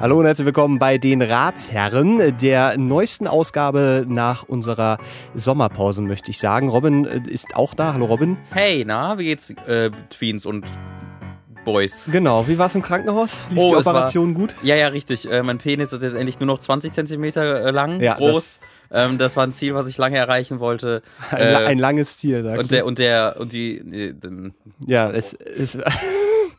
Hallo und herzlich willkommen bei den Ratsherren, der neuesten Ausgabe nach unserer Sommerpause, möchte ich sagen. Robin äh, ist auch da. Hallo Robin. Hey, na, wie geht's, äh, Tweens und Boys? Genau, wie war es im Krankenhaus? Lief Oh, die es war- Operation gut? Ja, ja, richtig. Äh, mein Penis ist jetzt endlich nur noch 20 Zentimeter äh, lang, Ja, groß. Ähm, das war ein Ziel, was ich lange erreichen wollte. Ein, Äh, ein langes Ziel, sagst und der, und der, und die, äh, Ja, es ist.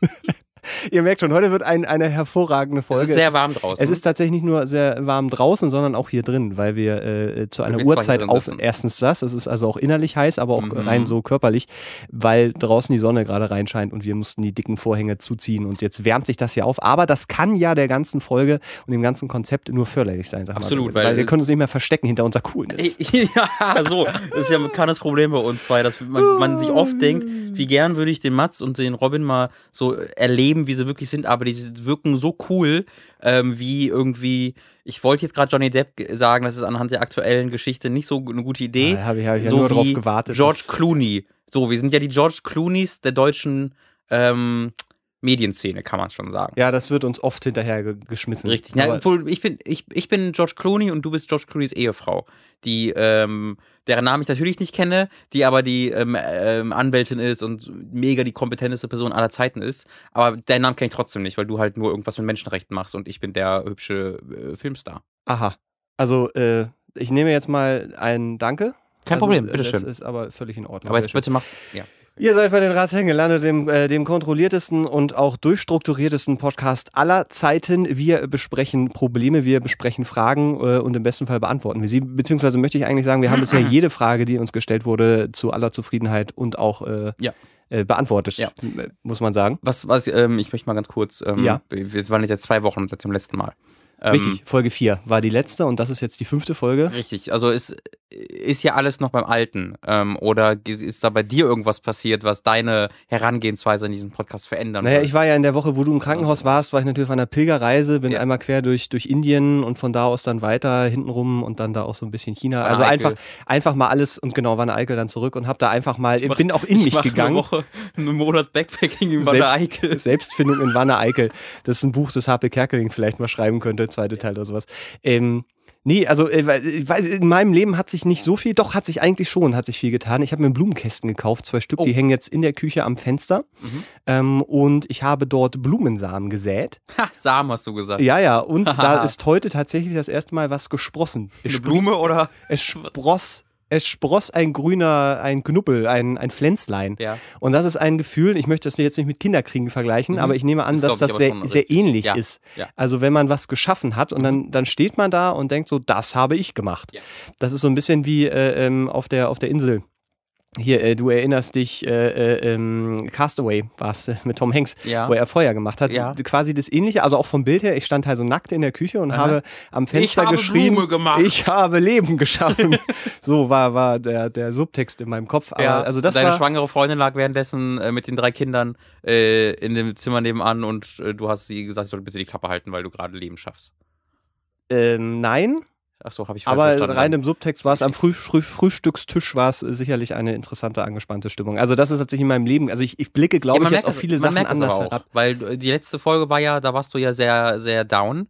Ihr merkt schon, heute wird ein, eine hervorragende es Folge. ist sehr warm draußen. Es ist tatsächlich nicht nur sehr warm draußen, sondern auch hier drin, weil wir äh, zu einer wir Uhrzeit auf. sitzen. Erstens das, es ist also auch innerlich heiß, aber auch Mhm. rein so körperlich, weil draußen die Sonne gerade reinscheint und wir mussten die dicken Vorhänge zuziehen und jetzt wärmt sich das hier auf. Aber das kann ja der ganzen Folge und dem ganzen Konzept nur förderlich sein. Sag Absolut, mal, weil, weil- wir können uns nicht mehr verstecken hinter unserer Coolness. ja, so. Das ist ja ein Problem bei uns zwei, dass man, man sich oft denkt, wie gern würde ich den Mats und den Robin mal so erleben, wie sie wirklich sind, aber die wirken so cool, ähm, wie irgendwie. Ich wollte jetzt gerade Johnny Depp ge- sagen, das ist anhand der aktuellen Geschichte nicht so eine gute Idee. Da habe ich, hab ich ja so nur drauf gewartet. George Clooney. So, wir sind ja die George Clooneys der deutschen ähm, Medienszene, kann man schon sagen. ja, das wird uns oft hinterher ge geschmissen. Richtig. Ja, obwohl, ich bin, ich, ich bin George Clooney und du bist George Clooneys Ehefrau, die, ähm, deren Namen ich natürlich nicht kenne, die aber die ähm, ähm, Anwältin ist und mega die kompetenteste Person aller Zeiten ist. Aber deinen Namen kenne ich trotzdem nicht, weil du halt nur irgendwas mit Menschenrechten machst und ich bin der hübsche äh, Filmstar. Aha. Also, äh, ich nehme jetzt mal ein Danke. Kein also, Problem, äh, bitteschön. Das ist aber völlig in Ordnung. Aber jetzt bitte mach. Ja. Ihr seid bei den Ratshängen gelandet, dem, äh, dem kontrolliertesten und auch durchstrukturiertesten Podcast aller Zeiten. Wir besprechen Probleme, wir besprechen Fragen äh, und im besten Fall beantworten wir sie. Beziehungsweise möchte ich eigentlich sagen, wir haben bisher jede Frage, die uns gestellt wurde, zu aller Zufriedenheit und auch äh, Ja. äh, beantwortet, Ja. muss man sagen. Was, was, ähm, ich möchte mal ganz kurz. Ähm, Ja. Wir waren jetzt zwei Wochen seit dem letzten Mal. Ähm, Richtig, Folge 4 war die letzte und das ist jetzt die fünfte Folge. Richtig, also ist, ist ja alles noch beim Alten. Ähm, oder ist da bei dir irgendwas passiert, was deine Herangehensweise in diesem Podcast verändern Naja, wird? ich war ja in der Woche, wo du im Krankenhaus warst, war ich natürlich auf einer Pilgerreise, bin Ja. einmal quer durch, durch Indien und von da aus dann weiter hintenrum und dann da auch so ein bisschen China. Wanne also einfach, einfach mal alles und genau, war eine Eickel dann zurück und hab da einfach mal, ich bin auch in ich mich mach gegangen. Eine Woche, einen Monat Backpacking in Wanne Eickel. Selbstfindung in Wanne Eickel. Das ist ein Buch, das HP Kerkeling vielleicht mal schreiben könnte, zweite Teil oder sowas. Ähm, nee, also äh, ich weiß, in meinem Leben hat sich nicht so viel, doch hat sich eigentlich schon, hat sich viel getan. Ich habe mir Blumenkästen gekauft, zwei Stück, Oh. die hängen jetzt in der Küche am Fenster. Mhm. Ähm, und ich habe dort Blumensamen gesät. Ha, Samen hast du gesagt. Ja, ja, und da ist heute tatsächlich das erste Mal was gesprossen. Es, Eine Blume oder? es spross, es spross ein grüner, ein Knuppel, ein, ein Pflänzlein. Ja. Und das ist ein Gefühl, ich möchte das jetzt nicht mit Kinderkriegen vergleichen, Mhm. aber ich nehme an, Das dass das sehr, sehr ähnlich Ja. ist. Ja. Also wenn man was geschaffen hat und dann, dann steht man da und denkt so, das habe ich gemacht. Das ist so ein bisschen wie äh, ähm, auf, der, auf der Insel. Hier, äh, du erinnerst dich, äh, äh, ähm, Castaway war es äh, mit Tom Hanks, Ja. wo er Feuer gemacht hat. Ja. Quasi das ähnliche, also auch vom Bild her, ich stand halt so nackt in der Küche und Aha. habe am Fenster Blume gemacht. ich habe Leben geschaffen. so war, war der, der Subtext in meinem Kopf. Aber, ja, also das deine war, schwangere Freundin lag währenddessen äh, mit den drei Kindern äh, in dem Zimmer nebenan und du hast sie gesagt, sie soll bitte die Klappe halten, weil du gerade Leben schaffst. ähm, nein, Ach so, habe ich aber verstanden. rein im Subtext war es am Früh, Früh, Frühstückstisch war es äh, sicherlich eine interessante, angespannte Stimmung. Also das ist tatsächlich in meinem Leben, also ich, ich blicke, glaube Ja, ich, jetzt auf viele Sachen anders auch, herab. Weil äh, die letzte Folge war ja, da warst du ja sehr, sehr down.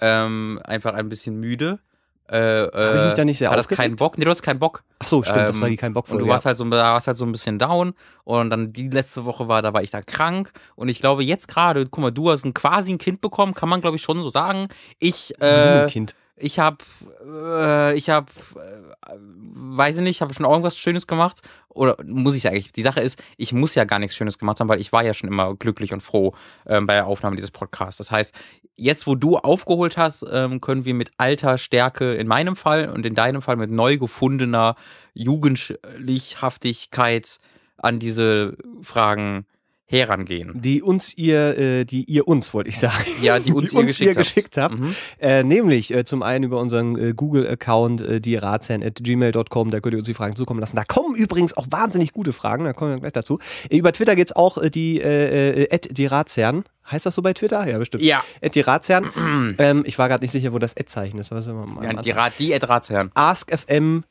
Ähm, einfach ein bisschen müde. Äh, Habe ich mich da nicht sehr hattest keinen? Bock? Nee, du hast keinen Bock. Ach so, stimmt, das Ähm, war die kein Bock Und du warst halt so, warst halt so ein bisschen down. Und dann die letzte Woche war, da war ich da krank. Und ich glaube, jetzt gerade, guck mal, du hast ein, quasi ein Kind bekommen, kann man glaube ich schon so sagen. Ich, äh, Kind. Ich habe, äh, ich habe, äh, weiß ich nicht, habe schon irgendwas Schönes gemacht. Oder muss ich eigentlich? Die Sache ist, ich muss ja gar nichts Schönes gemacht haben, weil ich war ja schon immer glücklich und froh ähm, bei der Aufnahme dieses Podcasts. Das heißt, jetzt, wo du aufgeholt hast, ähm, können wir mit alter Stärke in meinem Fall und in deinem Fall mit neu gefundener Jugendlichhaftigkeit an diese Fragen herangehen. Die uns ihr, äh, die ihr uns, wollte ich sagen. Ja, die uns ihr geschickt habt. geschickt habt. Mhm. Äh, nämlich äh, zum einen über unseren äh, Google-Account, äh, die gmail.com, da könnt ihr uns die Fragen zukommen lassen. Da kommen übrigens auch wahnsinnig gute Fragen, da kommen wir gleich dazu. Äh, über Twitter geht's auch äh, die äh, die Ratsherren. Heißt das so bei Twitter? Ja, bestimmt. Ja, At die Ratsherren. ähm, ich war gerade nicht sicher, wo das Ad-Zeichen ist. Was ist ja die, Rat, die Ed Ratsherren. AskFM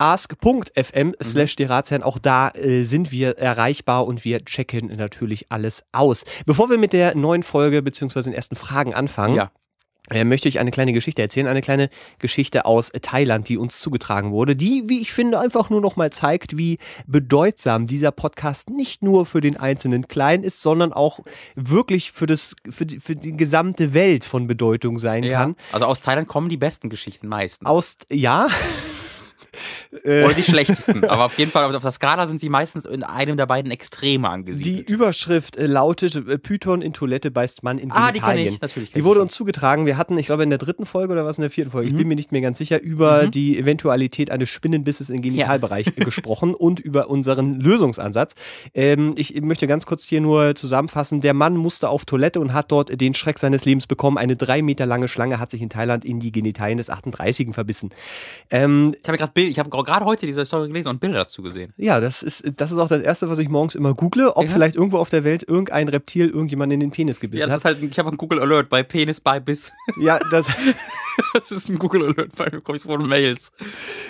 ask.fm Mhm. slash die Ratsherren. Auch da äh, sind wir erreichbar und wir checken natürlich alles aus. Bevor wir mit der neuen Folge beziehungsweise den ersten Fragen anfangen, Ja. äh, möchte ich eine kleine Geschichte erzählen, eine kleine Geschichte aus Thailand, die uns zugetragen wurde, die, wie ich finde, einfach nur noch mal zeigt, wie bedeutsam dieser Podcast nicht nur für den einzelnen Kleinen ist, sondern auch wirklich für das für die, für die gesamte Welt von Bedeutung sein kann. Also aus Thailand kommen die besten Geschichten meistens. Aus ja, Oder die schlechtesten. Aber auf jeden Fall auf der Skala sind sie meistens in einem der beiden Extreme Die angesiedelt. Überschrift äh, lautet äh, Python in Toilette beißt Mann in ah, die kenne Genitalien. ich, natürlich. kenn Die wurde ich uns zugetragen. Wir hatten, ich glaube, in der dritten Folge oder was in der vierten Folge, ich Mhm. bin mir nicht mehr ganz sicher, über Mhm. die Eventualität eines Spinnenbisses im Genitalbereich gesprochen und über unseren Lösungsansatz. Ähm, ich möchte ganz kurz hier nur zusammenfassen. Der Mann musste auf Toilette und hat dort den Schreck seines Lebens bekommen. Eine drei Meter lange Schlange hat sich in Thailand in die Genitalien des 38. verbissen. Ähm, Ich habe gerade Bild, ich habe gerade heute diese Story gelesen und Bilder dazu gesehen. ja, das ist, das ist auch das Erste, was ich morgens immer google, ob Ja. vielleicht irgendwo auf der Welt irgendein Reptil irgendjemanden in den Penis gebissen Ja, das hat. ist halt, ich habe ein Google Alert bei Penis bei Biss. Ja, das, Das ist ein Google Alert bei mir, kommst von Mails.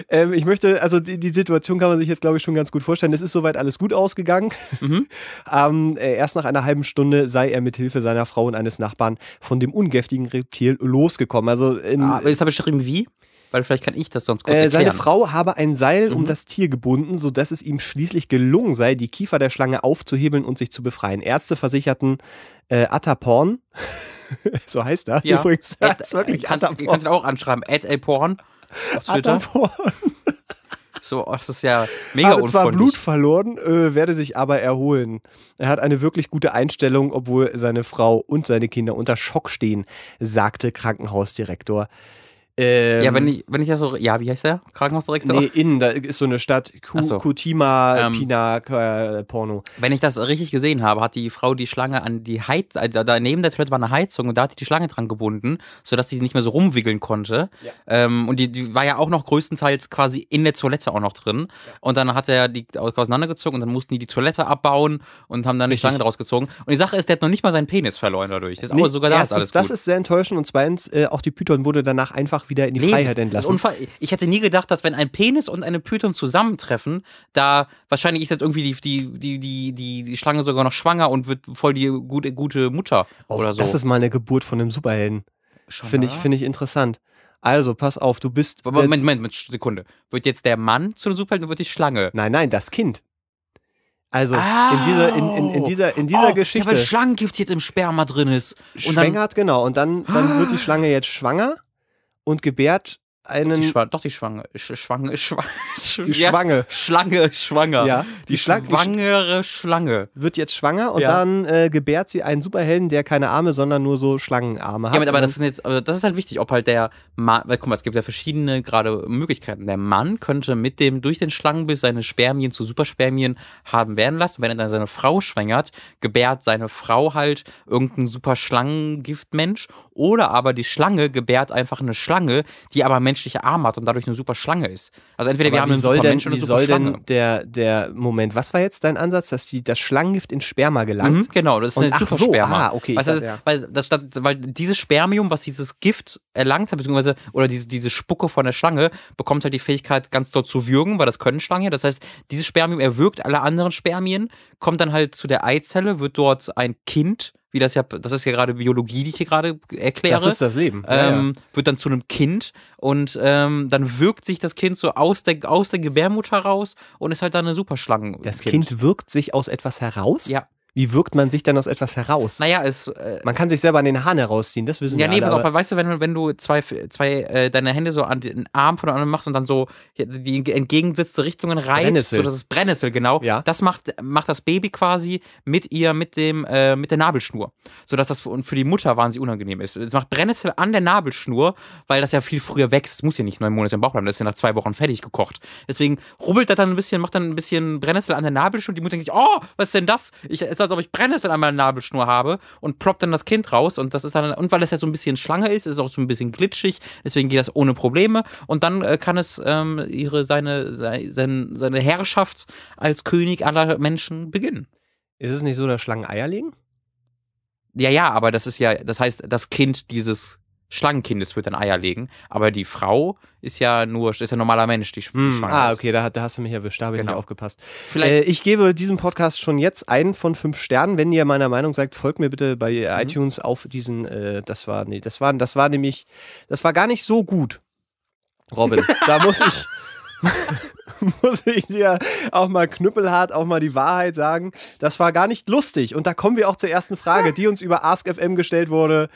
Ähm, ich möchte, also die, die Situation kann man sich jetzt, glaube ich, schon ganz gut vorstellen. Es ist soweit alles gut ausgegangen. Mhm. ähm, äh, erst nach einer halben Stunde sei er mit Hilfe seiner Frau und eines Nachbarn von dem ungiftigen Reptil losgekommen. Also ähm, Ah, ist da beschrieben wie? Weil vielleicht kann ich das sonst kurz äh, erklären. seine Frau habe ein Seil um Mhm. das Tier gebunden, sodass es ihm schließlich gelungen sei, die Kiefer der Schlange aufzuhebeln und sich zu befreien. Ärzte versicherten äh, Ataporn, so heißt er Ja. übrigens. Ad, ist wirklich kannst, Ataporn. könnt auch anschreiben, Ad Porn auf Twitter. Ataporn. So, oh, das ist ja mega habe zwar unfreundlich. Blut verloren, äh, werde sich aber erholen. Er hat eine wirklich gute Einstellung, obwohl seine Frau und seine Kinder unter Schock stehen, sagte Krankenhausdirektor. Ähm, ja, wenn ich, wenn ich ja so, ja, wie heißt der? Krankenhausdirektor? Nee, innen, da ist so eine Stadt, Ku, so. Kutima, Ähm, Pina, äh, Porno. Wenn ich das richtig gesehen habe, hat die Frau die Schlange an die Heizung, also da neben der Toilette war eine Heizung und da hat die die Schlange dran gebunden, sodass sie nicht mehr so rumwickeln konnte. Ja. Ähm, und die, die war ja auch noch größtenteils quasi in der Toilette auch noch drin. Und dann hat er die auseinandergezogen und dann mussten die die Toilette abbauen und haben dann die Richtig. Schlange draus gezogen. Und die Sache ist, der hat noch nicht mal seinen Penis verloren dadurch. Das ist Nee, sogar da ist alles das gut. ist sehr enttäuschend und zweitens, äh, auch die Python wurde danach einfach wieder in die Nee, Freiheit entlassen. Unfall. Ich hätte nie gedacht, dass wenn ein Penis und eine Python zusammentreffen, da wahrscheinlich ist jetzt irgendwie die, die, die, die, die, die Schlange sogar noch schwanger und wird voll die gute, gute Mutter oder so. Das ist mal eine Geburt von einem Superhelden. Finde ich, finde ich interessant. Also, pass auf, du bist. Moment, Moment, Moment, Moment, Sekunde. Wird jetzt der Mann zu einem Superhelden oder wird die Schlange? Nein, nein, das Kind. Also in dieser, in, in, in dieser, in dieser oh, Geschichte Ja, weil Schlangengift jetzt im Sperma drin ist. Und schwängert, genau. Und dann, dann wird die Schlange jetzt schwanger und gebärt einen. die Schwa doch die Schwange, Sch Schwange, Schwange, Die Schwange. Schlange, schwanger. Ja, die, die Schlang- schwangere Schlange. wird jetzt schwanger und Ja. dann äh, gebärt sie einen Superhelden, der keine Arme, sondern nur so Schlangenarme hat. Ja, aber Und das ist jetzt, aber das ist halt wichtig, ob halt der Mann, weil guck mal, es gibt ja verschiedene gerade Möglichkeiten. Der Mann könnte mit dem, durch den Schlangenbiss seine Spermien zu Superspermien haben werden lassen. Wenn er dann seine Frau schwängert, gebärt seine Frau halt irgendein super Schlangengiftmensch. Oder aber die Schlange gebärt einfach eine Schlange, die aber menschliche Arme hat und dadurch eine super Schlange ist. Also entweder aber wir haben einen soll super denn, Mensch oder wie soll super Schlange. denn der, der Moment, was war jetzt dein Ansatz, dass die, das Schlangengift in Sperma gelangt? Mhm, genau, das ist Und eine ach so, Supersperma. ah, okay, Weißt dachte, ja. weil, das weil dieses Spermium, was dieses Gift erlangt hat, beziehungsweise, oder diese, diese Spucke von der Schlange, bekommt halt die Fähigkeit, ganz dort zu würgen, weil das können Schlangen ja. Das heißt, dieses Spermium erwürgt alle anderen Spermien, kommt dann halt zu der Eizelle, wird dort ein Kind, wie das ja, das ist ja gerade Biologie, die ich hier gerade erkläre. Das ist das Leben. Ja, ähm, wird dann zu einem Kind und ähm, dann wirkt sich das Kind so aus der, aus der Gebärmutter raus und ist halt dann eine Superschlange. ja. Das kind wirkt sich aus etwas heraus? Ja. Wie wirkt man sich denn aus etwas heraus? Naja, es, äh, Man kann sich selber an den Haaren herausziehen, das wissen Ja, wir nee, alle. pass auf, weißt du, wenn, du- wenn du zwei, zwei äh, deine Hände so an den Arm von der anderen machst und dann so die entgegengesetzte Richtungen reißt, Brennnessel. so das ist Brennnessel, genau. Ja. Das macht, macht das Baby quasi mit ihr, mit dem, äh, mit der Nabelschnur. Sodass das für, und für die Mutter wahnsinnig unangenehm ist. Es macht Brennnessel an der Nabelschnur, weil das ja viel früher wächst. Es muss ja nicht neun Monate im Bauch bleiben, das ist ja nach zwei Wochen fertig gekocht. Deswegen rubbelt das dann ein bisschen, macht dann ein bisschen Brennnessel an der Nabelschnur. Die Mutter denkt sich, oh, was ist denn das? Ich, es ist, als ob ich Brennnessel an meiner Nabelschnur habe und ploppt dann das Kind raus und das ist dann, und weil es ja so ein bisschen Schlange ist, ist es auch so ein bisschen glitschig, deswegen geht das ohne Probleme und dann äh, kann es ähm, ihre, seine, sei- sein, seine Herrschaft als König aller Menschen beginnen. Ist es nicht so, dass Schlangen Eier legen? Ja, ja, aber das ist ja, das heißt, das Kind dieses Schlangenkindes wird dann Eier legen, aber die Frau ist ja nur, ist ja ein normaler Mensch, die Hm, schwanger ah, ist. okay, da, da hast du mich erwischt, da habe ich Genau. nicht aufgepasst. Vielleicht- Äh, ich gebe diesem Podcast schon jetzt einen von fünf Sternen. Wenn ihr meiner Meinung seid, folgt mir bitte bei Mhm. iTunes auf diesen, äh, das war, nee, das war, das war nämlich, das war gar nicht so gut. Robin, da muss ich, muss ich dir auch mal knüppelhart auch mal die Wahrheit sagen. Das war gar nicht lustig. Und da kommen wir auch zur ersten Frage, die uns über AskFM gestellt wurde.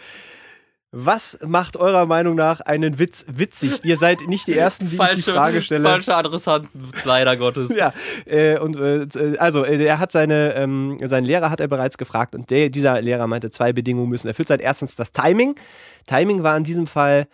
Was macht eurer Meinung nach einen Witz witzig? Ihr seid nicht die Ersten, die ich die Frage stelle. falsche Adressant, leider Gottes. Ja, äh, und äh, also äh, er hat seine, ähm, seinen Lehrer hat er bereits gefragt und der, dieser Lehrer meinte, zwei Bedingungen müssen erfüllt sein. Erstens das Timing. Timing war in diesem Fall,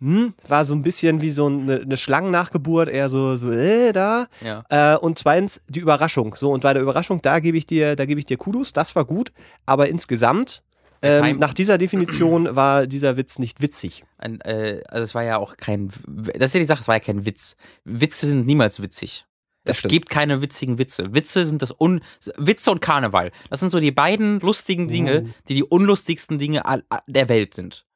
hm, war so ein bisschen wie so eine, eine Schlangennachgeburt, eher so, so äh, da. Ja. Äh, und zweitens die Überraschung. So, und bei der Überraschung, da gebe ich dir, da gebe ich dir Kudos, das war gut, aber insgesamt, ähm, nach dieser Definition war dieser Witz nicht witzig. Ein, äh, also es war ja auch kein, das ist ja die Sache, es war ja kein Witz. Witze sind niemals witzig. Das Es stimmt. gibt keine witzigen Witze. Witze sind das Un Witze und Karneval. Das sind so die beiden lustigen Dinge, Uh. die die unlustigsten Dinge der Welt sind.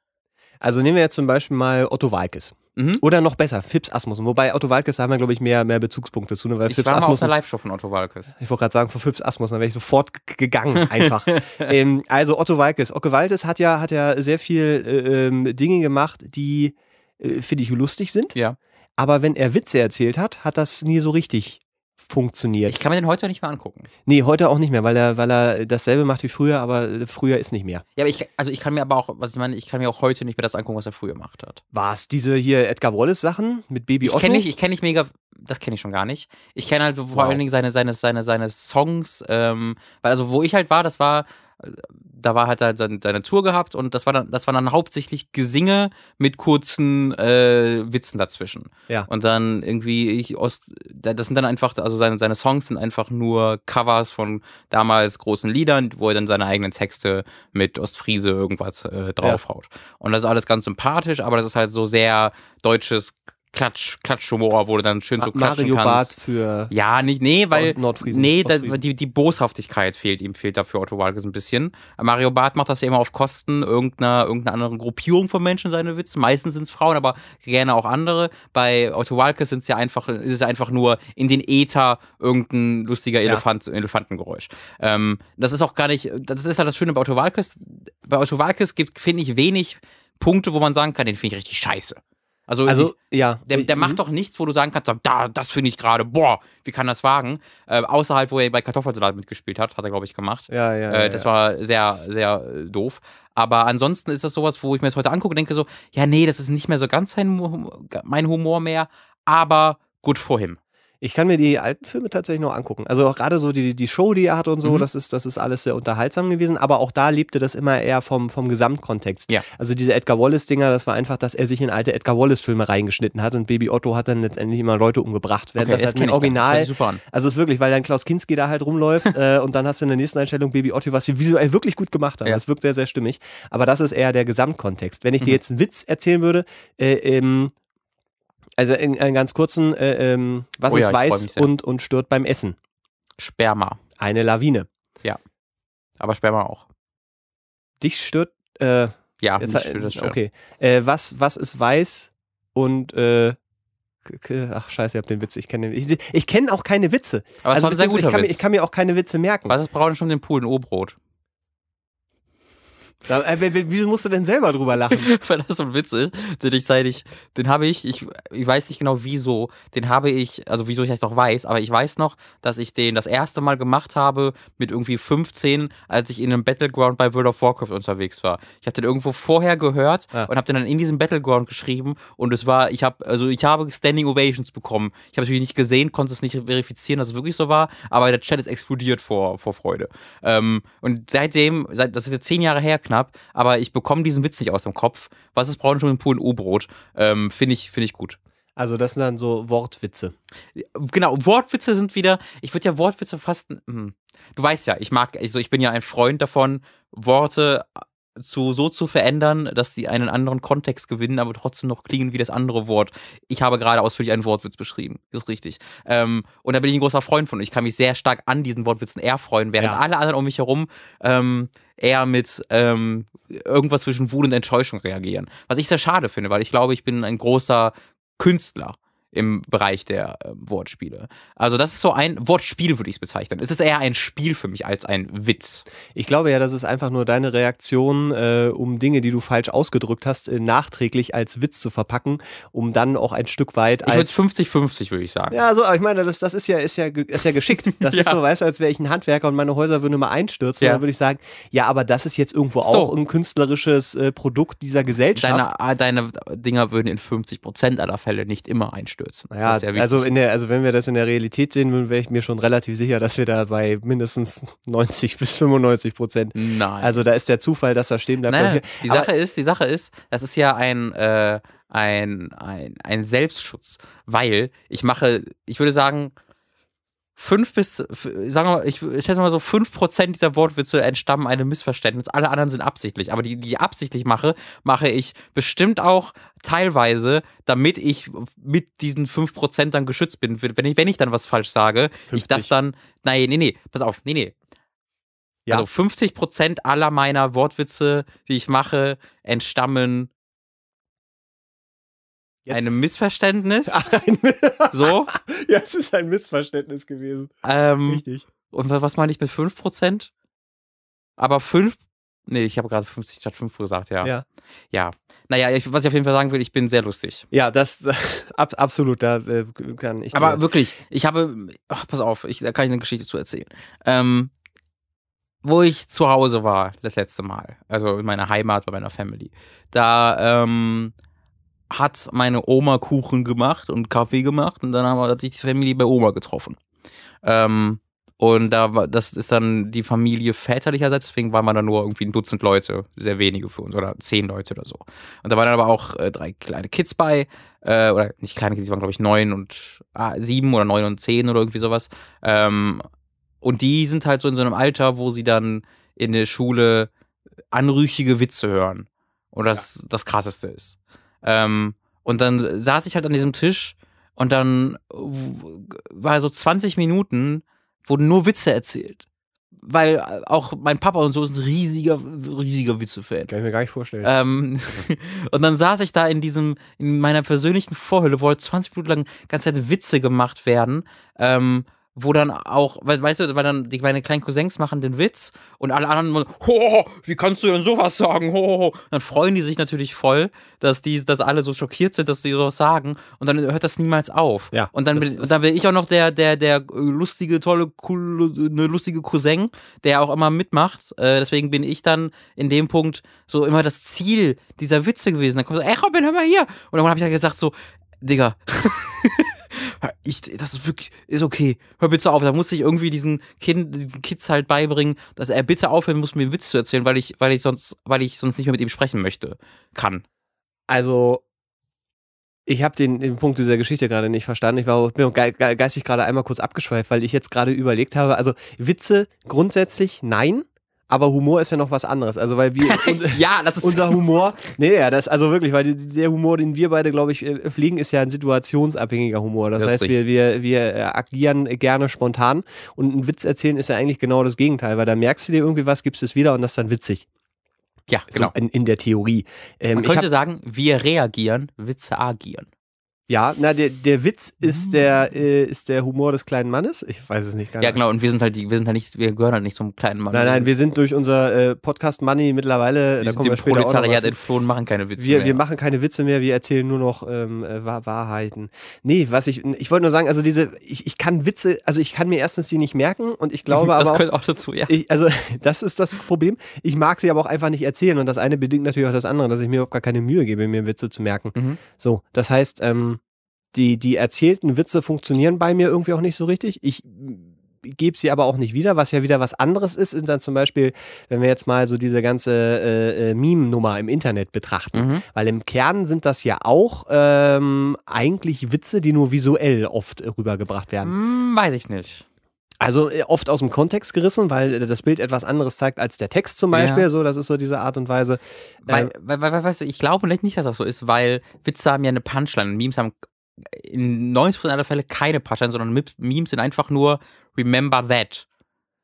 Also nehmen wir jetzt zum Beispiel mal Otto Walkes. Mhm. Oder noch besser, Fips Asmussen. Wobei Otto Walkes, haben wir, glaube ich, mehr, mehr Bezugspunkte zu, ne? weil Ich Fips war mal auf Asmussen. Live-Show von Otto Walkes. Ich wollte gerade sagen, vor Fips Asmussen, da wäre ich sofort gegangen, einfach. ähm, also Otto Walkes. Otto Walkes hat ja, hat ja sehr viel äh, ähm, Dinge gemacht, die, äh, finde ich, lustig sind. Ja. Aber wenn er Witze erzählt hat, hat das nie so richtig funktioniert. Ich kann mir den heute nicht mehr angucken. nee, heute auch nicht mehr, weil er, weil er dasselbe macht wie früher, aber früher ist nicht mehr. Ja, aber ich, also ich kann mir aber auch, was ich meine, ich kann mir auch heute nicht mehr das angucken, was er früher gemacht hat. War es diese hier Edgar Wallace-Sachen mit Baby Ich Otto? kenne nicht, ich kenne nicht mega, das kenne ich schon gar nicht. Ich kenne halt vor Wow. allen Dingen seine, seine, seine, seine Songs, ähm, weil also wo ich halt war, das war, da war halt seine, seine Tour gehabt und das war dann, das war dann hauptsächlich Gesinge mit kurzen äh, Witzen dazwischen. Ja. Und dann irgendwie ich aus, das sind dann einfach, also seine, seine Songs sind einfach nur Covers von damals großen Liedern, wo er dann seine eigenen Texte mit Ostfriese irgendwas äh, draufhaut. Und das ist alles ganz sympathisch, aber das ist halt so sehr deutsches Klatsch, Klatschhumor, wo du dann schön so klatschen Mario kannst. Barth für Ja, nicht, nee, weil, Nord- Nordfriesen. nee, da, Ostfriesen. die, die Boshaftigkeit fehlt ihm, fehlt dafür Otto Walkes ein bisschen. Mario Barth macht das ja immer auf Kosten irgendeiner, irgendeiner anderen Gruppierung von Menschen, seine Witze. Meistens sind es Frauen, aber gerne auch andere. Bei Otto Walkes sind es ja einfach, ist es einfach nur in den Äther irgendein lustiger Ja. Elefant, Elefantengeräusch. Ähm, das ist auch gar nicht, das ist halt das Schöne bei Otto Walkes. Bei Otto Walkes gibt, finde ich, wenig Punkte, wo man sagen kann, den finde ich richtig scheiße. Also, Also, ja. der, der Mhm. macht doch nichts, wo du sagen kannst, da, das finde ich gerade, boah, wie kann das wagen? Äh, außer halt, wo er bei Kartoffelsalat mitgespielt hat, hat er, glaube ich, gemacht. Ja, ja. äh, ja, das ja. war sehr, sehr äh, doof. Aber ansonsten ist das sowas, wo ich mir das heute angucke und denke so, ja, nee, das ist nicht mehr so ganz sein, mein Humor mehr, aber good for him. Ich kann mir die alten Filme tatsächlich noch angucken. Also auch gerade so die, die Show, die er hatte und so, Mhm. das, ist, das ist alles sehr unterhaltsam gewesen. Aber auch da lebte das immer eher vom, vom Gesamtkontext. Ja. Also diese Edgar Wallace-Dinger, das war einfach, dass er sich in alte Edgar Wallace-Filme reingeschnitten hat und Baby Otto hat dann letztendlich immer Leute umgebracht. Während das halt dann. Original. Sich super an. Also es ist wirklich, weil dann Klaus Kinski da halt rumläuft äh, und dann hast du in der nächsten Einstellung Baby Otto, was sie visuell wirklich gut gemacht haben. Ja. Das wirkt sehr, sehr stimmig. Aber das ist eher der Gesamtkontext. Wenn ich dir Mhm. jetzt einen Witz erzählen würde, äh, ähm, also in einen ganz kurzen, äh, ähm, was Oh ja, ist weiß und, und stört beim Essen? Sperma. Eine Lawine. Aber Sperma auch. Dich stört, äh, Ja, jetzt, mich würde das stören. okay. Äh, was, was ist weiß und, äh, ach scheiße, ich hab den Witz, ich kenne den, ich, ich kenne auch keine Witze. Aber es also war ein sehr guter ich, kann mir, Witz. ich kann mir auch keine Witze merken. Was ist braun schon im Pool? Ein O-Brot. Da, äh, wieso musst du denn selber drüber lachen? weil das so ein Witz ist, den ich seit ich, den habe ich, ich, ich weiß nicht genau wieso, den habe ich, also wieso ich das noch weiß, aber ich weiß noch, dass ich den das erste Mal gemacht habe mit irgendwie 15, als ich in einem Battleground bei World of Warcraft unterwegs war. Ich habe den irgendwo vorher gehört Ah. und habe den dann in diesem Battleground geschrieben und es war, ich habe, also ich habe Standing Ovations bekommen. Ich habe natürlich nicht gesehen, konnte es nicht verifizieren, dass es wirklich so war, aber der Chat ist explodiert vor, vor Freude. Ähm, und seitdem, seit, das ist jetzt zehn Jahre her knapp, aber ich bekomme diesen Witz nicht aus dem Kopf. Was ist braun schon im Pool ein O-Brot? Ähm, Finde ich, finde ich gut. Also das sind dann so Wortwitze. Genau, Wortwitze sind wieder, ich würde ja Wortwitze fast, hm. du weißt ja, ich mag, also ich bin ja ein Freund davon, Worte zu, so zu verändern, dass sie einen anderen Kontext gewinnen, aber trotzdem noch klingen wie das andere Wort. Ich habe gerade ausführlich einen Wortwitz beschrieben. Das ist richtig. Ähm, und da bin ich ein großer Freund von. Ich kann mich sehr stark an diesen Wortwitzen erfreuen, während Ja. alle anderen um mich herum ähm, eher mit ähm, irgendwas zwischen Wut und Enttäuschung reagieren. Was ich sehr schade finde, weil ich glaube, ich bin ein großer Künstler im Bereich der äh, Wortspiele. Also das ist so ein Wortspiel, würde ich es bezeichnen. Es ist eher ein Spiel für mich als ein Witz. Ich glaube ja, das ist einfach nur deine Reaktion, äh, um Dinge, die du falsch ausgedrückt hast, äh, nachträglich als Witz zu verpacken, um dann auch ein Stück weit Ich würde als 50-50, würde ich sagen. Ja, so, aber ich meine, das, das ist ja, ist ja, ist ja geschickt. Das ist Ja. so, weißt du, als wäre ich ein Handwerker und meine Häuser würden immer einstürzen. Ja. Dann würde ich sagen, ja, aber das ist jetzt irgendwo So. auch ein künstlerisches äh, Produkt dieser Gesellschaft. Deine, deine Dinger würden in 50% aller Fälle nicht immer einstürzen. Ist ja wichtig. also, in der, also wenn wir das in der Realität sehen würden, wäre ich mir schon relativ sicher, dass wir da bei mindestens 90 bis 95 Prozent. nein. Also da ist der Zufall, dass er stehen bleibt. nein. Die Sache ist, die Sache ist, das ist ja ein, äh, ein, ein, ein Selbstschutz, weil ich mache, ich würde sagen, fünf bis, sagen wir mal, ich, ich schätze mal so fünf Prozent dieser Wortwitze entstammen einem Missverständnis. Alle anderen sind absichtlich. Aber die, die ich absichtlich mache, mache ich bestimmt auch teilweise, damit ich mit diesen fünf Prozent dann geschützt bin. Wenn ich, wenn ich dann was falsch sage, ich 50. das dann, nein, nee, nee, pass auf, nee, nee. Ja. Also 50 Prozent aller meiner Wortwitze, die ich mache, entstammen Jetzt- einem Missverständnis. Ach, ein, So. ja, es ist ein Missverständnis gewesen. Ähm, Richtig. und wa- was meine ich mit 5 Prozent? Aber 5, nee, ich habe gerade 50 statt 5 gesagt, ja. Ja. Ja. Naja, ich, was ich auf jeden Fall sagen will, ich bin sehr lustig. Ja, das ab, absolut, da äh, kann ich. Aber wirklich, ich habe, ach, pass auf, ich, da kann ich eine Geschichte zu erzählen. Ähm, wo ich zu Hause war, das letzte Mal, also in meiner Heimat bei meiner Family, da ähm, hat meine Oma Kuchen gemacht und Kaffee gemacht und dann haben wir, hat sich die Familie bei Oma getroffen. Ähm, und da war, das ist dann die Familie väterlicherseits, deswegen waren wir da nur irgendwie ein Dutzend Leute, sehr wenige für uns, oder zehn Leute oder so. Und da waren dann aber auch äh, drei kleine Kids bei, äh, oder nicht kleine Kids, die waren glaube ich neun und ah, sieben oder neun und zehn oder irgendwie sowas. Ähm, und die sind halt so in so einem Alter, wo sie dann in der Schule anrüchige Witze hören. Und das das krasseste ist. Ähm, und dann saß ich halt an diesem Tisch und dann war so 20 Minuten, wurden nur Witze erzählt. Weil auch mein Papa und so ist ein riesiger, riesiger Witze-Fan. Kann ich mir gar nicht vorstellen. Ähm, und dann saß ich da in diesem, in meiner persönlichen Vorhülle, wo halt 20 Minuten lang ganze Zeit Witze gemacht werden, ähm, wo dann auch, we- weißt du, weil dann die meine kleinen Cousins machen den Witz und alle anderen, ho, wie kannst du denn sowas sagen? Ho, ho. Dann freuen die sich natürlich voll, dass die, dass alle so schockiert sind, dass die sowas sagen und dann hört das niemals auf. Ja, Und dann bin, dann bin ich auch noch der, der, der lustige, tolle, coole, eine lustige Cousin, der auch immer mitmacht. Äh, deswegen bin ich dann in dem Punkt so immer das Ziel dieser Witze gewesen. Dann kommt so, ey Robin, hör mal hier. Und dann habe ich dann gesagt so, Digga, ich, das ist wirklich, ist okay. Hör bitte auf. Da muss ich irgendwie diesen, kind, diesen Kids halt beibringen, dass er bitte aufhören muss, mir einen Witz zu erzählen, weil ich, weil ich sonst, weil ich sonst nicht mehr mit ihm sprechen möchte, kann. Also, ich habe den, den Punkt dieser Geschichte gerade nicht verstanden. Ich war, bin ge ge geistig gerade einmal kurz abgeschweift, weil ich jetzt gerade überlegt habe, also Witze grundsätzlich nein, aber Humor ist ja noch was anderes. Also, weil wir, unser, Ja, das ist unser Humor, nee, ja, das, also wirklich, weil der Humor, den wir beide, glaube ich, äh, pflegen, ist ja ein situationsabhängiger Humor. Das, Das heißt, wir, wir, wir äh, agieren gerne spontan und ein Witz erzählen ist ja eigentlich genau das Gegenteil, weil da merkst du dir irgendwie was, gibst es wieder und das ist dann witzig. Ja, genau. So in, in der Theorie. Ähm, Man ich hab- könnte sagen, wir reagieren, Witze agieren. Ja, na, der, der Witz ist der, äh, ist der Humor des kleinen Mannes. Ich weiß es nicht ganz. Ja, genau. Und wir sind halt die, wir sind halt nicht, wir gehören halt nicht zum kleinen Mann. Nein, nein, wir sind durch unser äh, Podcast Money mittlerweile, wir da sind kommen wir dem später Proletariat entflohen, machen keine Witze wir, mehr. wir machen keine Witze mehr, wir erzählen nur noch ähm, äh, Wahr- Wahrheiten. Nee, was ich, ich wollte nur sagen, also diese, ich, ich kann Witze, also ich kann mir erstens die nicht merken und ich glaube das aber auch, gehört auch dazu, ja. ich, also das ist das Problem. Ich mag sie aber auch einfach nicht erzählen und das eine bedingt natürlich auch das andere, dass ich mir überhaupt gar keine Mühe gebe, mir Witze zu merken. Mhm. So, das heißt, ähm, die, die erzählten Witze funktionieren bei mir irgendwie auch nicht so richtig. Ich gebe sie aber auch nicht wieder, was ja wieder was anderes ist, sind dann zum Beispiel, wenn wir jetzt mal so diese ganze äh, äh, Meme-Nummer im Internet betrachten. Mhm. Weil im Kern sind das ja auch ähm, eigentlich Witze, die nur visuell oft äh, rübergebracht werden. Hm, weiß ich nicht. Also äh, oft aus dem Kontext gerissen, weil das Bild etwas anderes zeigt als der Text zum Beispiel. Ja. So, das ist so diese Art und Weise. Weil, Äh, weil, weil, weißt du, ich glaube nicht, dass das so ist, weil Witze haben ja eine Punchline. Memes haben in 90% aller Fälle keine Punchline, sondern Memes sind einfach nur Remember that.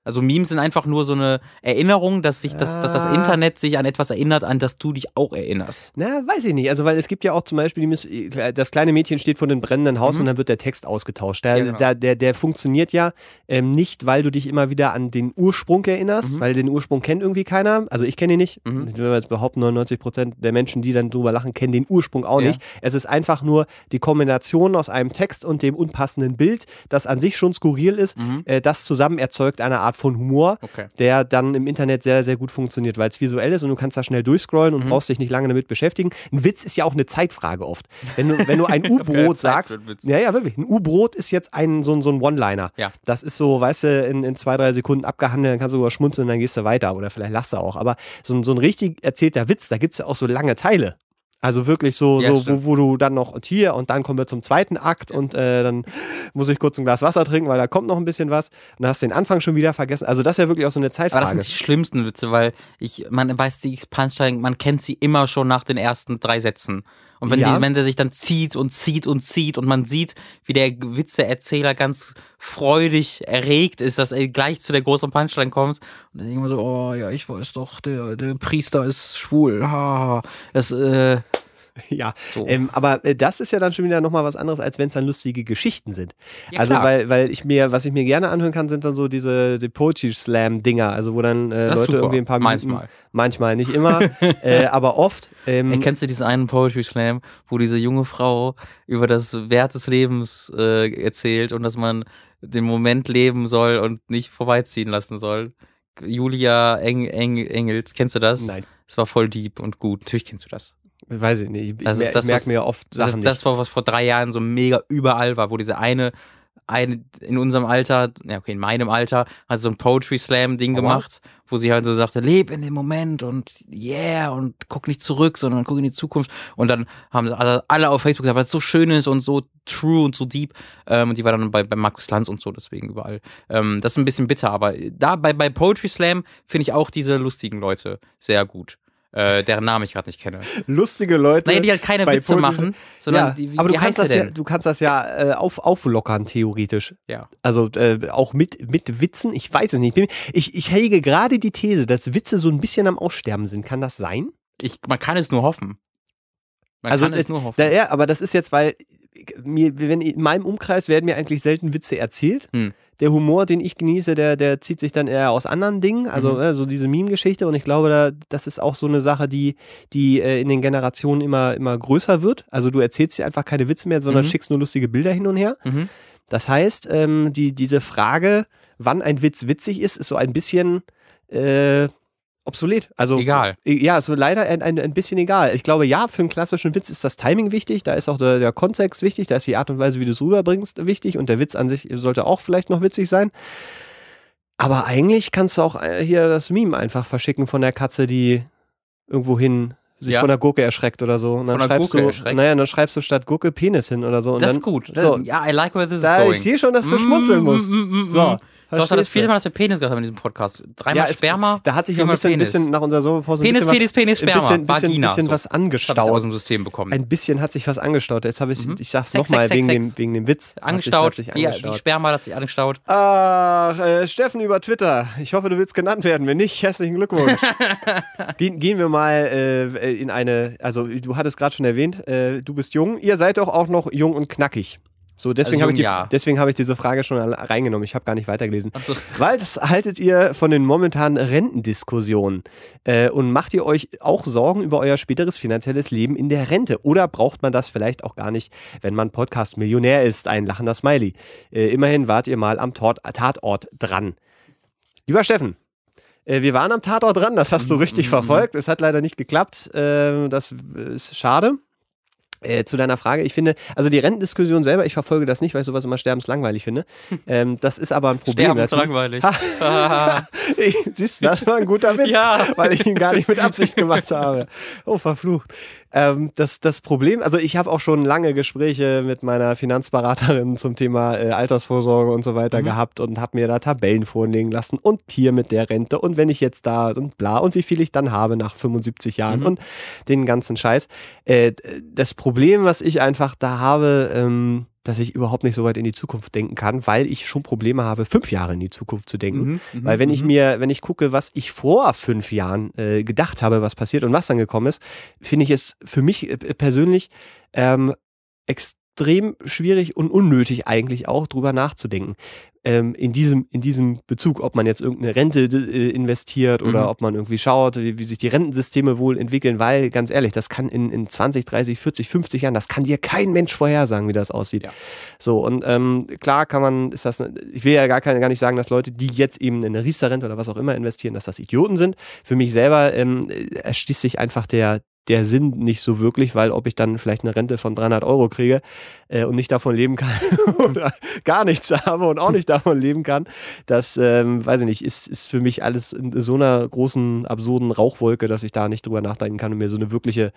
Also Memes sind einfach nur so eine Erinnerung, dass sich das, dass das Ah. Internet sich an etwas erinnert, an das du dich auch erinnerst. Na, weiß ich nicht. Also, weil es gibt ja auch zum Beispiel, Miss- das kleine Mädchen steht vor einem brennenden Haus Mhm. und dann wird der Text ausgetauscht. Der, Ja, genau. der, der, der funktioniert ja ähm, nicht, weil du dich immer wieder an den Ursprung erinnerst, Mhm. weil den Ursprung kennt irgendwie keiner. Also, ich kenne ihn nicht. Mhm. Ich will jetzt behaupten, 99 Prozent der Menschen, die dann drüber lachen, kennen den Ursprung auch Ja. nicht. Es ist einfach nur die Kombination aus einem Text und dem unpassenden Bild, das an sich schon skurril ist. Mhm. Äh, das zusammen erzeugt eine Art von Humor Okay. der dann im Internet sehr, sehr gut funktioniert, weil es visuell ist und du kannst da schnell durchscrollen und Mhm. brauchst dich nicht lange damit beschäftigen. Ein Witz ist ja auch eine Zeitfrage oft. Wenn du, wenn du ein U-Brot sagst, ja, ja, wirklich, ein U-Brot ist jetzt ein, so, ein- so ein One-Liner. Ja. Das ist so, weißt du, in, in zwei, drei Sekunden abgehandelt, dann kannst du sogar schmunzeln, dann gehst du weiter oder vielleicht lachst du auch. Aber so, so ein richtig erzählter Witz, da gibt es ja auch so lange Teile. Also wirklich so, Ja, so wo, wo du dann noch und hier und dann kommen wir zum zweiten Akt und äh, dann muss ich kurz ein Glas Wasser trinken, weil da kommt noch ein bisschen was. Und dann hast du den Anfang schon wieder vergessen. Also das ist ja wirklich auch so eine Aber Zeitfrage. das sind die schlimmsten Witze, weil ich, man weiß die Punchline, man kennt sie immer schon nach den ersten drei Sätzen. Und wenn, Ja. die, wenn der sich dann zieht und zieht und zieht und man sieht, wie der Witzeerzähler ganz freudig erregt ist, dass er gleich zu der großen Punchline kommt. Und dann immer so, oh ja, ich weiß doch, der, der Priester ist schwul. Ha, das, äh, Ja, so. ähm, aber äh, das ist ja dann schon wieder nochmal was anderes, als wenn es dann lustige Geschichten sind. Ja, also, klar. weil, weil ich mir, was ich mir gerne anhören kann, sind dann so diese die Poetry Slam-Dinger, also wo dann äh, Leute super. irgendwie ein paar Minuten, Manchmal. manchmal, nicht immer, äh, aber oft. Ähm, Ey, kennst du diesen einen Poetry Slam, wo diese junge Frau über das Wert des Lebens äh, erzählt und dass man den Moment leben soll und nicht vorbeiziehen lassen soll? Julia Eng Eng Engels, kennst du das? Nein, Es war voll deep und gut. Natürlich kennst du das. Weiß ich nicht. Ich, Das mer das, ich merke was- mir oft Das Sachen ist das, war, was vor drei Jahren so mega überall war, wo diese eine, eine in unserem Alter, ja okay, in meinem Alter, hat so ein Poetry Slam Ding Aua. gemacht, wo sie halt so sagte, leb in dem Moment und yeah und guck nicht zurück, sondern guck in die Zukunft. Und dann haben alle, alle auf Facebook gesagt, weil es so schön ist und so true und so deep. Ähm, und die war dann bei, bei Markus Lanz und so, deswegen überall. Ähm, das ist ein bisschen bitter, aber da bei, bei Poetry Slam finde ich auch diese lustigen Leute sehr gut. Äh, deren Namen ich gerade nicht kenne. Lustige Leute. Naja, die halt keine Witze machen, sondern ja, die, wie, aber du kannst, das ja, du kannst das ja äh, auf, auflockern, theoretisch. Ja. Also äh, auch mit, mit Witzen, ich weiß es nicht. Ich Ich, ich hege gerade die These, dass Witze so ein bisschen am Aussterben sind. Kann das sein? Ich, man kann es nur hoffen. Man Also, kann es nur hoffen. Da, ja, aber das ist jetzt, weil mir, wenn in meinem Umkreis werden mir eigentlich selten Witze erzählt. Hm. Der Humor, den ich genieße, der, der zieht sich dann eher aus anderen Dingen, also Mhm. äh, so diese Meme-Geschichte. Und ich glaube, da, das ist auch so eine Sache, die, die äh, in den Generationen immer, immer größer wird. Also du erzählst dir einfach keine Witze mehr, sondern Mhm. schickst nur lustige Bilder hin und her. mhm. Das heißt, ähm, die, diese Frage, wann ein Witz witzig ist, ist so ein bisschen äh, obsolet. Also Egal. Ja, so leider ein, ein, ein bisschen egal. Ich glaube, ja, für einen klassischen Witz ist das Timing wichtig, da ist auch der, der Kontext wichtig, da ist die Art und Weise, wie du es rüberbringst, wichtig und der Witz an sich sollte auch vielleicht noch witzig sein. Aber eigentlich kannst du auch äh, hier das Meme einfach verschicken von der Katze, die irgendwohin sich Ja. von der Gurke erschreckt oder so. Und dann Von der schreibst Gurke du, erschreckt? naja, dann schreibst du statt Gurke Penis hin oder so. Und Das dann, ist gut. So, Ja, I like where this is da, going. ich sehe schon, dass du Mm, schmunzeln mm, musst. mm, mm, So, Du hast das verstehst viele? Mal, dass wir Penis gehört haben in diesem Podcast. Dreimal Ja, es- Sperma, Da hat sich ein bisschen, Penis. bisschen nach unserer Sommerpause ein Penis, bisschen was, Penis, Penis, Sperma, bisschen, bisschen, Vagina. bisschen so. was Das hab aus angestaut. dem System bekommen. Ein bisschen hat sich was angestaut. Jetzt habe ich, Mhm. ich sag's nochmal wegen, Sex, dem, wegen dem Witz. angestaut, Hat sich, hat sich die, die angestaut. Sperma hat sich angestaut. Ach, äh, Steffen über Twitter. Ich hoffe, du willst genannt werden. Wenn nicht, herzlichen Glückwunsch. gehen, gehen wir mal äh, in eine, also du hattest gerade schon erwähnt, äh, du bist jung. Ihr seid doch auch noch jung und knackig. So, deswegen Also habe ich, die- deswegen habe ich diese Frage schon reingenommen. Ich habe gar nicht weitergelesen. Also, Weil das haltet ihr von den momentanen Rentendiskussionen äh, und macht ihr euch auch Sorgen über euer späteres finanzielles Leben in der Rente? Oder braucht man das vielleicht auch gar nicht, wenn man Podcast-Millionär ist? Ein lachender Smiley. Äh, immerhin wart ihr mal am Tort Tatort dran. Lieber Steffen, äh, wir waren am Tatort dran, das hast du richtig Mhm. verfolgt. Es hat leider nicht geklappt. Äh, das ist schade. Äh, zu deiner Frage, ich finde, also die Rentendiskussion selber, ich verfolge das nicht, weil ich sowas immer sterbenslangweilig finde. Ähm, das ist aber ein Problem. Sterben ist so natürlich. langweilig. Ich- Siehst du, das war ein guter Witz, Ja. weil ich ihn gar nicht mit Absicht gemacht habe. Oh, verflucht. Ähm, das, das Problem, also ich habe auch schon lange Gespräche mit meiner Finanzberaterin zum Thema äh, Altersvorsorge und so weiter mhm. gehabt und habe mir da Tabellen vorlegen lassen und hier mit der Rente und wenn ich jetzt da und bla und wie viel ich dann habe nach 75 Jahren mhm. und den ganzen Scheiß. Äh, das Problem, was ich einfach da habe, ähm, dass ich überhaupt nicht so weit in die Zukunft denken kann, weil ich schon Probleme habe, fünf Jahre in die Zukunft zu denken. Mhm, mhm weil wenn ich mhm. mir, wenn ich gucke, was ich vor fünf Jahren äh, gedacht habe, was passiert und was dann gekommen ist, finde ich es für mich äh, persönlich ähm, extrem schwierig und unnötig eigentlich auch drüber nachzudenken ähm, in, diesem, in diesem Bezug, ob man jetzt irgendeine Rente äh, investiert oder mhm. ob man irgendwie schaut, wie, wie, sich die Rentensysteme wohl entwickeln, weil ganz ehrlich, das kann in, in 20, 30, 40, 50 Jahren, das kann dir kein Mensch vorhersagen, wie das aussieht. Ja. So, und ähm, klar kann man, ist das, ich will ja gar, gar nicht sagen, dass Leute, die jetzt eben in eine Riester-Rente oder was auch immer investieren, dass das Idioten sind. Für mich selber ähm, erschließt sich einfach der, der Sinn nicht so wirklich, weil ob ich dann vielleicht eine Rente von 300 Euro kriege äh, und nicht davon leben kann oder gar nichts habe und auch nicht davon leben kann, das, ähm, weiß ich nicht, ist, ist für mich alles in so einer großen, absurden Rauchwolke, dass ich da nicht drüber nachdenken kann und mir so eine wirkliche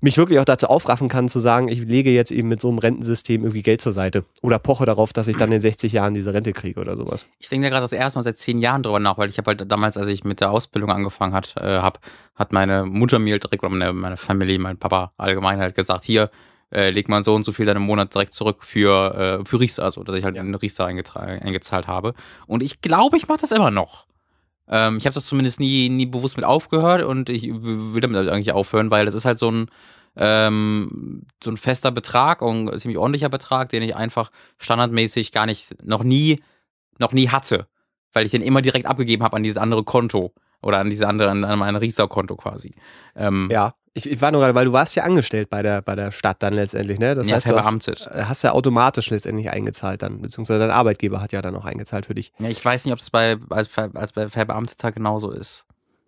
mich wirklich auch dazu aufraffen kann, zu sagen, ich lege jetzt eben mit so einem Rentensystem irgendwie Geld zur Seite oder poche darauf, dass ich dann in 60 Jahren diese Rente kriege oder sowas. Ich denke ja gerade das erste Mal seit zehn Jahren drüber nach, weil ich habe halt damals, als ich mit der Ausbildung angefangen hat, äh, hab, hat meine Mutter mir direkt, oder meine, meine Familie, mein Papa allgemein halt gesagt, hier, äh, legt man so und so viel dann im Monat direkt zurück für, äh, für Riester, also dass ich halt ja. in Riester eingezahlt habe. Und ich glaube, ich mache das immer noch. Ähm, ich habe das zumindest nie, nie bewusst mit aufgehört und ich will damit halt eigentlich aufhören, weil das ist halt so ein, ähm, so ein fester Betrag und ein ziemlich ordentlicher Betrag, den ich einfach standardmäßig gar nicht, noch nie, noch nie hatte, weil ich den immer direkt abgegeben habe an dieses andere Konto oder an diese andere, an, an mein Riester-Konto quasi. Ähm, ja, ich, ich, war nur gerade, weil du warst ja angestellt bei der, bei der Stadt dann letztendlich, ne? Das ja, heißt, du hast, hast, ja automatisch letztendlich eingezahlt dann, beziehungsweise dein Arbeitgeber hat ja dann auch eingezahlt für dich. Ja, ich weiß nicht, ob das bei, als, als bei Verbeamteter genauso ist.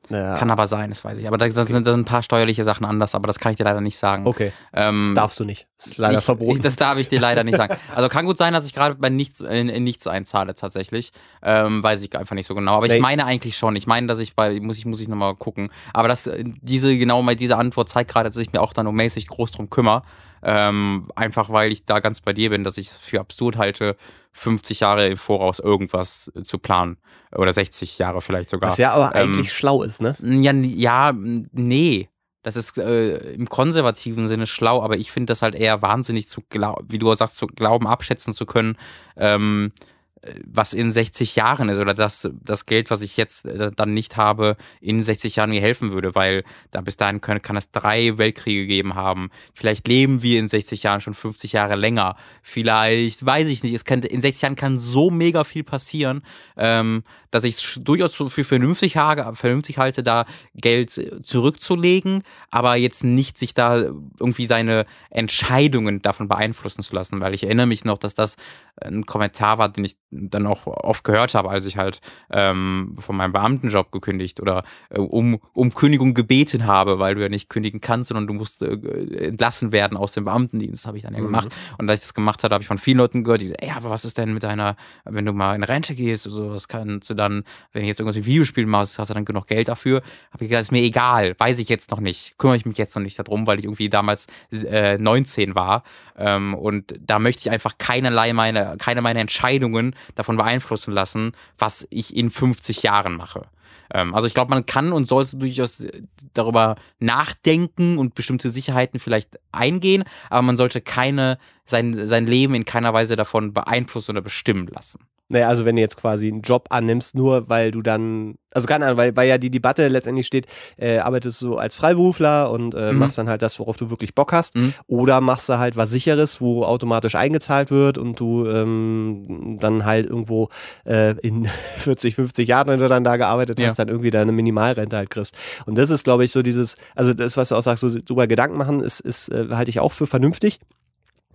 Ja. Kann aber sein, das weiß ich. Aber da, okay. sind ein paar steuerliche Sachen anders, aber das kann ich dir leider nicht sagen. Okay. Ähm, das darfst du nicht. Das ist leider ich, verboten. Ich, das darf ich dir leider nicht sagen. Also kann gut sein, dass ich gerade bei nichts, in, in, nichts einzahle tatsächlich. Ähm, weiß ich einfach nicht so genau. Aber nee. ich meine eigentlich schon. Ich meine, dass ich bei, muss ich, muss ich nochmal gucken. Aber das, diese, genau mal diese Antwort zeigt gerade, dass ich mir auch da nur mäßig groß drum kümmere. Ähm, einfach weil ich da ganz bei dir bin, dass ich es für absurd halte, 50 Jahre im Voraus irgendwas zu planen. Oder 60 Jahre vielleicht sogar. Was ja aber ähm, eigentlich schlau ist, ne? Ja, ja nee. Das ist äh, im konservativen Sinne schlau, aber ich finde das halt eher wahnsinnig zu glauben, wie du sagst, zu glauben, abschätzen zu können, ähm, was in 60 Jahren ist oder das, das Geld, was ich jetzt äh, dann nicht habe, in 60 Jahren mir helfen würde, weil da bis dahin können, kann es drei Weltkriege gegeben haben. Vielleicht leben wir in 60 Jahren schon 50 Jahre länger. Vielleicht, weiß ich nicht, es könnte, in 60 Jahren kann so mega viel passieren, ähm, dass ich es durchaus für vernünftig, vernünftig halte, da Geld zurückzulegen, aber jetzt nicht sich da irgendwie seine Entscheidungen davon beeinflussen zu lassen, weil ich erinnere mich noch, dass das ein Kommentar war, den ich dann auch oft gehört habe, als ich halt ähm, von meinem Beamtenjob gekündigt oder äh, um, um Kündigung gebeten habe, weil du ja nicht kündigen kannst, sondern du musst äh, entlassen werden aus dem Beamtendienst, habe ich dann ja mhm. gemacht. Und als ich das gemacht habe, habe ich von vielen Leuten gehört, die sagen, ey, aber was ist denn mit deiner, wenn du mal in Rente gehst, so, was kannst du dann, wenn ich jetzt irgendwas wie Videospiel machst, hast du dann genug Geld dafür? Habe ich gesagt, ist mir egal, weiß ich jetzt noch nicht, kümmere ich mich jetzt noch nicht darum, weil ich irgendwie damals äh, 19 war. Ähm, und da möchte ich einfach keinerlei meine, keine meiner Entscheidungen davon beeinflussen lassen, was ich in 50 Jahren mache. Ähm, also ich glaube, man kann und sollte durchaus darüber nachdenken und bestimmte Sicherheiten vielleicht eingehen, aber man sollte keine, sein, sein Leben in keiner Weise davon beeinflussen oder bestimmen lassen. Naja, also wenn du jetzt quasi einen Job annimmst, nur weil du dann, also keine Ahnung, weil, weil ja die Debatte letztendlich steht, äh, arbeitest du als Freiberufler und äh, mhm. machst dann halt das, worauf du wirklich Bock hast, mhm. oder machst du halt was Sicheres, wo automatisch eingezahlt wird und du ähm, dann halt irgendwo äh, in 40, 50 Jahren, wenn du dann da gearbeitet ja. hast, dann irgendwie deine Minimalrente halt kriegst. Und das ist, glaube ich, so dieses, also das, was du auch sagst, so drüber Gedanken machen, ist, ist äh, halte ich auch für vernünftig.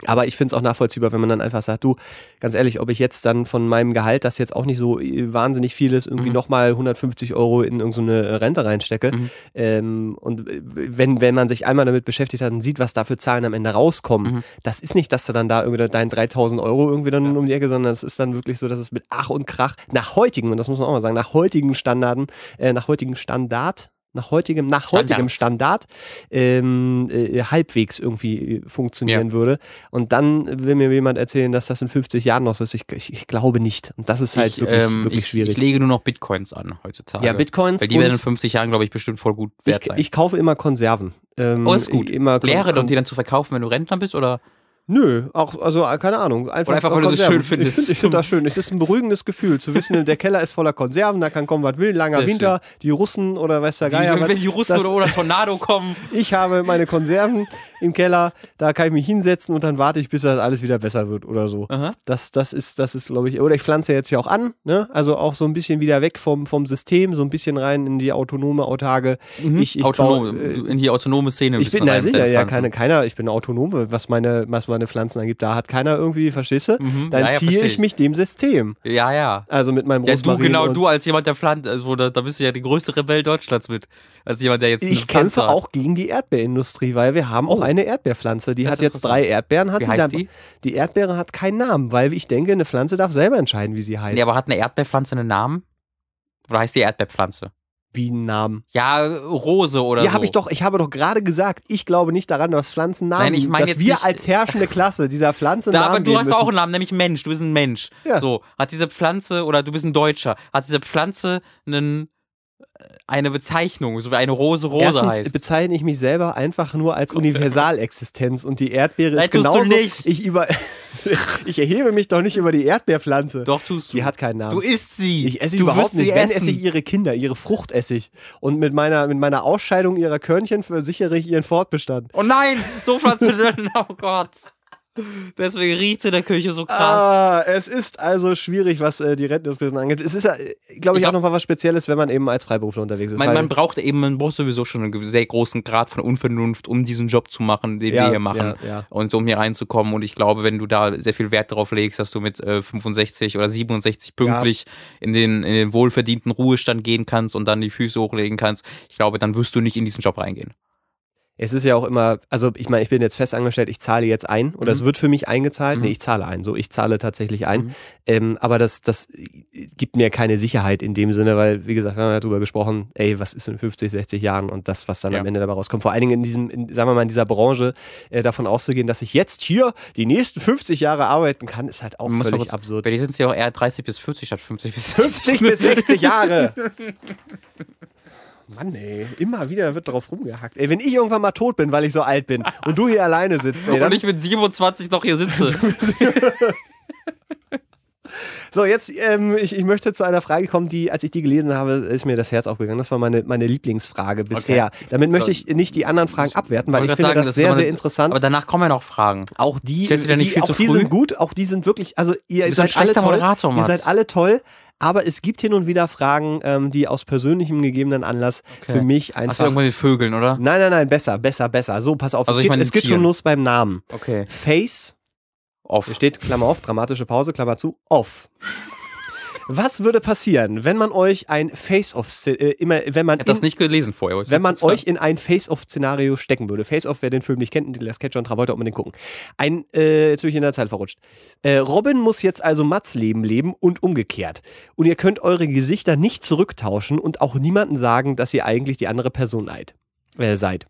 Aber ich finde es auch nachvollziehbar, wenn man dann einfach sagt, du, ganz ehrlich, ob ich jetzt dann von meinem Gehalt, das jetzt auch nicht so äh, wahnsinnig viel ist, irgendwie mhm. nochmal 150 Euro in irgendeine Rente reinstecke. Mhm. Ähm, und äh, wenn, wenn man sich einmal damit beschäftigt hat und sieht, was da für Zahlen am Ende rauskommen, mhm. das ist nicht, dass du dann da irgendwie deinen 3000 Euro irgendwie dann ja. um die Ecke, sondern es ist dann wirklich so, dass es mit Ach und Krach nach heutigen, und das muss man auch mal sagen, nach heutigen Standarden, äh, nach heutigen Standard, nach heutigem, nach heutigem Standard ähm, äh, halbwegs irgendwie äh, funktionieren Ja. würde. Und dann will mir jemand erzählen, dass das in 50 Jahren noch so ist. Ich, ich, ich glaube nicht. Und das ist halt ich, wirklich, ähm, wirklich ich, schwierig. Ich lege nur noch Bitcoins an heutzutage. ja, Bitcoins. Weil die werden in und 50 Jahren, glaube ich, bestimmt voll gut wert ich, sein. ich kaufe immer Konserven. Ähm, oh, ist gut. Immer Leere, um die dann zu verkaufen, wenn du Rentner bist, oder? Nö, auch, also äh, keine Ahnung. Einfach, Oder einfach, weil du das Konserven. schön findest. Ich finde find das schön. Es ist ein beruhigendes Gefühl, zu wissen, der Keller ist voller Konserven, da kann kommen, was will, langer Sehr Winter, die Russen oder weiß der Geier. Was- wenn die Russen das- oder, Tornado kommen. Ich habe meine Konserven im Keller, da kann ich mich hinsetzen und dann warte ich, bis das alles wieder besser wird oder so. Aha. Das, das ist, das ist, glaube ich, oder ich pflanze jetzt ja auch an, ne? Also auch so ein bisschen wieder weg vom, vom System, so ein bisschen rein in die autonome, autarke. Ich, ich Autonom, baue, äh, in die autonome Szene. ich bin du mit sicher, ja, keine, keiner, ich bin autonom, was meine, was meine Pflanzen angibt. Da hat keiner irgendwie, verstehst du? Mhm. Dann Ja, ja, ziehe ich ich. mich dem System. Ja, ja. Also mit meinem Ja, du genau, du als jemand, der pflanzt, also da, da bist du ja der größte Rebell Deutschlands mit. Als jemand, der jetzt Ich kämpfe hat. auch gegen die Erdbeerindustrie, weil wir haben auch Oh. eine Erdbeerpflanze. Die Das hat jetzt drei Erdbeeren. Hat Wie die, heißt dann, die? die Erdbeere hat keinen Namen, weil ich denke, eine Pflanze darf selber entscheiden, wie sie heißt. Nee, aber hat eine Erdbeerpflanze einen Namen? Oder heißt die Erdbeerpflanze? Wie einen Namen. Ja, Rose oder ja, so. habe ich doch, ich habe doch gerade gesagt, ich glaube nicht daran, dass Pflanzen Namen, Nein, ich meine dass jetzt wir nicht- als herrschende Klasse dieser Pflanze Da, Namen aber du hast müssen. auch einen Namen, nämlich Mensch. Du bist ein Mensch. Ja. So, hat diese Pflanze, oder du bist ein Deutscher, hat diese Pflanze einen, eine Bezeichnung, so wie eine Rose Rose Erstens heißt. bezeichne ich mich selber einfach nur als Universalexistenz und die Erdbeere Nein, ist tust du nicht. Ich, über, ich erhebe mich doch nicht über die Erdbeerpflanze. Doch, tust du. Die hat keinen Namen. Du isst sie. Ich esse du überhaupt nicht. sie Wenn essen. esse ich ihre Kinder, ihre Frucht esse ich. Und mit meiner, mit meiner Ausscheidung ihrer Körnchen versichere ich ihren Fortbestand. Oh nein, so du denn. Oh Gott. Deswegen riecht es in der Küche so krass. Ah, es ist also schwierig, was äh, die Rentendiskussion angeht. Es ist ja, glaube ich, Ich auch nochmal was Spezielles, wenn man eben als Freiberufler unterwegs ist. Man, man braucht eben, man braucht sowieso schon einen sehr großen Grad von Unvernunft, um diesen Job zu machen, den Ja, wir hier machen. ja, ja. Und um hier reinzukommen. Und ich glaube, wenn du da sehr viel Wert darauf legst, dass du mit äh, 65 oder 67 pünktlich in, den, in den wohlverdienten Ruhestand gehen kannst und dann die Füße hochlegen kannst, ich glaube, dann wirst du nicht in diesen Job reingehen. Es ist ja auch immer, also ich meine, ich bin jetzt festangestellt, ich zahle jetzt ein oder Mhm. es wird für mich eingezahlt. Mhm. Nee, ich zahle ein. So, ich zahle tatsächlich ein. Mhm. Ähm, aber das, das gibt mir keine Sicherheit in dem Sinne, weil, wie gesagt, wir haben ja drüber gesprochen, ey, was ist in 50, 60 Jahren und das, was dann Ja. am Ende dabei rauskommt. Vor allen Dingen in diesem, in, sagen wir mal, in dieser Branche äh, davon auszugehen, dass ich jetzt hier die nächsten 50 Jahre arbeiten kann, ist halt auch muss völlig kurz- absurd. Bei dir sind es ja auch eher 30 bis 40 statt 50 bis 60. 50 bis 60 Jahre. Mann, ey, immer wieder wird drauf rumgehackt. Ey, wenn ich irgendwann mal tot bin, weil ich so alt bin und du hier alleine sitzt, ey, dann, Und ich mit 27 noch hier sitze. So, jetzt, ähm, ich, ich möchte zu einer Frage kommen, die, als ich die gelesen habe, ist mir das Herz aufgegangen. Das war meine, meine Lieblingsfrage bisher. Damit möchte ich nicht die anderen Fragen abwerten, weil ich wollte finde sagen, das das sehr, aber sehr eine- interessant. Aber danach kommen ja noch Fragen. auch die, die, auch die sind gut, auch die sind wirklich, also ihr seid alle schlechter toll. Moderator, ihr Mats. seid alle toll. Aber es gibt hin und wieder Fragen, ähm, die aus persönlichem gegebenen Anlass Okay. für mich Hast du einfach. irgendwann mit Vögeln, oder? Nein, nein, nein, besser, besser, besser. So, pass auf. Also es ich geht, meine es geht schon los beim Namen. Okay. Face Off. Hier steht, Klammer auf, dramatische Pause, Klammer zu, off. Was würde passieren, wenn man euch ein Face-Off, äh, immer, wenn man, Ich das in, nicht gelesen vorher. wenn man euch in ein Face-Off-Szenario stecken würde? Face-Off, wer den Film nicht kennt, Nicolas Cage und Travolta, unbedingt gucken. Ein, äh, jetzt bin ich in der Zeit verrutscht. Äh, Robin muss jetzt also Mats Leben leben und umgekehrt. Und ihr könnt eure Gesichter nicht zurücktauschen und auch niemandem sagen, dass ihr eigentlich die andere Person leid, äh, seid.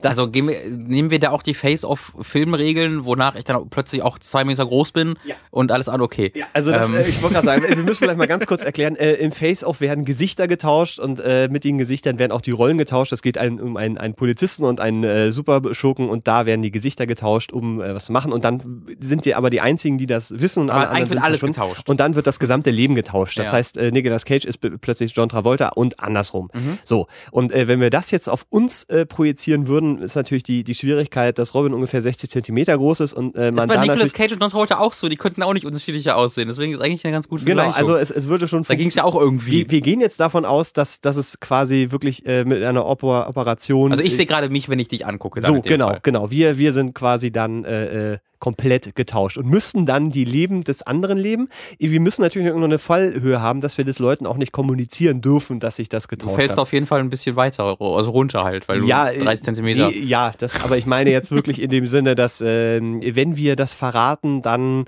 Das, also wir, nehmen wir da auch die Face-Off-Filmregeln, wonach ich dann plötzlich auch zwei Meter groß bin Ja. und alles an okay. Ja, also das, Ähm. äh, ich wollte gerade sagen, wir müssen vielleicht mal ganz kurz erklären, äh, im Face-Off werden Gesichter getauscht und äh, mit den Gesichtern werden auch die Rollen getauscht. Es geht ein, um einen, einen Polizisten und einen äh, Superschurken und da werden die Gesichter getauscht, um äh, was zu machen und dann sind die aber die einzigen, die das wissen und alle anderen sind alles verschwunden. getauscht. Und dann wird das gesamte Leben getauscht. Das Ja. heißt, äh, Nicolas Cage ist plötzlich John Travolta und andersrum. Mhm. So, und wenn wir das jetzt auf uns projizieren würden, ist natürlich die, die Schwierigkeit, dass Robin ungefähr 60 Zentimeter groß ist und äh, Das man ist bei Nicolas. Cage und John Travolta auch so, die könnten auch nicht unterschiedlicher aussehen. Deswegen ist eigentlich eine ganz gute Genau, also es, es würde schon da ging es ja auch irgendwie. Wir, wir gehen jetzt davon aus, dass, dass es quasi wirklich äh, mit einer Oper Operation. also ich äh, sehe gerade mich, wenn ich dich angucke. So, genau, genau. Wir, wir sind quasi dann äh, äh, komplett getauscht und müssten dann die Leben des anderen leben. Wir müssen natürlich irgendeine Fallhöhe haben, dass wir das Leuten auch nicht kommunizieren dürfen, dass sich das Du getauscht fällst hat. auf jeden Fall ein bisschen weiter, also runter halt, weil du ja, äh, 30 Zentimeter. nee, Ja, das, aber ich meine jetzt wirklich in dem Sinne, dass ähm, wenn wir das verraten, dann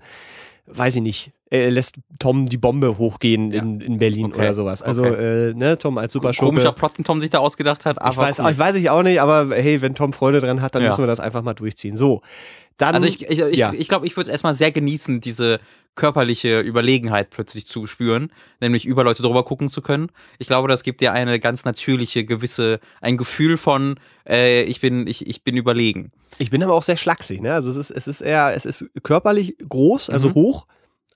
weiß ich nicht. Äh, lässt Tom die Bombe hochgehen Ja. in, in Berlin Okay. oder sowas. Also, Okay. äh, ne, Tom als Superschurke. Komischer Plot, den Tom sich da ausgedacht hat, aber ich weiß, cool. ich weiß ich auch nicht, aber hey, wenn Tom Freude dran hat, dann Ja. müssen wir das einfach mal durchziehen. So, dann. Also ich, ich, ich, ja. ich glaube, ich würde es erstmal sehr genießen, diese körperliche Überlegenheit plötzlich zu spüren, nämlich über Leute drüber gucken zu können. Ich glaube, das gibt dir eine ganz natürliche, gewisse, ein Gefühl von, äh, ich bin, ich, ich bin überlegen. Ich bin aber auch sehr schlaksig, ne? Also es ist, es ist eher, es ist körperlich groß, also Mhm. hoch,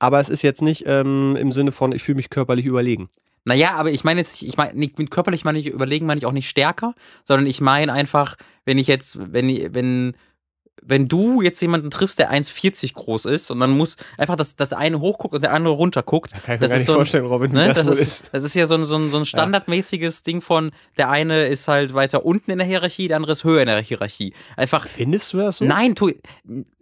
aber es ist jetzt nicht ähm, im Sinne von, ich fühle mich körperlich überlegen. Naja, aber ich meine jetzt, ich meine, nicht mit körperlich meine ich überlegen, meine ich auch nicht stärker, sondern ich meine einfach, wenn ich jetzt, wenn, wenn, wenn du jetzt jemanden triffst, der 1,40 groß ist und dann muss einfach, dass das eine hochguckt und der andere runterguckt. Kann ich mir das gar ist nicht so vorstellen, Robin, Ne, das, das, ist, ist. das ist ja so ein, so ein, so ein standardmäßiges Ding von, der eine ist halt weiter unten in der Hierarchie, der andere ist höher in der Hierarchie. Einfach, Findest du das so? nein, tu,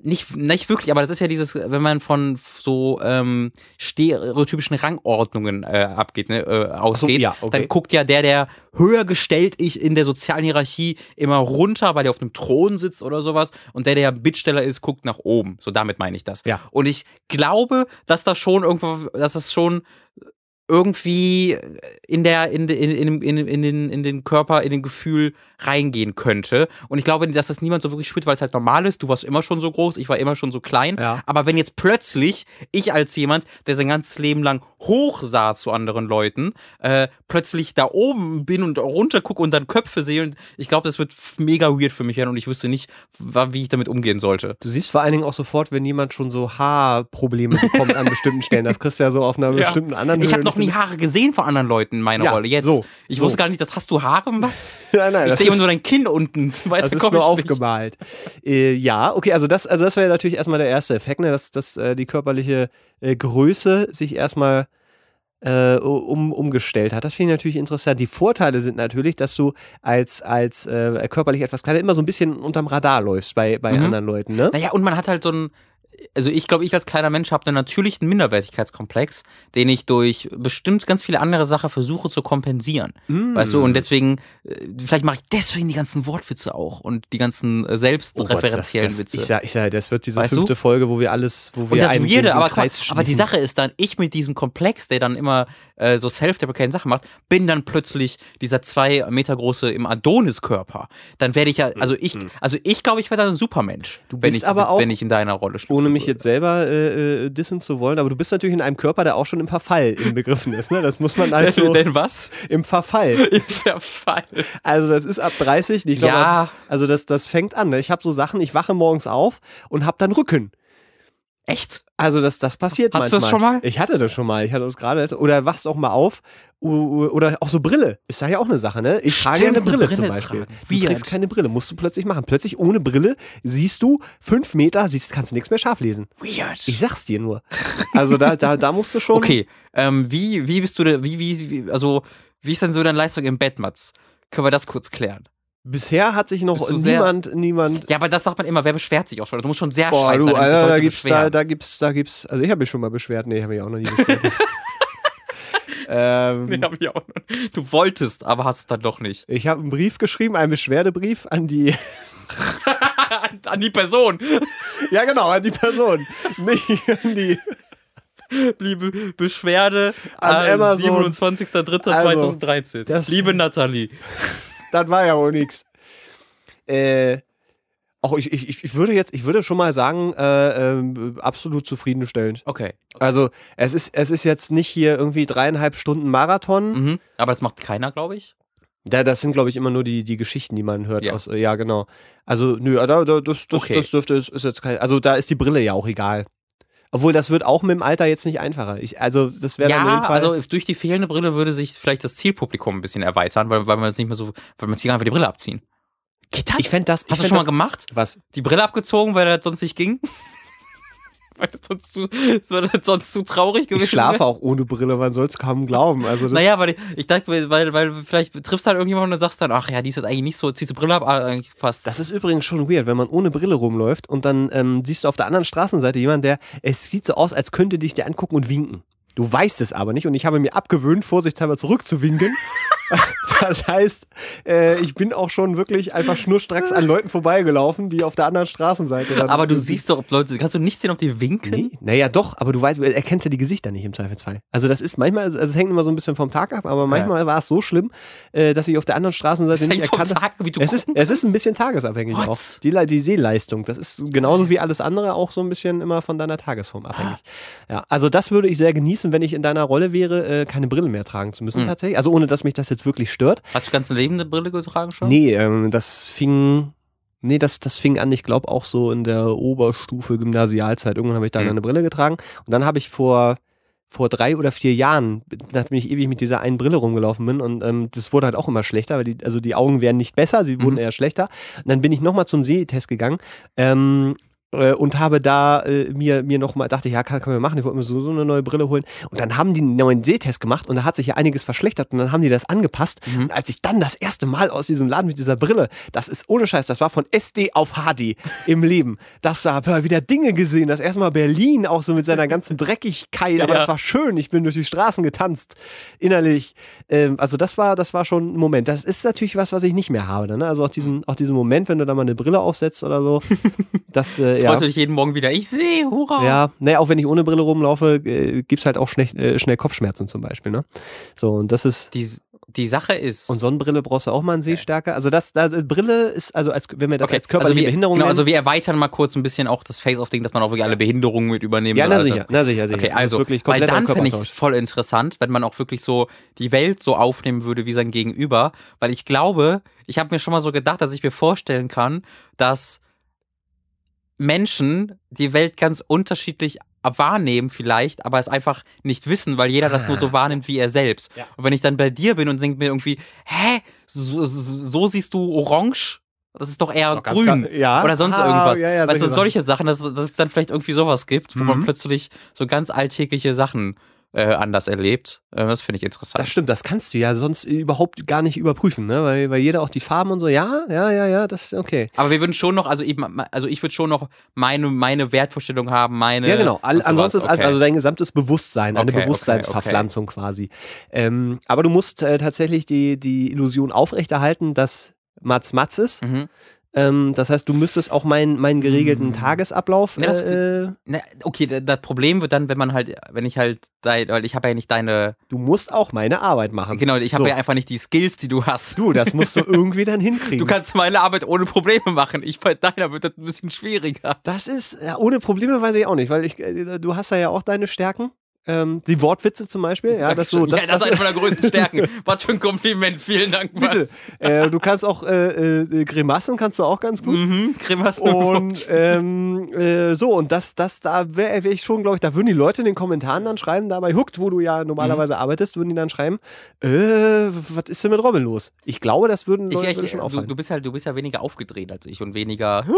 nicht, nicht wirklich, aber das ist ja dieses, wenn man von so ähm, stereotypischen Rangordnungen äh, abgeht, ne, äh, ausgeht, ja, okay. dann guckt ja der, der höher gestellt ist in der sozialen Hierarchie, immer runter, weil der auf einem Thron sitzt oder sowas und der, der Bittsteller ist, guckt nach oben. So damit meine ich das. Ja. Und ich glaube, dass das schon irgendwo, dass es schon irgendwie in der in, in, in, in, in, den, in den Körper, in den Gefühl reingehen könnte. Und ich glaube, dass das niemand so wirklich spürt, weil es halt normal ist. Du warst immer schon so groß, ich war immer schon so klein. Ja. Aber wenn jetzt plötzlich ich als jemand, der sein ganzes Leben lang hoch sah zu anderen Leuten, äh, plötzlich da oben bin und runter gucke und dann Köpfe sehe, und ich glaube, das wird mega weird für mich werden und ich wüsste nicht, wie ich damit umgehen sollte. Du siehst vor allen Dingen auch sofort, wenn jemand schon so Haarprobleme bekommt an bestimmten Stellen. Das kriegst du ja so auf einer Ja. bestimmten anderen Ich Höhe habe noch nie Haare gesehen von anderen Leuten in meiner Ja, Rolle. Jetzt. so, ich so. wusste gar nicht, dass hast du Haare, Mats? Nein, nein, Ich sehe ist- nur dein Kinn unten. Weiter Das ist nur aufgemalt. Äh, ja, okay, also das, also das wäre natürlich erstmal der erste Effekt, ne, dass, dass äh, die körperliche äh, Größe sich erstmal äh, um, umgestellt hat. Das finde ich natürlich interessant. Die Vorteile sind natürlich, dass du als, als äh, körperlich etwas kleiner immer so ein bisschen unterm Radar läufst bei, bei Mhm. anderen Leuten, ne? Naja, und man hat halt so ein, also ich glaube, ich als kleiner Mensch habe einen natürlichen Minderwertigkeitskomplex, den ich durch bestimmt ganz viele andere Sachen versuche zu kompensieren. Mm. Weißt du, und deswegen, äh, vielleicht mache ich deswegen die ganzen Wortwitze auch und die ganzen äh, Oh Gott, selbstreferenziellen das, das, Witze. Ich sag, ich sag, das wird diese Weißt du? fünfte Folge, wo wir alles, wo wir Und das einen im aber, Kreis aber die. Sache ist dann, ich mit diesem Komplex, der dann immer äh, so self-deprecating Sachen macht, bin dann plötzlich dieser zwei Meter große im Adonis-Körper. Dann werde ich ja, also ich, also ich glaube, ich werde dann ein Supermensch, Du wenn bist ich, aber auch- wenn ich in deiner Rolle schlüpfen ohne mich jetzt selber äh, äh, dissen zu wollen, aber du bist natürlich in einem Körper, der auch schon im Verfall inbegriffen ist. Ne? Das muss man also Denn was? im Verfall. Im Verfall. Also das ist ab 30. Ich glaube, Ja. also das, das fängt an. Ne? Ich habe so Sachen, ich wache morgens auf und habe dann Rücken. Echt? Also das, das passiert Hattest du manchmal. das schon mal? Ich hatte das schon mal. Ich hatte das gerade. Oder wachst auch mal auf. Oder auch so Brille. Ist da ja auch eine Sache, ne? Ich trage ja eine Stimmt, Brille, Brille zum Beispiel. tragen. Du trägst keine Brille. Musst du plötzlich machen. Plötzlich ohne Brille siehst du fünf Meter, siehst, kannst du nichts mehr scharf lesen. Weird. Ich sag's dir nur. Also da, da, da musst du schon. okay, ähm, wie, wie bist du, da- wie, wie, wie, also, wie ist denn so deine Leistung im Bett, Mats? Können wir das kurz klären? Bisher hat sich noch du sehr- niemand, niemand Ja, aber das sagt man immer, wer beschwert sich auch schon? Du musst schon sehr Boah, scheiße du, sein, Alter, da gibt's, da, da gibt's, da gibt's, also ich habe mich schon mal beschwert, nee, habe ich auch noch nie beschwert. ähm, Nee, hab ich auch noch. Du wolltest, aber hast es dann doch nicht. Ich habe einen Brief geschrieben, einen Beschwerdebrief an die, An die Person. ja genau, an die Person, nicht an die, Liebe Beschwerde An äh, Amazon. 27.03.2013. das- Liebe Nathalie. Das war ja wohl nix. Äh, auch ich, ich, ich würde jetzt, ich würde schon mal sagen, äh, ähm, absolut zufriedenstellend. Okay. Also es ist, es ist jetzt nicht hier irgendwie dreieinhalb Stunden Marathon. Mhm. Aber das macht keiner, glaube ich. Da, das sind, glaube ich, immer nur die, die Geschichten, die man hört. Ja. Aus, äh, ja, genau. Also, nö, da, da, das, das, Okay. das dürfte, ist, ist jetzt kein. Also, da ist die Brille ja auch egal. Obwohl, das wird auch mit dem Alter jetzt nicht einfacher. Ich, also, das wäre dann Ja, Fall. also durch die fehlende Brille würde sich vielleicht das Zielpublikum ein bisschen erweitern, weil, weil man jetzt nicht mehr so, weil man sich einfach die Brille abziehen. Geht das? ich fände das. Hast du schon mal das, gemacht? Was? Die Brille abgezogen, weil das sonst nicht ging? weil das sonst zu, das sonst zu traurig gewesen Ich schlafe wäre? auch ohne Brille, man soll es kaum glauben. Also, Naja, weil ich, ich dachte, weil, weil vielleicht triffst du halt irgendjemanden und sagst dann, ach ja, die ist jetzt eigentlich nicht so, ziehst die Brille ab, ah, eigentlich passt. Das ist übrigens schon weird, wenn man ohne Brille rumläuft und dann ähm, siehst du auf der anderen Straßenseite jemanden, der, es sieht so aus, als könnte dich der angucken und winken. Du weißt es aber nicht und ich habe mir abgewöhnt, vorsichtshalber zurückzuwinken Das heißt, äh, ich bin auch schon wirklich einfach schnurstracks an Leuten vorbeigelaufen, die auf der anderen Straßenseite dann Aber du siehst doch, ob Leute, kannst du nicht sehen, ob die winken? Nee, naja, doch, aber du weißt, du erkennst ja die Gesichter nicht im Zweifelsfall. Also das ist manchmal, also es hängt immer so ein bisschen vom Tag ab, aber manchmal war es so schlimm, äh, dass ich auf der anderen Straßenseite Das nicht hängt vom erkannt Tag, wie du Es ist, es ist ein bisschen tagesabhängig What? auch. Die, die Sehleistung, das ist genauso wie alles andere auch so ein bisschen immer von deiner Tagesform abhängig. Ja, also das würde ich sehr genießen, wenn ich in deiner Rolle wäre, äh, keine Brille mehr tragen zu müssen Hm. tatsächlich. Also ohne, dass mich das jetzt wirklich stört. Hast du ganz Leben eine Brille getragen schon? Nee, ähm, das fing. Nee, das, das fing an, ich glaube auch so in der Oberstufe Gymnasialzeit. Irgendwann habe ich da Hm. eine Brille getragen. Und dann habe ich vor, vor drei oder vier Jahren, nachdem ich ewig mit dieser einen Brille rumgelaufen bin, und ähm, das wurde halt auch immer schlechter, weil die, also die Augen werden nicht besser, sie wurden Mhm. eher schlechter. Und dann bin ich nochmal zum Sehtest gegangen. Ähm, äh, und habe da äh, mir, mir nochmal, dachte ich, ja, kann, kann man machen, ich wollte mir so, so eine neue Brille holen. Und dann haben die einen neuen Sehtest gemacht und da hat sich ja einiges verschlechtert und dann haben die das angepasst. Mhm. Und als ich dann das erste Mal aus diesem Laden mit dieser Brille, das ist ohne Scheiß, das war von SD auf HD im Leben. Das da hab ich wieder Dinge gesehen. Das erste Mal Berlin auch so mit seiner ganzen Dreckigkeit, aber Ja. das war schön. Ich bin durch die Straßen getanzt, innerlich. Ähm, also das war, das war schon ein Moment. Das ist natürlich was, was ich nicht mehr habe. Ne? Also auch diesen, auch diesen Moment, wenn du da mal eine Brille aufsetzt oder so. Das, äh, ja. Freust du dich jeden Morgen wieder? Ich sehe, hurra! Ja, naja, auch wenn ich ohne Brille rumlaufe, äh, gibt's halt auch schnell, äh, schnell Kopfschmerzen zum Beispiel, ne? So, und das ist. Die, die Sache ist. Und Sonnenbrille brauchst du auch mal einen Sehstärker. Also das, das Brille ist, also als wenn wir das als körperliche also wir, Behinderung genau, nennen. also wir erweitern mal kurz ein bisschen auch das Face-Off-Ding, dass man auch wirklich alle Behinderungen mit übernehmen ja, na sicher, na sicher, sicher. Okay, also, wirklich weil dann fände ich es voll interessant, wenn man auch wirklich so die Welt so aufnehmen würde wie sein Gegenüber, weil ich glaube, ich habe mir schon mal so gedacht, dass ich mir vorstellen kann, dass Menschen die Welt ganz unterschiedlich wahrnehmen vielleicht, aber es einfach nicht wissen, weil jeder das nur so wahrnimmt wie er selbst. Ja. Und wenn ich dann bei dir bin und denke mir irgendwie, hä, so, so, siehst du orange? Das ist doch eher Doch, ganz grün. klar. Ja. Oder sonst Ah, irgendwas. ja, ja, weißt du, solche solche Sachen, dass, dass es dann vielleicht irgendwie sowas gibt, wo man Mhm. plötzlich so ganz alltägliche Sachen äh, anders erlebt. Äh, das finde ich interessant. Das stimmt, das kannst du ja sonst überhaupt gar nicht überprüfen, ne? Weil, weil jeder auch die Farben und so, ja, ja, ja, ja, das ist okay. Aber wir würden schon noch, also eben, also ich würde schon noch meine, meine Wertvorstellung haben, meine. Ja, genau. All, ansonsten ist Okay. also dein gesamtes Bewusstsein, eine Okay, okay, Bewusstseinsverpflanzung quasi. Ähm, aber du musst äh, tatsächlich die, die Illusion aufrechterhalten, dass Mats Mats ist. Mhm. Ähm, das heißt, du müsstest auch meinen, meinen geregelten Mhm. Tagesablauf. Ja, das- äh, Na, okay, da- das Problem wird dann, wenn man halt, wenn ich halt, dein, weil ich habe ja nicht deine, du musst auch meine Arbeit machen. genau, ich habe So. ja einfach nicht die Skills, die du hast. Du, das musst du irgendwie dann hinkriegen. Du kannst meine Arbeit ohne Probleme machen. Ich bei deiner wird das ein bisschen schwieriger. das ist, ja, ohne Probleme weiß ich auch nicht, weil ich, äh, du hast ja auch deine Stärken. Ähm, die Wortwitze zum Beispiel, ja, das so. ja, das ist eine meiner größten Stärken. Was für ein Kompliment. Vielen Dank. Mats. Äh, du kannst auch äh, äh, Grimassen kannst du auch ganz gut. Mhm, Grimassen Und ähm, äh, so, und das, das, da wäre wär ich schon, glaube ich, da würden die Leute in den Kommentaren dann schreiben, da bei Hooked, wo du ja normalerweise arbeitest, würden die dann schreiben, äh, was ist denn mit Robin los? Ich glaube, das würden Ich, Leute ich, würde schon du, auffallen. du bist halt, du bist ja weniger aufgedreht als ich und weniger.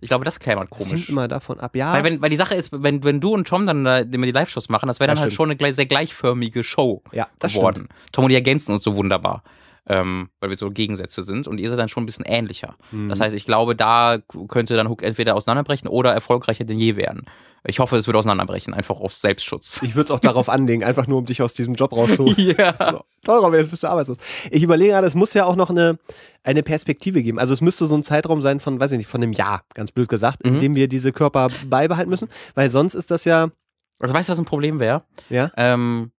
Ich glaube, das käme das hängt komisch. immer davon ab. Ja, Weil, wenn, weil die Sache ist, wenn, wenn du und Tom dann da, immer die Live-Shows machen, das wäre dann Das halt stimmt. schon eine sehr gleichförmige Show ja das geworden. Tom und die ergänzen uns so wunderbar, ähm, weil wir so Gegensätze sind und ihr seid dann schon ein bisschen ähnlicher. stimmt. Das heißt, ich glaube, da könnte dann Hook entweder auseinanderbrechen oder erfolgreicher denn je werden. Ich hoffe, es wird auseinanderbrechen, einfach aus Selbstschutz. ich würde es auch darauf anlegen, einfach nur um dich aus diesem Job rauszuholen. ja. So, toll, Robin, jetzt bist du arbeitslos. Ich überlege gerade, es muss ja auch noch eine, eine Perspektive geben. Also es müsste so ein Zeitraum sein von, weiß ich nicht, von einem Jahr, ganz blöd gesagt, in Mhm. dem wir diese Körper beibehalten müssen. Weil sonst ist das ja, Also weißt du, was ein Problem wäre? ja, Ähm,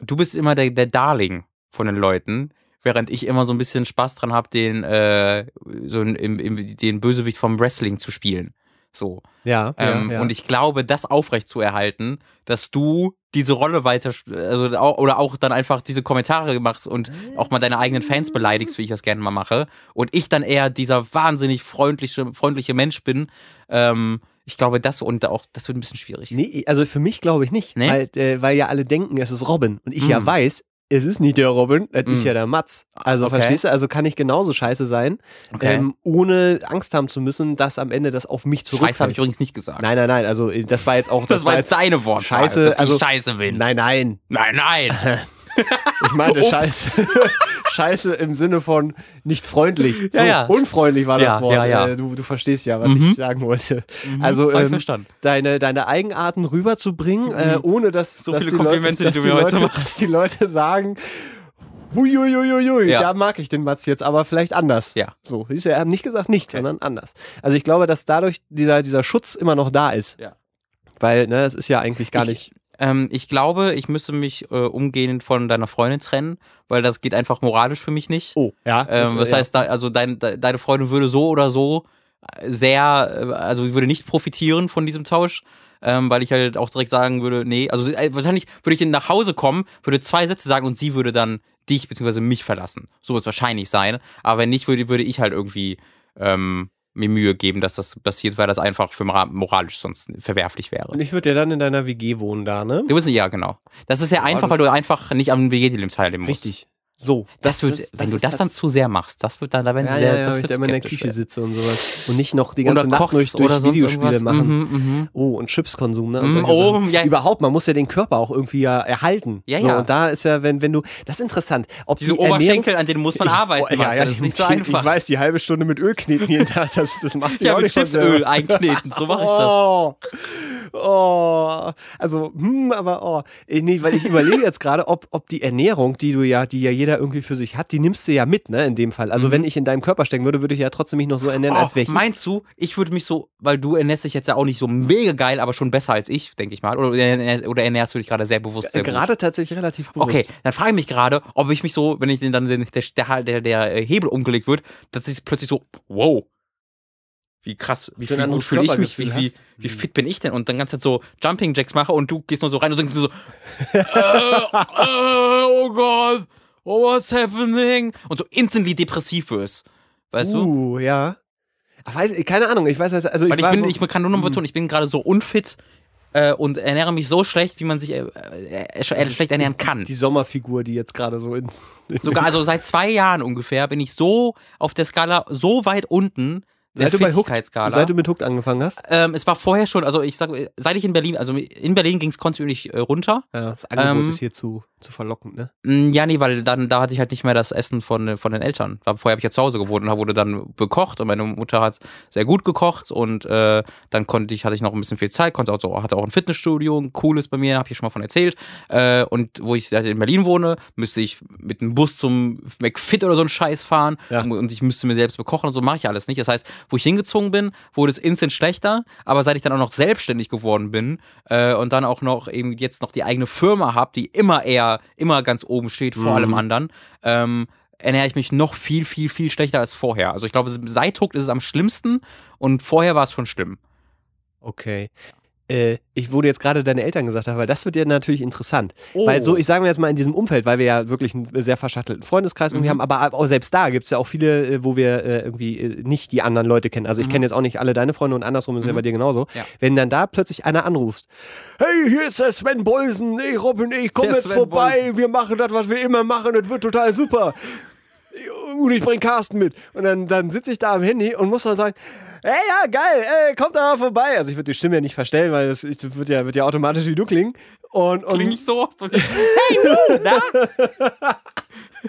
du bist immer der, der Darling von den Leuten, während ich immer so ein bisschen Spaß dran habe, den, äh, so im, im, den Bösewicht vom Wrestling zu spielen. So. ja, Ähm, ja, ja. Und ich glaube, das aufrecht zu erhalten, dass du diese Rolle weiter, also oder auch dann einfach diese Kommentare machst und auch mal deine eigenen Fans beleidigst, wie ich das gerne mal mache, und ich dann eher dieser wahnsinnig freundliche, freundliche Mensch bin, ähm, ich glaube, das und auch, das wird ein bisschen schwierig. Nee, also für mich glaube ich nicht, Nee? weil, äh, weil ja alle denken, es ist Robin. Und ich ja Mm. weiß, es ist nicht der Robin, es ist Mm. ja der Mats. Also Okay. verstehst du, also kann ich genauso scheiße sein, Okay. ähm, ohne Angst haben zu müssen, dass am Ende das auf mich zurückfällt. Scheiße habe ich übrigens nicht gesagt. Nein, nein, nein, also äh, das war jetzt auch, Das, war jetzt deine Wortwahl, Scheiße, dass also- ich scheiße bin. Nein, nein, nein. nein. ich meinte. Scheiße. Scheiße im Sinne von nicht freundlich. So, Ja, ja. Unfreundlich war das Ja, Wort. Äh, Du, du verstehst ja, was Mhm. ich sagen wollte. Also Hab ich ähm, deine, deine Eigenarten rüberzubringen, äh, ohne dass, So dass viele die Komplimente, Leute, dass du mir heute Leute, machst. dass die Leute sagen, huiuiuiui, Ja. da mag ich den Mats jetzt, aber vielleicht anders. Ja. So, ist ja nicht gesagt nicht, sondern anders. Also ich glaube, dass dadurch dieser, dieser Schutz immer noch da ist. Ja. Weil, ne, es ist ja eigentlich gar Ich- nicht. Ähm, ich glaube, ich müsste mich äh, umgehend von deiner Freundin trennen, weil das geht einfach moralisch für mich nicht. Oh, ja. Ähm, das ja. heißt, da, also dein, de, deine Freundin würde so oder so äh, sehr, äh, also würde nicht profitieren von diesem Tausch, ähm, weil ich halt auch direkt sagen würde, nee, also äh, wahrscheinlich würde ich nach Hause kommen, würde zwei Sätze sagen und sie würde dann dich bzw. mich verlassen. So wird es wahrscheinlich sein. Aber wenn nicht, würde, würde ich halt irgendwie ähm, mir Mühe geben, dass das passiert, weil das einfach für mora- moralisch sonst verwerflich wäre. Und ich würde ja dann in deiner WG wohnen da, ne? Du bist, ja, genau. Das ist ja einfach, das- weil du einfach nicht am WG-Leben teilnehmen musst. Richtig. So. Das, wird, wenn du ist das dann zu sehr machst, das wird dann, da werden Ja, sie sehr, ja, ja, das wenn ich wird da immer in der Küche werden. sitze und sowas. Und nicht noch die Oder ganze Nacht kochst durch, durch oder Videospiele machen. Mhm, mhm. Oh, und Chipskonsum, ne? Und solche oh, ja. Überhaupt, man muss ja den Körper auch irgendwie ja erhalten. Ja, so, ja. Und da ist ja, wenn, wenn du, das ist interessant. Ob Diese die Ernährung- Oberschenkel, an denen muss man arbeiten. Oh, ja, ja, das ist nicht so ich, einfach. Ich weiß, die halbe Stunde mit Öl kneten jeden Tag, das, das macht sich ja, auch mit nicht Chipsöl einkneten, so mache ich das. Oh, also, hm, aber oh, nee, weil ich überlege jetzt gerade, ob, ob die Ernährung, die du ja, die ja jeder irgendwie für sich hat, die nimmst du ja mit, ne, in dem Fall. Also, wenn ich in deinem Körper stecken würde, würde ich ja trotzdem mich noch so ernähren, als Mhm. Oh, wäre ich. meinst du, ich würde mich so, weil du ernährst dich jetzt ja auch nicht so mega geil, aber schon besser als ich, denke ich mal. Oder, oder ernährst du dich gerade sehr bewusst? Sehr gut? Gerade tatsächlich relativ bewusst. Okay, dann frage ich mich gerade, ob ich mich so, wenn ich den dann den, der, der, der, äh, Hebel umgelegt wird, dass ich plötzlich so, wow, wie krass, wie viel gut fühle ich mich, wie, wie, wie fit bin ich denn? Und dann ganz Zeit so Jumping Jacks mache und du gehst nur so rein und denkst nur so, äh, äh, oh Gott, oh, what's happening? Und so instantly depressiv wirst. Weißt du? Uh, ja. Ach, weiß, keine Ahnung, ich weiß, also ich, Weil ich, bin, so- ich kann nur noch mal betonen, ich bin gerade so unfit äh, und ernähre mich so schlecht, wie man sich äh, äh, äh, schlecht ernähren kann. die Sommerfigur, die jetzt gerade so ins. Sogar, also seit zwei Jahren ungefähr bin ich so auf der Skala so weit unten seit du bei Hooked, seit du mit Hooked angefangen hast. ähm, es war vorher schon, also ich sag, seit ich in Berlin, also in Berlin ging es kontinuierlich äh, runter. Ja, das Angebot Ähm, ist hier zu, zu verlockend, ne? Ja, nee, weil dann da hatte ich halt nicht mehr das Essen von, von den Eltern. Vorher habe ich ja zu Hause gewohnt und da wurde dann bekocht und meine Mutter hat sehr gut gekocht und äh, dann konnte ich, hatte ich noch ein bisschen viel Zeit, konnte auch so, hatte auch ein Fitnessstudio, ein cooles bei mir, habe ich schon mal von erzählt. Äh, und wo ich halt in Berlin wohne, müsste ich mit dem Bus zum McFit oder so einen Scheiß fahren Ja. und, und ich müsste mir selbst bekochen und so mache ich alles nicht. Das heißt, wo ich hingezogen bin, wurde es instant schlechter, aber seit ich dann auch noch selbstständig geworden bin äh, und dann auch noch eben jetzt noch die eigene Firma habe, die immer eher, immer ganz oben steht vor Mhm. allem anderen, ähm, ernähre ich mich noch viel, viel, viel schlechter als vorher. Also ich glaube, seit Hooked ist es am schlimmsten und vorher war es schon schlimm. Okay. Äh, ich wurde jetzt gerade deine Eltern gesagt haben, weil das wird dir natürlich interessant. Oh. Weil so, ich sage mir jetzt mal in diesem Umfeld, weil wir ja wirklich einen sehr verschattelten Freundeskreis irgendwie Mhm. haben, aber auch selbst da gibt es ja auch viele, äh, wo wir äh, irgendwie äh, nicht die anderen Leute kennen. Also ich Mhm. kenne jetzt auch nicht alle deine Freunde und andersrum ist ja Mhm. bei dir genauso. Ja. Wenn dann da plötzlich einer anruft, hey, hier ist der Sven Bolsen, hey Robin, ich komm Der jetzt Sven vorbei, wir machen das, was wir immer machen, das wird total super. Und ich bring Carsten mit. Und dann, dann sitze ich da am Handy und muss dann sagen, hey, ja, geil, ey, kommt da mal vorbei. Also ich würde die Stimme ja nicht verstellen, weil das ich- das wird ja, wird ja automatisch wie du klingen. Und, und Klingt nicht so. hey, Woo, na?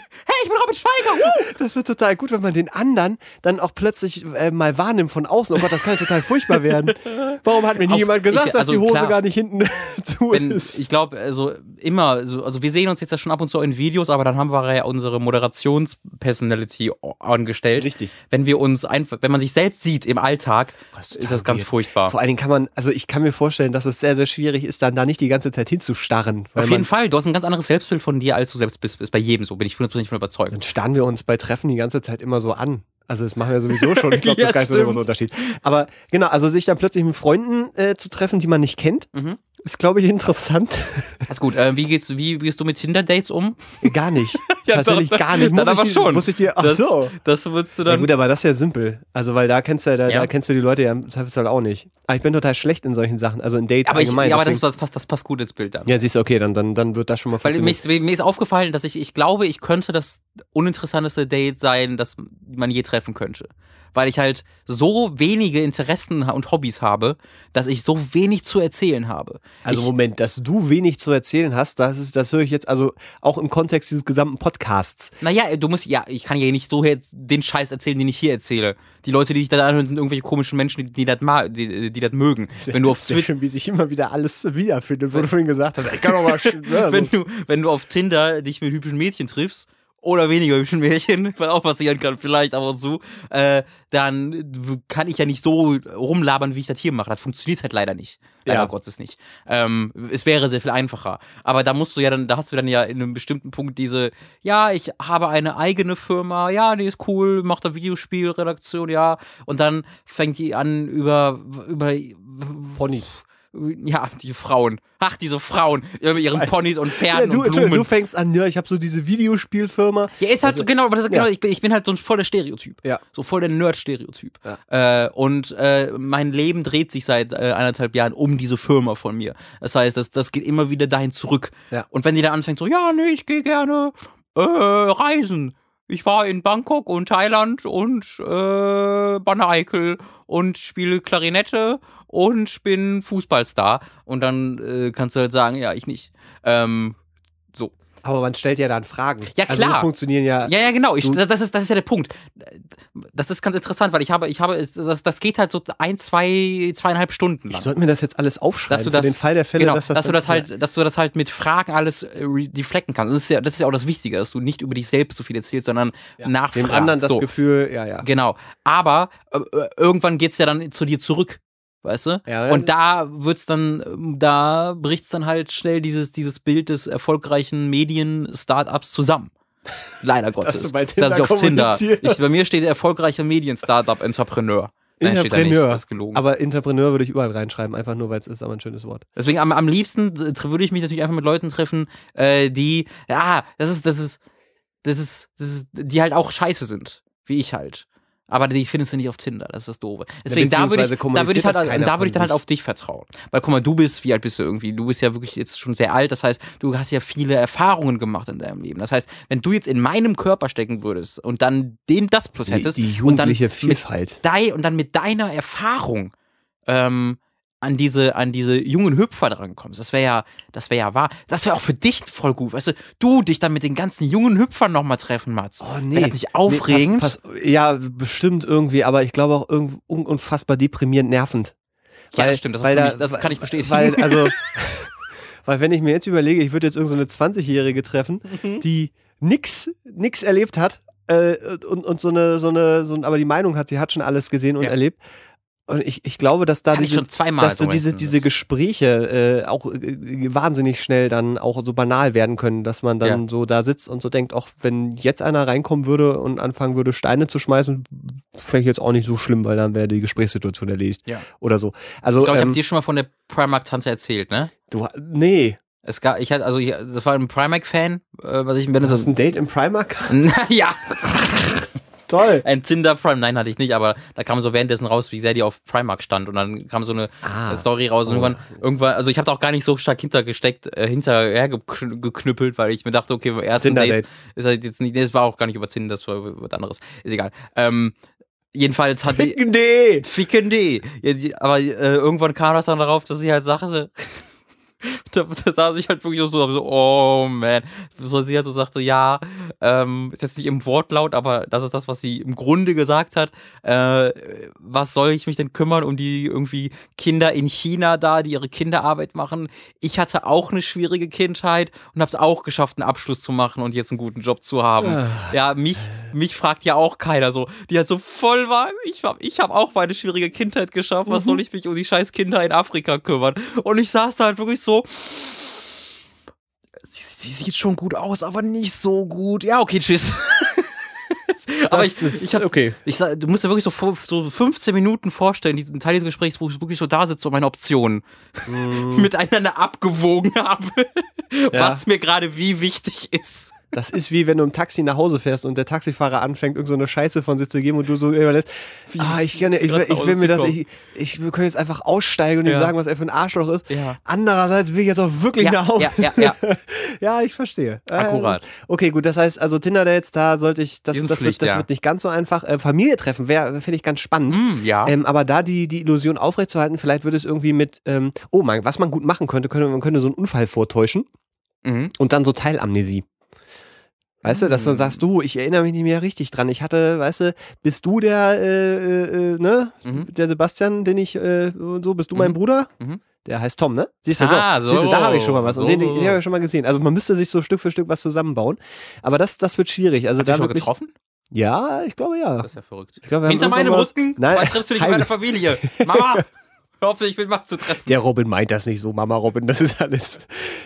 Hey, ich bin Robin Schweiger. Woo. das wird total gut, wenn man den anderen dann auch plötzlich äh, mal wahrnimmt von außen. Oh Gott, das kann ja total furchtbar werden. Warum hat mir nie Auf- jemand gesagt, ich- dass also die Hose klar. gar nicht hinten zu Wenn, ist? ich glaube, also immer, so, also wir sehen uns jetzt ja schon ab und zu in Videos, aber dann haben wir ja unsere Moderationspersonality angestellt. Richtig. Wenn wir uns einfach, wenn man sich selbst sieht im Alltag, total ist das ganz weird. furchtbar. Vor allen Dingen kann man, also ich kann mir vorstellen, dass es sehr, sehr schwierig ist, dann da nicht die ganze Zeit hinzustarren. Auf man, jeden Fall, du hast ein ganz anderes Selbstbild von dir, als du selbst bist. Ist bei jedem so, bin ich hundertprozentig von überzeugt. Dann starren wir uns bei Treffen die ganze Zeit immer so an. Also das machen wir sowieso schon. Ich glaube, Ja, das ist gar nicht so große Unterschied. Aber genau, also sich dann plötzlich mit Freunden äh, zu treffen, die man nicht kennt, Mhm. Ist, glaube ich, interessant. Ist gut. Äh, wie, gehst, wie gehst du mit Tinder-Dates um? gar nicht. Ja, Tatsächlich doch, gar nicht. Muss dann ich aber dir, schon. Muss ich dir, ach das, so. Das würdest du Ja dann. gut, aber das ist ja simpel. Also, weil da kennst du ja, da, Ja. da kennst du die Leute ja im Zweifelsfall auch nicht. Aber ich bin total schlecht in solchen Sachen, also in Dates aber ich, allgemein. ja, aber das, das, passt, das passt gut ins Bild dann. ja, siehst du, okay, dann, dann, dann wird das schon mal Weil mir funktionieren. ist, mir ist aufgefallen, dass ich, ich glaube, ich könnte das uninteressanteste Date sein, das man je treffen könnte. Weil ich halt so wenige Interessen und Hobbys habe, dass ich so wenig zu erzählen habe. Also ich, Moment, dass du wenig zu erzählen hast, das, ist, das höre ich jetzt also auch im Kontext dieses gesamten Podcasts. Naja, du musst, ja, ich kann ja nicht so jetzt den Scheiß erzählen, den ich hier erzähle. Die Leute, die ich da anhören, sind irgendwelche komischen Menschen, die, die das ma- die, die das mögen. Wenn du auf Twitter, schön, wie sich immer wieder alles wiederfindet, wo du vorhin gesagt hast, ich kann doch mal ne, wenn du, wenn du auf Tinder dich mit hübschen Mädchen triffst oder weniger hübschen Mädchen, was auch passieren kann, vielleicht ab und zu, äh, dann kann ich ja nicht so rumlabern, wie ich das hier mache. Das funktioniert halt leider nicht. Leider Ja. Gottes nicht. Ähm, es wäre sehr viel einfacher. Aber da musst du ja dann, da hast du dann ja in einem bestimmten Punkt diese, ja, ich habe eine eigene Firma, ja, die ist cool, macht da Videospielredaktion, ja. Und dann fängt die an über, über Ponys. Ja, die Frauen. Ach, diese Frauen. Mit ihren Ponys und Ja, Pferden du, und Blumen. du fängst an, ja, ich habe so diese Videospielfirma. Ja, ist halt so, genau, aber das ist ja. genau, ich bin, ich bin halt so ein voller Stereotyp. Ja. So voll der Nerd-Stereotyp. Äh, und äh, mein Leben dreht sich seit äh, eineinhalb Jahren um diese Firma von mir. Das heißt, das, das geht immer wieder dahin zurück. Ja. Und wenn die dann anfängt, so, ja, nee, ich gehe gerne äh, reisen. Ich war in Bangkok und Thailand und äh, Banne Eickel und spiele Klarinette und bin Fußballstar. Und dann äh, kannst du halt sagen, ja, ich nicht. Ähm. Aber man stellt ja dann Fragen. Ja, Also so klar. funktionieren ja. Ja, ja, genau. Ich, das, ist, das ist ja der Punkt. Das ist ganz interessant, weil ich habe, ich habe, das, das geht halt so ein, zwei, zweieinhalb Stunden Ich lang. sollte mir das jetzt alles aufschreiben. Dass du für das, den Fall der Fälle, genau, dass das, dass du das halt, dass du das halt mit Fragen alles äh, re- deflecken kannst. Das ist ja, das ist ja auch das Wichtige, dass du nicht über dich selbst so viel erzählst, sondern ja, nachfragst. dem anderen das so. Gefühl, ja, ja. Genau. Aber äh, irgendwann geht's ja dann zu dir zurück. Weißt du? Ja, und da wird's dann, da bricht's dann halt schnell dieses, dieses Bild des erfolgreichen Medien-Startups zusammen. Leider Gottes. du bei Tinder dass ich auf Tinder. Ich, bei mir steht erfolgreicher Medien-Startup-Entrepreneur. Nein, nicht. Entrepreneur. Gelogen. Aber Entrepreneur würde ich überall reinschreiben, einfach nur, weil es ist aber ein schönes Wort. Deswegen am, am liebsten würde ich mich natürlich einfach mit Leuten treffen, äh, die, ja, das ist, das ist, das ist, das ist, die halt auch scheiße sind, wie ich halt. Aber die findest du nicht auf Tinder, das ist das Doofe. Deswegen da würde ich, beziehungsweise da würde ich halt, da würde von ich dann halt auf dich vertrauen. Weil guck mal, du bist, wie alt bist du irgendwie? Du bist ja wirklich jetzt schon sehr alt, das heißt, du hast ja viele Erfahrungen gemacht in deinem Leben. Das heißt, wenn du jetzt in meinem Körper stecken würdest und dann den das plus hättest die und dann jugendliche mit Vielfalt. dei und dann mit deiner Erfahrung ähm, an diese, an diese jungen Hüpfer drankommst. Das wäre ja, das wäre ja wahr. Das wäre auch für dich voll gut, weißt du, du dich dann mit den ganzen jungen Hüpfern nochmal treffen, Mats. Oh nee. Wäre nicht aufregend? Nee, pass, pass, ja, bestimmt irgendwie, aber ich glaube auch irgend, un, unfassbar deprimierend nervend. Ja, das stimmt, das, weil da- mich, das kann ich bestätigen. Weil, also, weil wenn ich mir jetzt überlege, ich würde jetzt irgendeine so eine 20-Jährige treffen, Mhm. die nix, nix erlebt hat äh, und, und so eine, so eine, so ein, aber die Meinung hat, sie hat schon alles gesehen und Ja. erlebt. Und ich, ich glaube, dass da diese, dass so diese, diese Gespräche äh, auch äh, wahnsinnig schnell dann auch so banal werden können, dass man dann Ja. so da sitzt und so denkt, auch wenn jetzt einer reinkommen würde und anfangen würde, Steine zu schmeißen, fände ich jetzt auch nicht so schlimm, weil dann wäre die Gesprächssituation erledigt. Ja. Oder so. Also, ich glaube, ich ähm, habe dir schon mal von der Primark-Tante erzählt, ne? du, nee, Es gab, ich hatte, also ich, das war ein Primark-Fan, äh, was ich bin. du hast ein Date im Primark? ja, Toll. ein Tinder Prime, nein, hatte ich nicht, aber da kam so währenddessen raus, wie sehr die auf Primark stand und dann kam so eine Ah. Story raus und Oh. irgendwann, irgendwann, also ich habe da auch gar nicht so stark hintergesteckt, äh, hinterher gekn- geknüppelt, weil ich mir dachte, okay, beim ersten Tinder-Date. Date ist halt jetzt nicht, nee, das war auch gar nicht über Tinder, das war was anderes, ist egal. Ähm, jedenfalls hat sie, Nee. Ficken die. Ja, die aber äh, irgendwann kam das dann darauf, dass sie halt sagte, da, da saß ich halt wirklich so, so, oh man. So, sie halt so sagte, ja, ähm, ist jetzt nicht im Wortlaut, aber das ist das, was sie im Grunde gesagt hat. Äh, was soll ich mich denn kümmern um die irgendwie Kinder in China da, die ihre Kinderarbeit machen? Ich hatte auch eine schwierige Kindheit und habe es auch geschafft, einen Abschluss zu machen und jetzt einen guten Job zu haben. Ah. Ja, mich, mich fragt ja auch keiner so. Die halt so voll war, ich hab, ich hab auch meine schwierige Kindheit geschafft. Was soll ich mich um die scheiß Kinder in Afrika kümmern? Und ich saß da halt wirklich so. Sie, sie sieht schon gut aus, aber nicht so gut. Ja, okay, tschüss. aber ich, ist- ich hab, okay. ich du musst dir wirklich so, so 15 Minuten vorstellen, diesen Teil des Gesprächs, wo ich wirklich so da sitze und meine Optionen miteinander abgewogen habe, Ja. was mir gerade wie wichtig ist. Das ist wie wenn du im Taxi nach Hause fährst und der Taxifahrer anfängt, irgend so eine Scheiße von sich zu geben und du so überlässt, ah, ich, kann, ja- ich, will, ich will mir das, ich, ich will jetzt einfach aussteigen und ihm Ja. sagen, was er für ein Arschloch ist. Ja. Andererseits will ich jetzt auch wirklich Ja, nach Hause. ja, ja, ja. Ja, ich verstehe. Akkurat. Äh, okay, gut, das heißt, also Tinder-Dates, da sollte ich, das, das, Pflicht, wird, das wird nicht ganz so einfach. Äh, Familie treffen wäre, finde ich ganz spannend. Hm, ja. Ähm, aber da die, die Illusion aufrechtzuerhalten, vielleicht würde es irgendwie mit, ähm, oh man, was man gut machen könnte, könnte man könnte so einen Unfall vortäuschen Mhm. und dann so Teilamnesie. Weißt du, dass du Mm. sagst, du, ich erinnere mich nicht mehr richtig dran. Ich hatte, weißt du, bist du der, äh, äh, äh, ne, Mhm. der Sebastian, den ich, äh, und so, bist du mein Mhm. Bruder? Mhm. Der heißt Tom, ne? Siehst du, Ah, so. Siehst du, da habe ich schon mal was. so, und den, so, den habe ich schon mal gesehen. Also man müsste sich so Stück für Stück was zusammenbauen. Aber das, das wird schwierig. Also ihr da schon wirklich, getroffen? Ja, ich glaube ja. Das ist ja verrückt. Ich haben Hinter meinem was- Rücken Nein, triffst du dich mit meiner Familie. Mama, auf, dich mit Max zu treffen. Der Robin meint das nicht so, Mama Robin, das ist alles.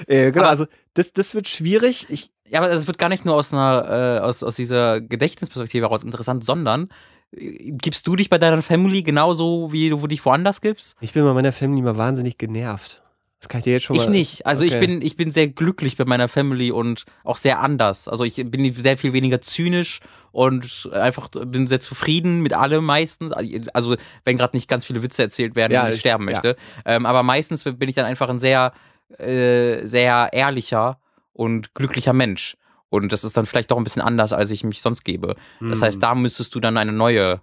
Äh, genau, Aber- also das, das wird schwierig. Ich, Ja, aber es wird gar nicht nur aus einer, äh, aus, aus dieser Gedächtnisperspektive heraus interessant, sondern äh, gibst du dich bei deiner Family genauso, wie du dich woanders gibst? ich bin bei meiner Family mal wahnsinnig genervt. Das kann ich dir jetzt schon mal. Ich nicht. Also ich Okay. bin, ich bin sehr glücklich bei meiner Family und auch sehr anders. Also ich bin sehr viel weniger zynisch und einfach bin sehr zufrieden mit allem meistens. Also wenn gerade nicht ganz viele Witze erzählt werden Ja, und ich ich- sterben ja. möchte. Ähm, aber meistens bin ich dann einfach ein sehr, äh, sehr ehrlicher und glücklicher Mensch. Und das ist dann vielleicht doch ein bisschen anders, als ich mich sonst gebe. Das Hm. heißt, da müsstest du dann eine neue,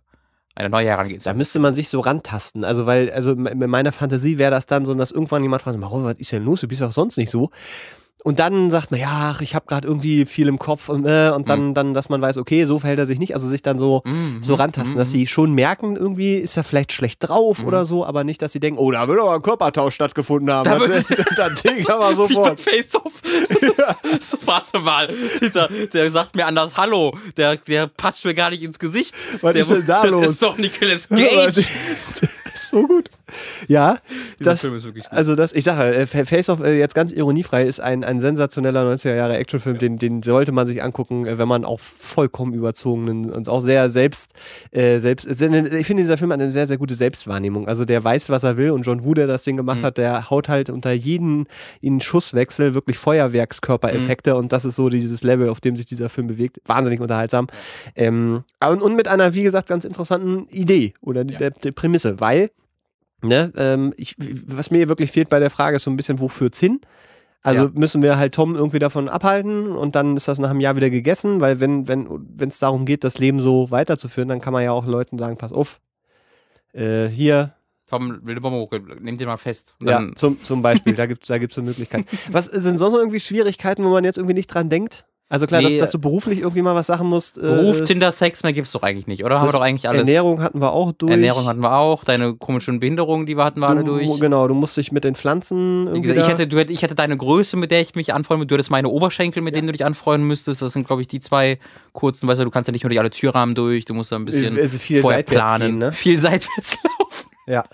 eine neue Da Herangehensweise. müsste man sich so rantasten. Also, weil, also in meiner Fantasie wäre das dann so, dass irgendwann jemand fragt, Warum, was ist denn los? Du bist doch sonst nicht so. Und dann sagt man, ja, ach, ich habe gerade irgendwie viel im Kopf und, äh, und dann, dann, dass man weiß, okay, so verhält er sich nicht. Also sich dann so, Mhm, so rantasten, mhm, dass sie schon merken, irgendwie ist er vielleicht schlecht drauf Mhm. oder so, aber nicht, dass sie denken, oh, da wird aber ein Körpertausch stattgefunden haben. Da das, wird- das Ding aber sofort. Face-Off. Das ist, so, warte mal. Dieser, der sagt mir anders Hallo. Der, der patscht mir gar nicht ins Gesicht. Was der, ist denn da das los? ist doch Nicolas Cage. ist so gut. Ja, Dieser das, Film ist wirklich gut. also das, ich sage, äh, Fa- Face Off, äh, jetzt ganz ironiefrei, ist ein, ein sensationeller 90er Jahre Actionfilm, den, den sollte man sich angucken, äh, wenn man auch vollkommen überzogenen und auch sehr selbst, äh, selbst, ich finde, dieser Film hat eine sehr, sehr gute Selbstwahrnehmung. Also der weiß, was er will und John Woo, der das Ding gemacht Mhm. hat, der haut halt unter jeden in Schusswechsel wirklich Feuerwerkskörpereffekte und das ist so dieses Level, auf dem sich dieser Film bewegt. Wahnsinnig unterhaltsam. Ähm, und, und mit einer, wie gesagt, ganz interessanten Idee oder Ja. der, der Prämisse, weil Ne, ähm, ich, was mir wirklich fehlt bei der Frage ist so ein bisschen, wo führt's hin? Also Ja. müssen wir halt Tom irgendwie davon abhalten und dann ist das nach einem Jahr wieder gegessen, weil wenn wenn wenn es darum geht, das Leben so weiterzuführen, dann kann man ja auch Leuten sagen, pass auf, äh, hier, Tom, wilde Bombe hoch, nimm den mal fest. Ja, zum, zum Beispiel, da gibt's da gibt's eine Möglichkeit. Was sind sonst noch irgendwie Schwierigkeiten, wo man jetzt irgendwie nicht dran denkt? Also klar, Nee, dass, dass du beruflich irgendwie mal was sagen musst. äh, Beruf, Tinder, Sex, mehr gibt's doch eigentlich nicht, oder? Haben wir doch eigentlich alles. Ernährung hatten wir auch durch. Ernährung hatten wir auch, deine komischen Behinderungen, die wir hatten wir alle du, durch. Genau, du musst dich mit den Pflanzen Wie irgendwie gesagt, ich hätte, du ich hätte deine Größe, mit der ich mich anfreunden. Du hättest meine Oberschenkel, mit denen du dich anfreunden müsstest. Das sind, glaube ich, die zwei kurzen. Weißt du, du kannst ja nicht nur durch alle Türrahmen durch. Du musst da ein bisschen ist viel vorher planen. gehen, ne? Viel seitwärts laufen. Ja,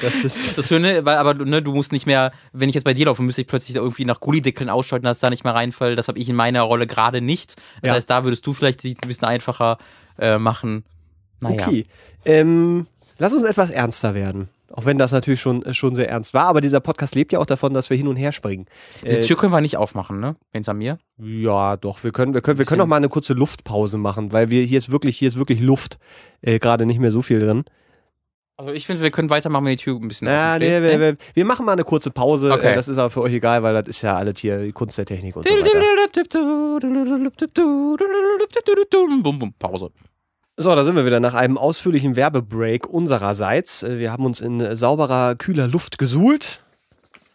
das ist. Das Schöne, weil, aber ne, du musst nicht mehr, wenn ich jetzt bei dir laufe, müsste ich plötzlich irgendwie nach Gullideckeln ausschalten, dass da nicht mehr reinfällt. Das habe ich in meiner Rolle gerade nicht. Das Ja. heißt, da würdest du vielleicht die ein bisschen einfacher äh, machen. Naja. Okay. Ähm, lass uns etwas ernster werden. Auch wenn das natürlich schon, äh, schon sehr ernst war. Aber dieser Podcast lebt ja auch davon, dass wir hin und her springen. Diese Äh, Tür können wir nicht aufmachen, ne? Hinter mir. ja, doch. Wir können, wir können, wir können auch mal eine kurze Luftpause machen, weil wir hier ist wirklich, hier ist wirklich Luft. Äh, Gerade nicht mehr so viel drin. Also ich finde, wir können weitermachen, wenn die Tür ein bisschen Ja, offen nee, wir, wir, wir machen mal eine kurze Pause. Okay. Äh, das ist aber für euch egal, weil das ist ja alles hier Kunst der Technik und so weiter. Bum, bum, Pause. So, da sind wir wieder nach einem ausführlichen Werbebreak unsererseits. Äh, Wir haben uns in sauberer, kühler Luft gesuhlt.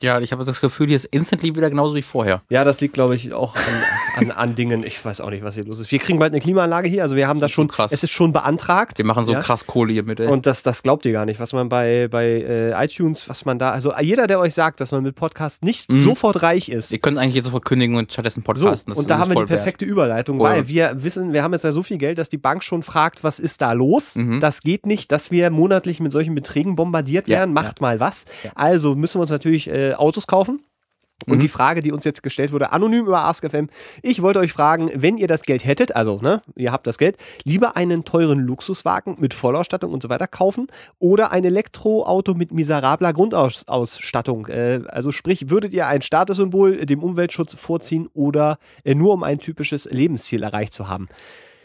Ja, ich habe das Gefühl, hier ist instantly wieder genauso wie vorher. Ja, das liegt, glaube ich, auch an, an, an Dingen. Ich weiß auch nicht, was hier los ist. Wir kriegen bald eine Klimaanlage hier. Also wir haben das Das schon, krass. es ist schon beantragt. Wir machen so Ja. krass Kohle hier mit, ey. Und das, das glaubt ihr gar nicht, was man bei, bei äh, iTunes, was man da, also jeder, der euch sagt, dass man mit Podcast nicht Mhm. sofort reich ist. Ihr könnt eigentlich jetzt sofort kündigen und stattdessen So, podcasten. Das und da haben wir die voll wert. perfekte Überleitung, weil wir wissen, wir haben jetzt ja so viel Geld, dass die Bank schon fragt, was ist da los? Mhm. Das geht nicht, dass wir monatlich mit solchen Beträgen bombardiert Ja, werden. Macht mal was. Ja. Also müssen wir uns natürlich äh, Autos kaufen. Und Mhm. die Frage, die uns jetzt gestellt wurde, anonym über AskFM, ich wollte euch fragen, wenn ihr das Geld hättet, also ne, ihr habt das Geld, lieber einen teuren Luxuswagen mit Vollausstattung und so weiter kaufen oder ein Elektroauto mit miserabler Grundausstattung? Äh, also sprich, würdet ihr ein Statussymbol dem Umweltschutz vorziehen oder äh, nur um ein typisches Lebensziel erreicht zu haben?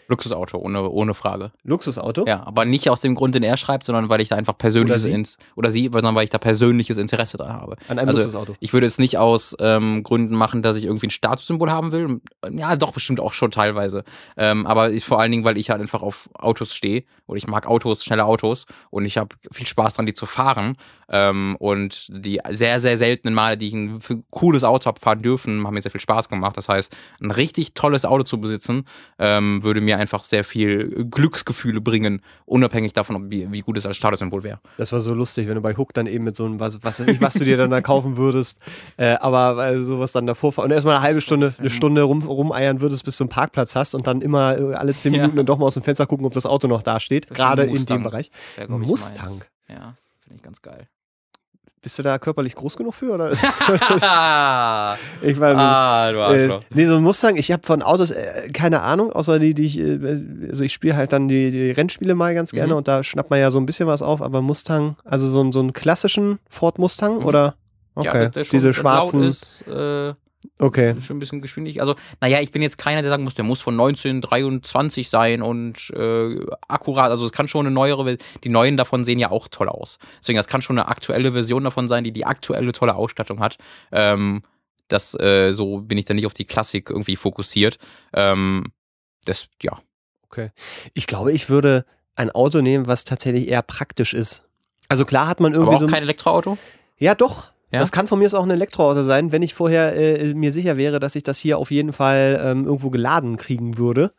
Luxusauto, ohne, ohne Frage. Luxusauto? Ja, aber nicht aus dem Grund, den er schreibt, sondern weil ich da einfach persönliches Oder sie. Oder sie, sondern weil ich da persönliches Interesse da habe. An einem also, Luxusauto. Ich würde es nicht aus ähm, Gründen machen, dass ich irgendwie ein Statussymbol haben will. Ja, doch, bestimmt auch schon teilweise. Ähm, aber ich, vor allen Dingen, weil ich halt einfach auf Autos stehe und ich mag Autos, schnelle Autos und ich habe viel Spaß dran, die zu fahren. Ähm, und die sehr, sehr seltenen Male, die ich ein cooles Auto habe fahren dürfen, haben mir sehr viel Spaß gemacht. Das heißt, ein richtig tolles Auto zu besitzen, ähm, würde mir mir einfach sehr viel Glücksgefühle bringen, unabhängig davon, wie, wie gut es als Statussymbol wäre. Das war so lustig, wenn du bei Hook dann eben mit so einem, was, was weiß ich, was du dir dann da kaufen würdest, äh, aber äh, sowas dann davor und erstmal eine halbe Stunde, eine Stunde rum, rumeiern würdest, bis du einen Parkplatz hast und dann immer äh, alle zehn Minuten Ja. dann doch mal aus dem Fenster gucken, ob das Auto noch da steht, gerade in dem. Bereich. Mustang? meins. Ja, finde ich ganz geil. Bist du da körperlich groß genug für? Oder? ah, ich weiß nicht. ah, du Äh, Arschloch. nee, so ein Mustang, ich habe von Autos äh, keine Ahnung, außer die, die ich, äh, also ich spiele halt dann die, die Rennspiele mal ganz gerne Mhm. und da schnappt man ja so ein bisschen was auf, aber Mustang, also so, einen- so einen klassischen Ford Mustang Mhm. oder? Okay, Ja, diese schwarzen, Ist, äh, okay. schon ein bisschen geschwindig. Also, naja, ich bin jetzt keiner, der sagen muss, der muss von 1923 sein und äh, akkurat. Also, es kann schon eine neuere, die neuen davon sehen ja auch toll aus. Deswegen, das kann schon eine aktuelle Version davon sein, die die aktuelle tolle Ausstattung hat. Ähm, das, äh, so bin ich dann nicht auf die Klassik irgendwie fokussiert. Ähm, das, ja. Ich glaube, ich würde ein Auto nehmen, was tatsächlich eher praktisch ist. Also klar hat man Aber irgendwie auch so. kein Elektroauto? Ja, doch. Ja? Das kann von mir aus auch ein Elektroauto sein, wenn ich vorher äh, mir sicher wäre, dass ich das hier auf jeden Fall ähm, irgendwo geladen kriegen würde.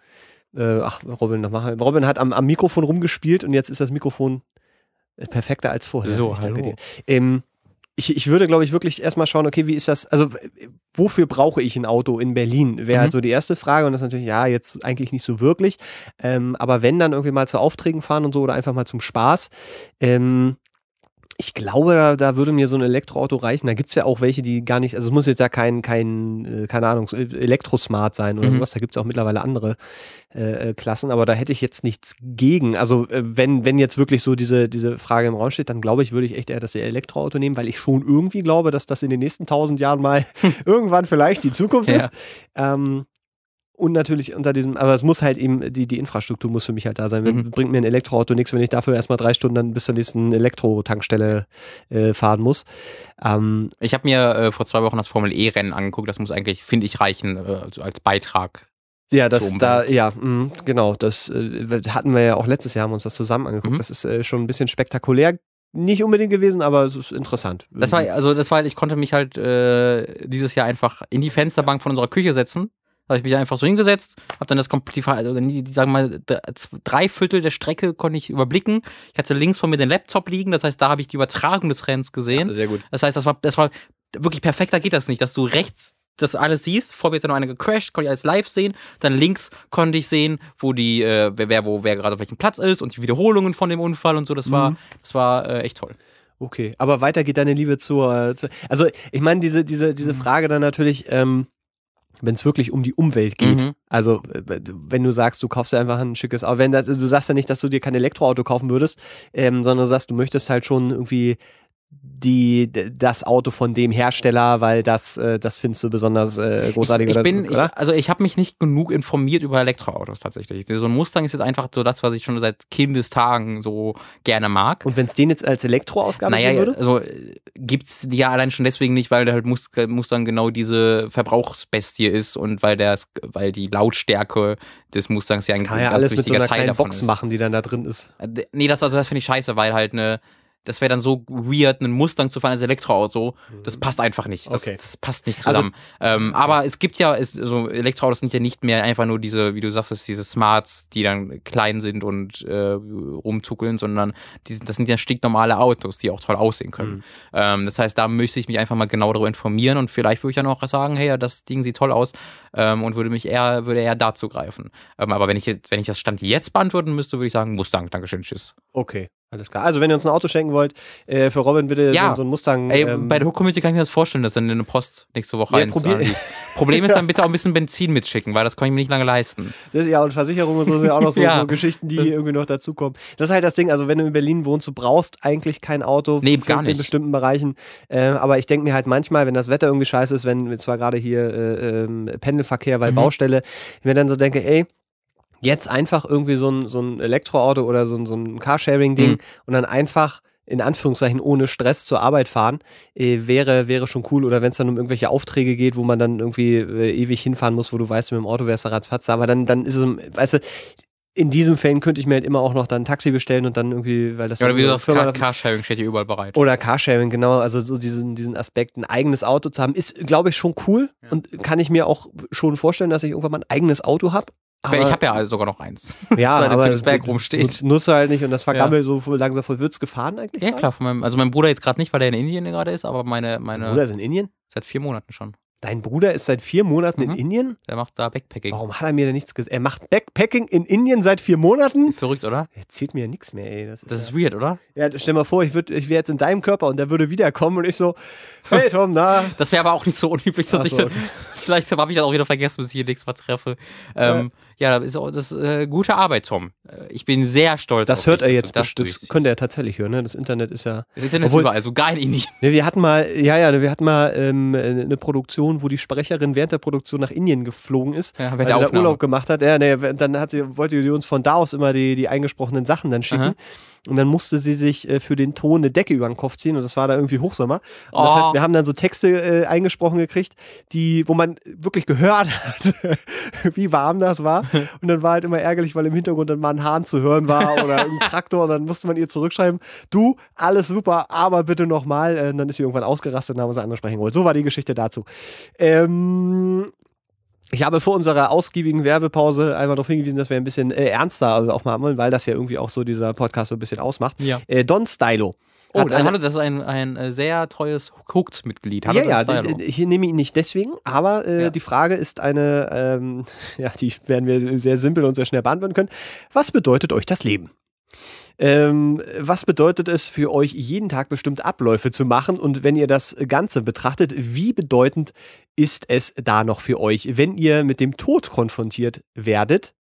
Äh, ach, Robin, noch mal. Robin hat am, am Mikrofon rumgespielt und jetzt ist das Mikrofon äh, perfekter als vorher. So, Ich hallo. Ähm, ich, ich würde, glaube ich, wirklich erstmal schauen, okay, wie ist das, also wofür brauche ich ein Auto in Berlin? Wäre Mhm. halt so die erste Frage und das ist natürlich, ja, jetzt eigentlich nicht so wirklich. Ähm, aber wenn dann irgendwie mal zu Aufträgen fahren und so oder einfach mal zum Spaß, ähm, ich glaube, da, da würde mir so ein Elektroauto reichen. Da gibt es ja auch welche, die gar nicht, also es muss jetzt ja kein, kein äh, keine Ahnung, so Elektrosmart sein oder Mhm. sowas. Da gibt es auch mittlerweile andere äh, äh, Klassen, aber da hätte ich jetzt nichts gegen. Also äh, wenn, wenn jetzt wirklich so diese, diese Frage im Raum steht, dann glaube ich, würde ich echt eher das Elektroauto nehmen, weil ich schon irgendwie glaube, dass das in den nächsten tausend Jahren mal irgendwann vielleicht die Zukunft Ja. ist. Ähm, und natürlich unter diesem, aber es muss halt eben, die, die Infrastruktur muss für mich halt da sein. Mhm. Bringt mir ein Elektroauto nichts, wenn ich dafür erstmal drei Stunden dann bis zur nächsten Elektro-Tankstelle äh, fahren muss. Ähm, Ich habe mir äh, vor zwei Wochen das Formel E-Rennen angeguckt. Das muss eigentlich, finde ich, reichen äh, also als Beitrag. ja, das da, ja, mh, genau, das äh, hatten wir ja auch letztes Jahr, haben uns das zusammen angeguckt. Mhm. Das ist äh, schon ein bisschen spektakulär. Nicht unbedingt gewesen, aber es ist interessant. Das war, also das war, ich konnte mich halt äh, dieses Jahr einfach in die Fensterbank von unserer Küche setzen. Da habe ich mich einfach so hingesetzt, habe dann das komplett, also die, die, sagen wir mal, drei Viertel der Strecke konnte ich überblicken. Ich hatte links von mir den Laptop liegen, das heißt, da habe ich die Übertragung des Rennens gesehen. sehr gut. Das heißt, das war, das war wirklich perfekter geht das nicht, dass du rechts das alles siehst. Vor mir ist dann noch eine gecrashed, konnte ich alles live sehen. Dann links konnte ich sehen, wo die, äh, wer, wer, wo, wer gerade auf welchem Platz ist und die Wiederholungen von dem Unfall und so. Das war, Mhm. das war äh, echt toll. Okay, aber weiter geht deine Liebe zur. äh, zu, also, ich meine, diese, diese, diese Mhm. Frage dann natürlich, ähm, wenn es wirklich um die Umwelt geht. Mhm. Also, äh, wenn du sagst, du kaufst einfach ein schickes Auto, wenn das, du sagst ja nicht, dass du dir kein Elektroauto kaufen würdest, ähm, sondern du sagst, du möchtest halt schon irgendwie die, das Auto von dem Hersteller, weil das, äh, das findest du besonders äh, großartig ich, ich oder, bin, ich, also ich habe mich nicht genug informiert über Elektroautos tatsächlich. So ein Mustang ist jetzt einfach so das, was ich schon seit Kindestagen so gerne mag. Und wenn es den jetzt als Elektroausgabe Naja, geben würde? also äh, gibt's die ja allein schon deswegen nicht, weil der halt Mus- Mustang genau diese Verbrauchsbestie ist und weil der weil die Lautstärke des Mustangs ja ein man ja ganz alles mit so einer Teil kleinen Box ist. machen, die dann da drin ist. Äh, Nee, das, also das finde ich scheiße, weil halt eine, das wäre dann so weird, einen Mustang zu fahren als Elektroauto. Das passt einfach nicht. Das, Mhm. Okay. das passt nicht Also- zusammen. ähm, aber es gibt ja, es, so Elektroautos sind ja nicht mehr einfach nur diese, wie du sagst, es diese Smarts, die dann klein sind und äh, rumzuckeln, sondern die, sind- das sind ja stinknormale Autos, die auch toll aussehen können. Mhm. Ähm, das heißt, da müsste ich mich einfach mal genau darüber informieren und vielleicht würde ich dann auch sagen, hey, ja, das Ding sieht toll aus ähm, und würde mich eher, würde eher dazu greifen. Ähm, aber wenn ich jetzt, wenn ich das Stand jetzt beantworten müsste, würde ich sagen, Mustang, Dankeschön, tschüss. Okay, alles klar. Also, wenn ihr uns ein Auto schenken wollt, äh, für Robin bitte Ja. so, so ein Mustang. Ey, ähm, bei der Hook-Community kann ich mir das vorstellen, dass dann eine Post nächste Woche Ja, eins. Problem ist dann bitte auch ein bisschen Benzin mitschicken, weil das kann ich mir nicht lange leisten. Das ja und Versicherung und so sind ja auch noch so, Ja. so Geschichten, die irgendwie noch dazukommen. Das ist halt das Ding, also wenn du in Berlin wohnst, du brauchst eigentlich kein Auto Nee, gar in nicht. bestimmten Bereichen. Äh, aber ich denke mir halt manchmal, wenn das Wetter irgendwie scheiße ist, wenn zwar gerade hier äh, ähm, Pendelverkehr, weil Mhm. Baustelle, ich mir dann so denke, ey, jetzt einfach irgendwie so ein, so ein Elektroauto oder so ein, so ein Carsharing-Ding Mhm. und dann einfach in Anführungszeichen ohne Stress zur Arbeit fahren, äh, wäre, wäre schon cool. Oder wenn es dann um irgendwelche Aufträge geht, wo man dann irgendwie äh, ewig hinfahren muss, wo du weißt, mit dem Auto wärst du ratzfatz. Aber dann, dann ist es, weißt du, in diesen Fällen könnte ich mir halt immer auch noch dann ein Taxi bestellen und dann irgendwie, weil das Ja, oder wie du sagst, Car Carsharing steht hier überall bereit. oder Carsharing, genau. Also so diesen, diesen Aspekt, ein eigenes Auto zu haben, ist, glaube ich, schon cool. Ja. Und kann ich mir auch schon vorstellen, dass ich irgendwann mal ein eigenes Auto habe. Ich Aber- habe ja sogar noch eins. Ja, das da aber im Berg rumsteht. Er halt nicht und das vergammelt so langsam voll. Wird's gefahren eigentlich? Ja, gerade? klar. Meinem, also mein Bruder jetzt gerade nicht, weil er in Indien gerade ist, aber meine, Dein meine Bruder ist in Indien? seit vier Monaten schon. Dein Bruder ist seit vier Monaten in Mhm. Indien? Der macht da Backpacking. Warum hat er mir denn nichts gesagt? Er macht Backpacking in Indien seit vier Monaten? Verrückt, oder? Er erzählt mir ja nichts mehr, ey. Das ist, Das ist ja, weird, oder? ja, stell mal vor, ich, würd- ich wäre jetzt in deinem Körper und der würde wiederkommen und ich so, hey Tom, na? Das wäre aber auch nicht so unüblich, dass Ach ich so, dann, vielleicht habe ich das auch wieder vergessen, bis ich hier nächstes Mal treffe. Ähm, ja, das ist auch das ist, äh, gute Arbeit, Tom. Äh, Ich bin sehr stolz. Das hört dich, er jetzt das bestimmt. Das könnte er tatsächlich hören, ne? Das Internet ist ja. Das Internet Obwohl- ist überall, sogar in Indien. Ne, wir hatten mal, ja, ja, wir hatten mal ähm, eine Produktion, wo die Sprecherin während der Produktion nach Indien geflogen ist, Ja, weil sie der da. Urlaub gemacht hat. Ja, ne, dann hat sie, wollte die uns von da aus immer die, die eingesprochenen Sachen dann schicken. Aha. Und dann musste sie sich äh, für den Ton eine Decke über den Kopf ziehen und das war da irgendwie Hochsommer. Und das Oh. heißt, wir haben dann so Texte äh, eingesprochen gekriegt, die, wo man wirklich gehört hat, wie warm das war. Und dann war halt immer ärgerlich, weil im Hintergrund dann mal ein Hahn zu hören war oder ein Traktor und dann musste man ihr zurückschreiben, du, alles super, aber bitte nochmal. Äh, dann ist sie irgendwann ausgerastet und haben sie anders sprechen wollen. So war die Geschichte dazu. Ähm, ich habe vor unserer ausgiebigen Werbepause einmal darauf hingewiesen, dass wir ein bisschen äh, ernster auch mal wollen, weil das ja irgendwie auch so dieser Podcast so ein bisschen ausmacht. Ja. Äh, Don Stylo. Oh, hat da, eine- hallo, das ist ein, ein äh, sehr treues Hooked-Mitglied. Ja, ja, ich nehme ihn nicht deswegen, aber äh, Ja. die Frage ist eine, ähm, ja, die werden wir sehr simpel und sehr schnell beantworten können. Was bedeutet euch das Leben? Ähm, was bedeutet es für euch, jeden Tag bestimmte Abläufe zu machen? Und wenn ihr das Ganze betrachtet, wie bedeutend ist es da noch für euch, wenn ihr mit dem Tod konfrontiert werdet?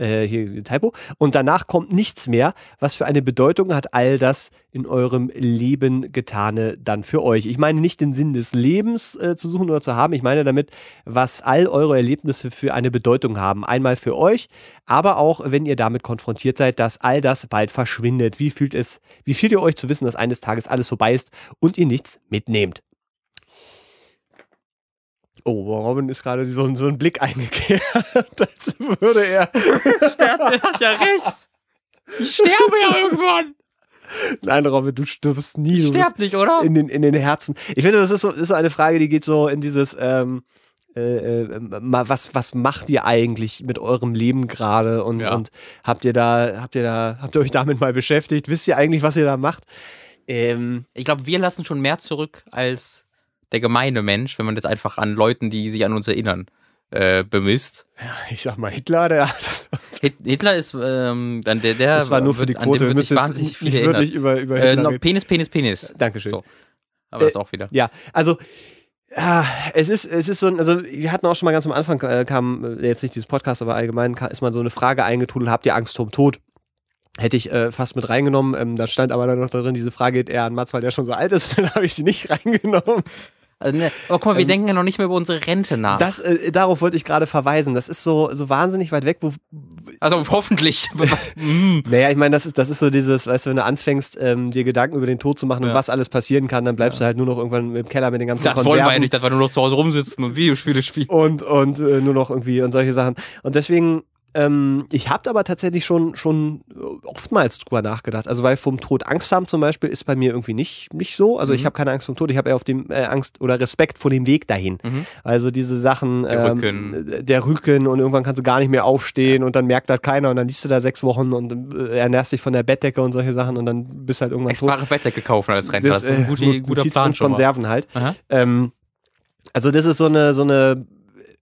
Äh, hier Typo. Und danach kommt nichts mehr. Was für eine Bedeutung hat all das in eurem Leben getane dann für euch? Ich meine nicht den Sinn des Lebens äh, zu suchen oder zu haben. Ich meine damit, was all eure Erlebnisse für eine Bedeutung haben. Einmal für euch, aber auch, wenn ihr damit konfrontiert seid, dass all das bald verschwindet. Wie fühlt es, wie fühlt ihr euch zu wissen, dass eines Tages alles vorbei ist und ihr nichts mitnehmt? Oh, Robin ist gerade so, so ein Blick eingekehrt, als würde er. Der hat ja recht. Ich sterbe ja irgendwann. Nein, Robin, du stirbst nie. Ich sterb nicht, oder? in den, in den Herzen. Ich finde, das ist so, ist so eine Frage, die geht so in dieses, ähm, äh, äh, was, was macht ihr eigentlich mit eurem Leben gerade und, Ja. und habt ihr da, habt ihr da, habt ihr euch damit mal beschäftigt? Wisst ihr eigentlich, was ihr da macht? Ähm, Ich glaube, wir lassen schon mehr zurück als der gemeine Mensch, wenn man jetzt einfach an Leuten, die sich an uns erinnern, äh, bemisst. ich sag mal, Hitler, der hat, Hit Hitler ist ähm, dann der, der das war nur für wird, die an dem Quote. Wir wird müssen wahnsinnig jetzt viel nicht wirklich über, über Äh, Hitler no, reden. Penis, Penis, Penis. Dankeschön. So. Aber das Äh, auch wieder. Ja, also ja, es ist, es ist so ein, also wir hatten auch schon mal ganz am Anfang, äh, kam äh, jetzt nicht dieses Podcast, aber allgemein ka- ist mal so eine Frage eingetrudelt, habt ihr Angst vorm Tod? Hätte ich äh, fast mit reingenommen, ähm, da stand aber dann noch darin, diese Frage geht eher an Mats, weil der schon so alt ist, dann habe ich sie nicht reingenommen. Also, ne, aber guck mal, wir Ähm, denken ja noch nicht mehr über unsere Rente nach. Das, äh, darauf wollte ich gerade verweisen. Das ist so, so wahnsinnig weit weg, wo, also hoffentlich. Mm. Naja, ich meine, das ist, das ist so dieses, weißt du, wenn du anfängst, ähm, dir Gedanken über den Tod zu machen und Ja. was alles passieren kann, dann bleibst du halt nur noch irgendwann im Keller mit den ganzen Das wollen wir ja Konserven nicht, dass wir nur noch zu Hause rumsitzen und Videospiele spielen. und, und äh, nur noch irgendwie und solche Sachen. Und deswegen, ähm, ich habe aber tatsächlich schon, schon oftmals drüber nachgedacht. Also, weil vom Tod Angst haben zum Beispiel ist bei mir irgendwie nicht, nicht so. Also, ich Mhm. habe keine Angst vom Tod, ich habe eher auf dem äh, Angst oder Respekt vor dem Weg dahin. Mhm. Also diese Sachen, Der ähm, Rücken. der Rücken und irgendwann kannst du gar nicht mehr aufstehen und dann merkt das keiner und dann liest du da sechs Wochen und äh, ernährst dich von der Bettdecke und solche Sachen und dann bist halt irgendwann tot. Extra Bettdecke kaufen als Rentner. Das, ist ein äh, guter, guter Plan schon. Konserven halt. Ähm, also das ist so eine, so eine,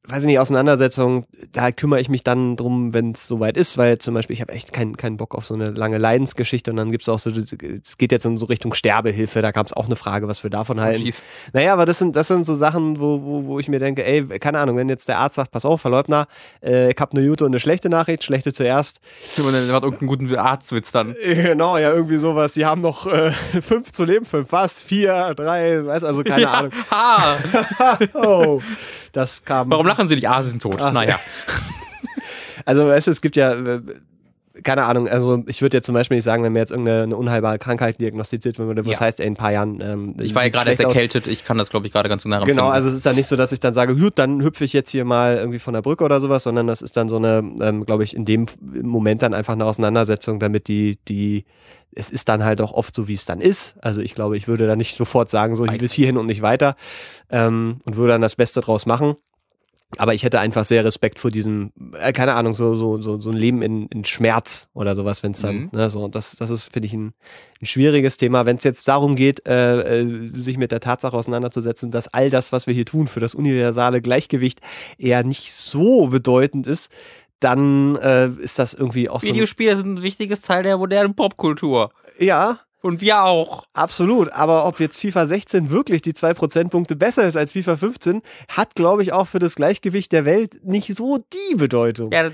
weiß ich nicht, Auseinandersetzung, da kümmere ich mich dann drum, wenn es soweit ist, weil zum Beispiel ich habe echt keinen keinen Bock auf so eine lange Leidensgeschichte und dann gibt es auch so, es geht jetzt in so Richtung Sterbehilfe, da gab es auch eine Frage, was wir davon halten. Jeez. Naja, aber das sind, das sind so Sachen, wo, wo, wo ich mir denke, ey, keine Ahnung, wenn jetzt der Arzt sagt, pass auf, Herr Leutner, äh, ich habe eine gute und eine schlechte Nachricht, schlechte zuerst. Und dann macht irgendeinen guten Arztwitz dann. Genau, ja, irgendwie sowas. Die haben noch äh, fünf zu leben, fünf, was? Vier, drei, weiß also keine ja. Ahnung. Ha. Oh, das kam. Warum lachen sie nicht? Ah, sie sind tot. Ach, naja. Also, weißt du, es gibt ja, äh, keine Ahnung, also ich würde jetzt zum Beispiel nicht sagen, wenn mir jetzt irgendeine eine unheilbare Krankheit diagnostiziert würde, was Ja. heißt, ey, in ein paar Jahren. Ähm, Ich war ja gerade erst schlecht aus. erkältet. Ich kann das, glaube ich, gerade ganz nah Genau, also es ist dann nicht so, dass ich dann sage, gut, dann hüpfe ich jetzt hier mal irgendwie von der Brücke oder sowas, sondern das ist dann so eine, ähm, glaube ich, in dem Moment dann einfach eine Auseinandersetzung, damit die, die, es ist dann halt auch oft so, wie es dann ist. Also ich glaube, ich würde dann nicht sofort sagen, so bis hierhin und nicht weiter ähm, und würde dann das Beste draus machen. Aber ich hätte einfach sehr Respekt vor diesem, äh, keine Ahnung, so, so, so, so ein Leben in, in Schmerz oder sowas, wenn es dann, Mhm. ne, so, das, das ist, finde ich, ein, ein schwieriges Thema. Wenn es jetzt darum geht, äh, äh, sich mit der Tatsache auseinanderzusetzen, dass all das, was wir hier tun, für das universale Gleichgewicht eher nicht so bedeutend ist, dann äh, ist das irgendwie auch so. Ein, Videospiele sind ein wichtiges Teil der modernen Popkultur. ja, Und wir auch. Absolut, aber ob jetzt FIFA 16 wirklich die zwei Prozentpunkte besser ist als FIFA 15, hat, glaube ich, auch für das Gleichgewicht der Welt nicht so die Bedeutung. Ja,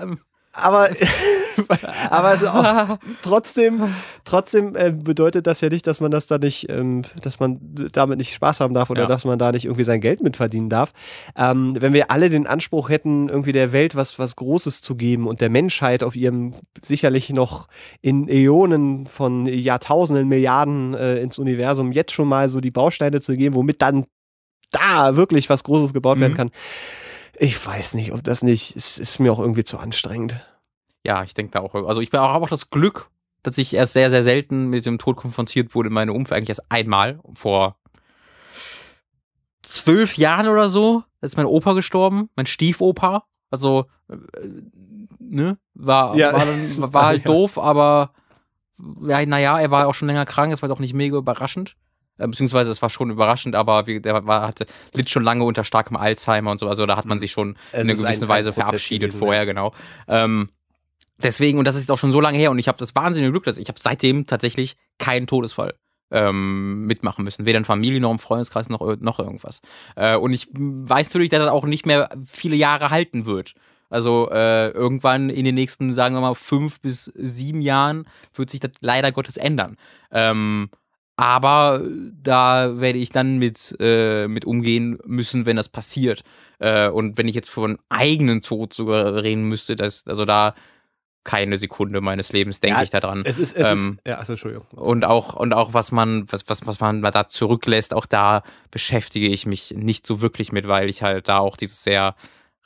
ähm, Aber, aber es auch trotzdem, trotzdem äh, bedeutet das ja nicht, dass man das da nicht, ähm, dass man damit nicht Spaß haben darf oder Ja. dass man da nicht irgendwie sein Geld mit verdienen darf. Ähm, wenn wir alle den Anspruch hätten, irgendwie der Welt was, was Großes zu geben und der Menschheit auf ihrem sicherlich noch in Äonen von Jahrtausenden, Milliarden äh, ins Universum jetzt schon mal so die Bausteine zu geben, womit dann da wirklich was Großes gebaut werden Mhm. kann. Ich weiß nicht, ob das nicht, es ist mir auch irgendwie zu anstrengend. Ja, ich denke da auch. Also ich habe auch das Glück, dass ich erst sehr, sehr selten mit dem Tod konfrontiert wurde in meinem Umfeld. Eigentlich erst einmal vor zwölf Jahren oder so. Da ist mein Opa gestorben, mein Stiefopa. Also, äh, ne, war, Ja. war, dann, war halt Ja. doof, aber ja, naja, er war auch schon länger krank, das war jetzt auch nicht mega überraschend. Äh, Beziehungsweise es war schon überraschend, aber wie, der war, hatte, litt schon lange unter starkem Alzheimer und so. Also da hat man sich schon Es in einer gewissen ein- ein Weise Prozess verabschiedet gewesen, vorher, genau. Ähm, deswegen, und das ist jetzt auch schon so lange her, und ich habe das wahnsinnige Glück, dass ich habe seitdem tatsächlich keinen Todesfall ähm, mitmachen müssen. Weder in Familie noch im Freundeskreis noch, ir- noch irgendwas. Äh, und ich weiß natürlich, dass das auch nicht mehr viele Jahre halten wird. Also äh, irgendwann in den nächsten, sagen wir mal, fünf bis sieben Jahren wird sich das leider Gottes ändern. Ähm, aber da werde ich dann mit, äh, mit umgehen müssen, wenn das passiert. Äh, und wenn ich jetzt von eigenen Tod sogar reden müsste, dass, also da keine Sekunde meines Lebens denke Ja, ich daran. Es ist, es Ähm, ist, ja, also Entschuldigung. Und auch, und auch was man, was, was, was man da zurücklässt, auch da beschäftige ich mich nicht so wirklich mit, weil ich halt da auch dieses sehr,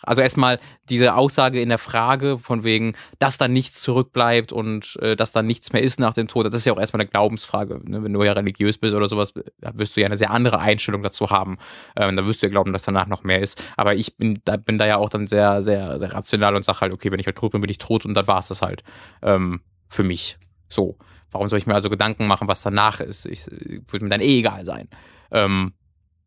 also erstmal diese Aussage in der Frage von wegen, dass da nichts zurückbleibt und äh, dass da nichts mehr ist nach dem Tod, das ist ja auch erstmal eine Glaubensfrage. Ne? Wenn du ja religiös bist oder sowas, wirst du ja eine sehr andere Einstellung dazu haben. Ähm, da wirst du ja glauben, dass danach noch mehr ist. Aber ich bin da, bin da ja auch dann sehr, sehr, sehr rational und sage halt, okay, wenn ich halt tot bin, bin ich tot und dann war es das halt. Ähm, für mich. So. Warum soll ich mir also Gedanken machen, was danach ist? Ich, würde mir dann eh egal sein. Ähm,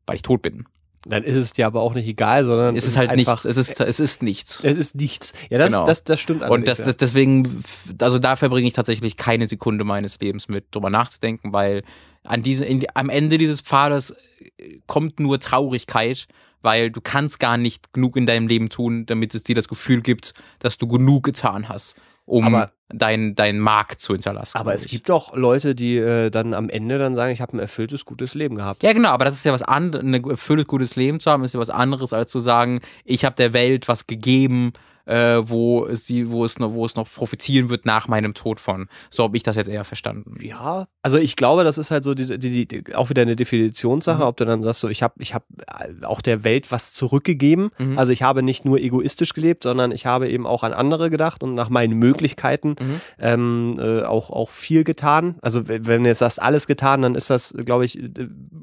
weil ich tot bin. Dann ist es dir aber auch nicht egal, sondern Es ist halt einfach, nichts. Es ist, es ist nichts. Es ist nichts. Ja, das, Genau. das, das stimmt Und das, das deswegen, also da verbringe ich tatsächlich keine Sekunde meines Lebens mit drüber nachzudenken, weil an diese, in, am Ende dieses Pfades äh, kommt nur Traurigkeit, weil du kannst gar nicht genug in deinem Leben tun, damit es dir das Gefühl gibt, dass du genug getan hast, um Aber- dein, dein Mark zu hinterlassen. Aber es gibt doch Leute, die äh, dann am Ende dann sagen, ich habe ein erfülltes, gutes Leben gehabt. Ja, genau, aber das ist ja was anderes, ein erfülltes, gutes Leben zu haben, ist ja was anderes, als zu sagen, ich habe der Welt was gegeben, äh, wo, es die, wo, es noch, wo es noch profitieren wird nach meinem Tod von. So habe ich das jetzt eher verstanden. Ja, also ich glaube, das ist halt so diese, die, die, auch wieder eine Definitionssache, Mhm. ob du dann sagst, so ich habe ich hab äh, auch der Welt was zurückgegeben. Mhm. Also ich habe nicht nur egoistisch gelebt, sondern ich habe eben auch an andere gedacht und nach meinen Möglichkeiten Mhm. ähm, äh, auch, auch viel getan. Also wenn du jetzt sagst, alles getan, dann ist das, glaube ich,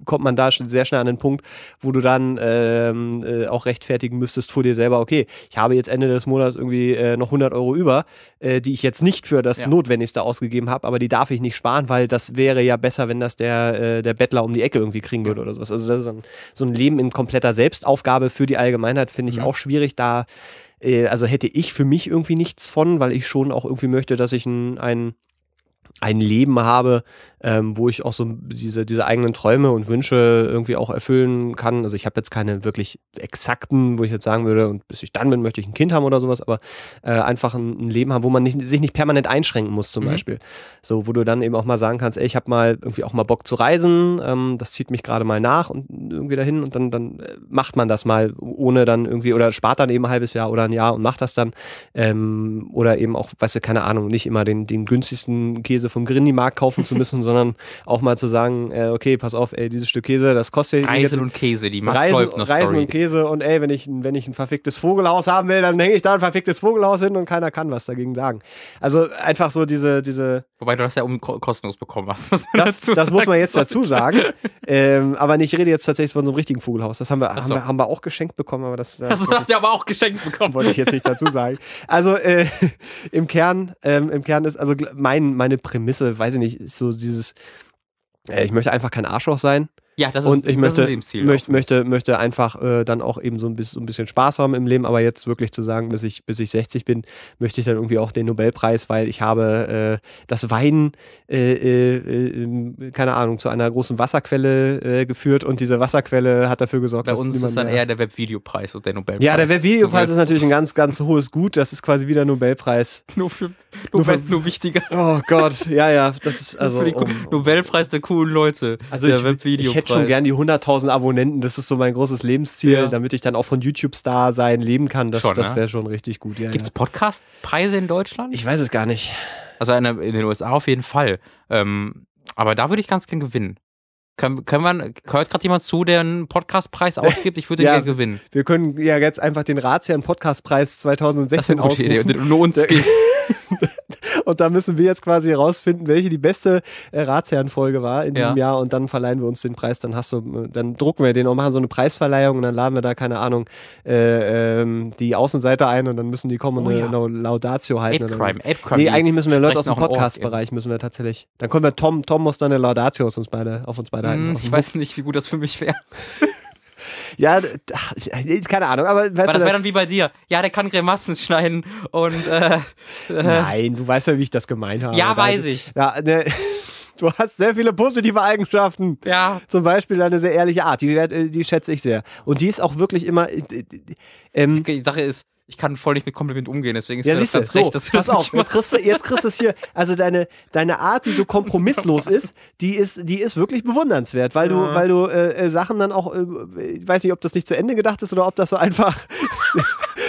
kommt man da sch- sehr schnell an den Punkt, wo du dann ähm, äh, auch rechtfertigen müsstest vor dir selber, okay, ich habe jetzt Ende des Monats irgendwie äh, noch 100 Euro über, äh, die ich jetzt nicht für das Ja. Notwendigste ausgegeben habe, aber die darf ich nicht sparen, weil das wäre ja besser, wenn das der, äh, der Bettler um die Ecke irgendwie kriegen würde oder sowas. Also das ist ein, so ein Leben in kompletter Selbstaufgabe für die Allgemeinheit, finde ich Mhm. auch schwierig, da äh, also hätte ich für mich irgendwie nichts von, weil ich schon auch irgendwie möchte, dass ich ein, ein, ein Leben habe, ähm, wo ich auch so diese, diese eigenen Träume und Wünsche irgendwie auch erfüllen kann. Also ich habe jetzt keine wirklich exakten, wo ich jetzt sagen würde, und bis ich dann bin, möchte ich ein Kind haben oder sowas, aber äh, einfach ein, ein Leben haben, wo man nicht, sich nicht permanent einschränken muss zum Mhm. Beispiel. So, wo du dann eben auch mal sagen kannst, ey, ich habe mal irgendwie auch mal Bock zu reisen, ähm, das zieht mich gerade mal nach und irgendwie dahin und dann, dann äh, macht man das mal, ohne dann irgendwie, oder spart dann eben ein halbes Jahr oder ein Jahr und macht das dann. Ähm, oder eben auch, weißt du, keine Ahnung, nicht immer den, den günstigsten Käse vom Grindy-Markt kaufen zu müssen, sondern sondern auch mal zu sagen, äh, okay, pass auf, ey, dieses Stück Käse, das kostet Reisen und Käse, die Mats Reisen, Leubner Reisen Story. und Käse und ey, wenn ich, wenn ich ein verficktes Vogelhaus haben will, dann hänge ich da ein verficktes Vogelhaus hin und keiner kann was dagegen sagen. Also einfach so diese, diese, Wobei du das ja um ko- kostenlos bekommen hast. das, das muss man jetzt dazu sagen. ähm, aber ich rede jetzt tatsächlich von so einem richtigen Vogelhaus. Das haben wir, haben wir, haben wir auch geschenkt bekommen, aber das, das Das habt ihr aber auch geschenkt bekommen. wollte ich jetzt nicht dazu sagen. Also äh, im Kern, ähm, im Kern ist, also mein, meine Prämisse, weiß ich nicht, ist so dieses, äh, ich möchte einfach kein Arschloch sein. Ja, das und ist, ich das ist möchte, Lebensziel. möchte, möchte, möchte einfach äh, dann auch eben so ein, bisschen, so ein bisschen Spaß haben im Leben, aber jetzt wirklich zu sagen, bis ich, bis ich 60 bin, möchte ich dann irgendwie auch den Nobelpreis, weil ich habe äh, das Wein, äh, äh, äh, keine Ahnung, zu einer großen Wasserquelle äh, geführt und diese Wasserquelle hat dafür gesorgt, Bei dass uns niemand ist dann eher der Webvideopreis und der Nobelpreis. ja, der Webvideopreis ist natürlich ein ganz, ganz hohes Gut. Das ist quasi wieder Nobelpreis. nur für Nur nur, für- nur wichtiger. Oh Gott, ja, ja, das ist also. für die um- um- Nobelpreis der coolen Leute. Also der ich, Webvideopreis. Ich hätte schon gern die 100.000 Abonnenten. Das ist so mein großes Lebensziel, Ja. damit ich dann auch von YouTube-Star sein leben kann. Das, Schon, das ne? wäre schon richtig gut. Ja, Gibt es ja. Podcast-Preise in Deutschland? Ich weiß es gar nicht. Also in, den USA auf jeden Fall. Ähm, aber da würde ich ganz gern gewinnen. Können, können wir, hört gerade jemand zu, der einen Podcastpreis ausgibt? Ich würde den Ja. gerne gewinnen. Wir können ja jetzt einfach den Ratsherrn Podcastpreis Das ist 2016 eine gute Idee. Und uns. Und da müssen wir jetzt quasi herausfinden, welche die beste äh, Ratsherrenfolge war in diesem Ja. Jahr und dann verleihen wir uns den Preis. Dann hast du, äh, dann drucken wir den und machen so eine Preisverleihung und dann laden wir da, keine Ahnung, äh, ähm, die Außenseiter ein und dann müssen die kommen und Oh eine ja. Lau- Laudatio halten. Ape oder- Crime, Ape Crime. Nee, eigentlich müssen wir Leute aus dem in Podcast-Bereich müssen wir tatsächlich. Dann können wir Tom, Tom muss dann eine Laudatio auf uns beide, auf uns beide halten. Auf ich weiß nicht, wie gut das für mich wäre. Ja, keine Ahnung, aber weißt Aber das wäre dann wie bei dir. Ja, der kann Grimassen schneiden und äh, äh, nein, du weißt ja, wie ich das gemeint habe. Ja, weiß ich. Ja, ne, du hast sehr viele positive Eigenschaften. ja. Zum Beispiel eine sehr ehrliche Art, die, äh, die schätze ich sehr. Und die ist auch wirklich immer. äh, Ähm, Die Sache ist, ich kann voll nicht mit Kompliment umgehen, deswegen ist ja, mir das du, ganz so, recht, dass du pass das auf, jetzt kriegst, du, jetzt kriegst du es hier, also deine, deine Art, die so kompromisslos ist, die ist, die ist wirklich bewundernswert, weil du, Ja. weil du äh, äh, Sachen dann auch, äh, ich weiß nicht, ob das nicht zu Ende gedacht ist oder ob das so einfach,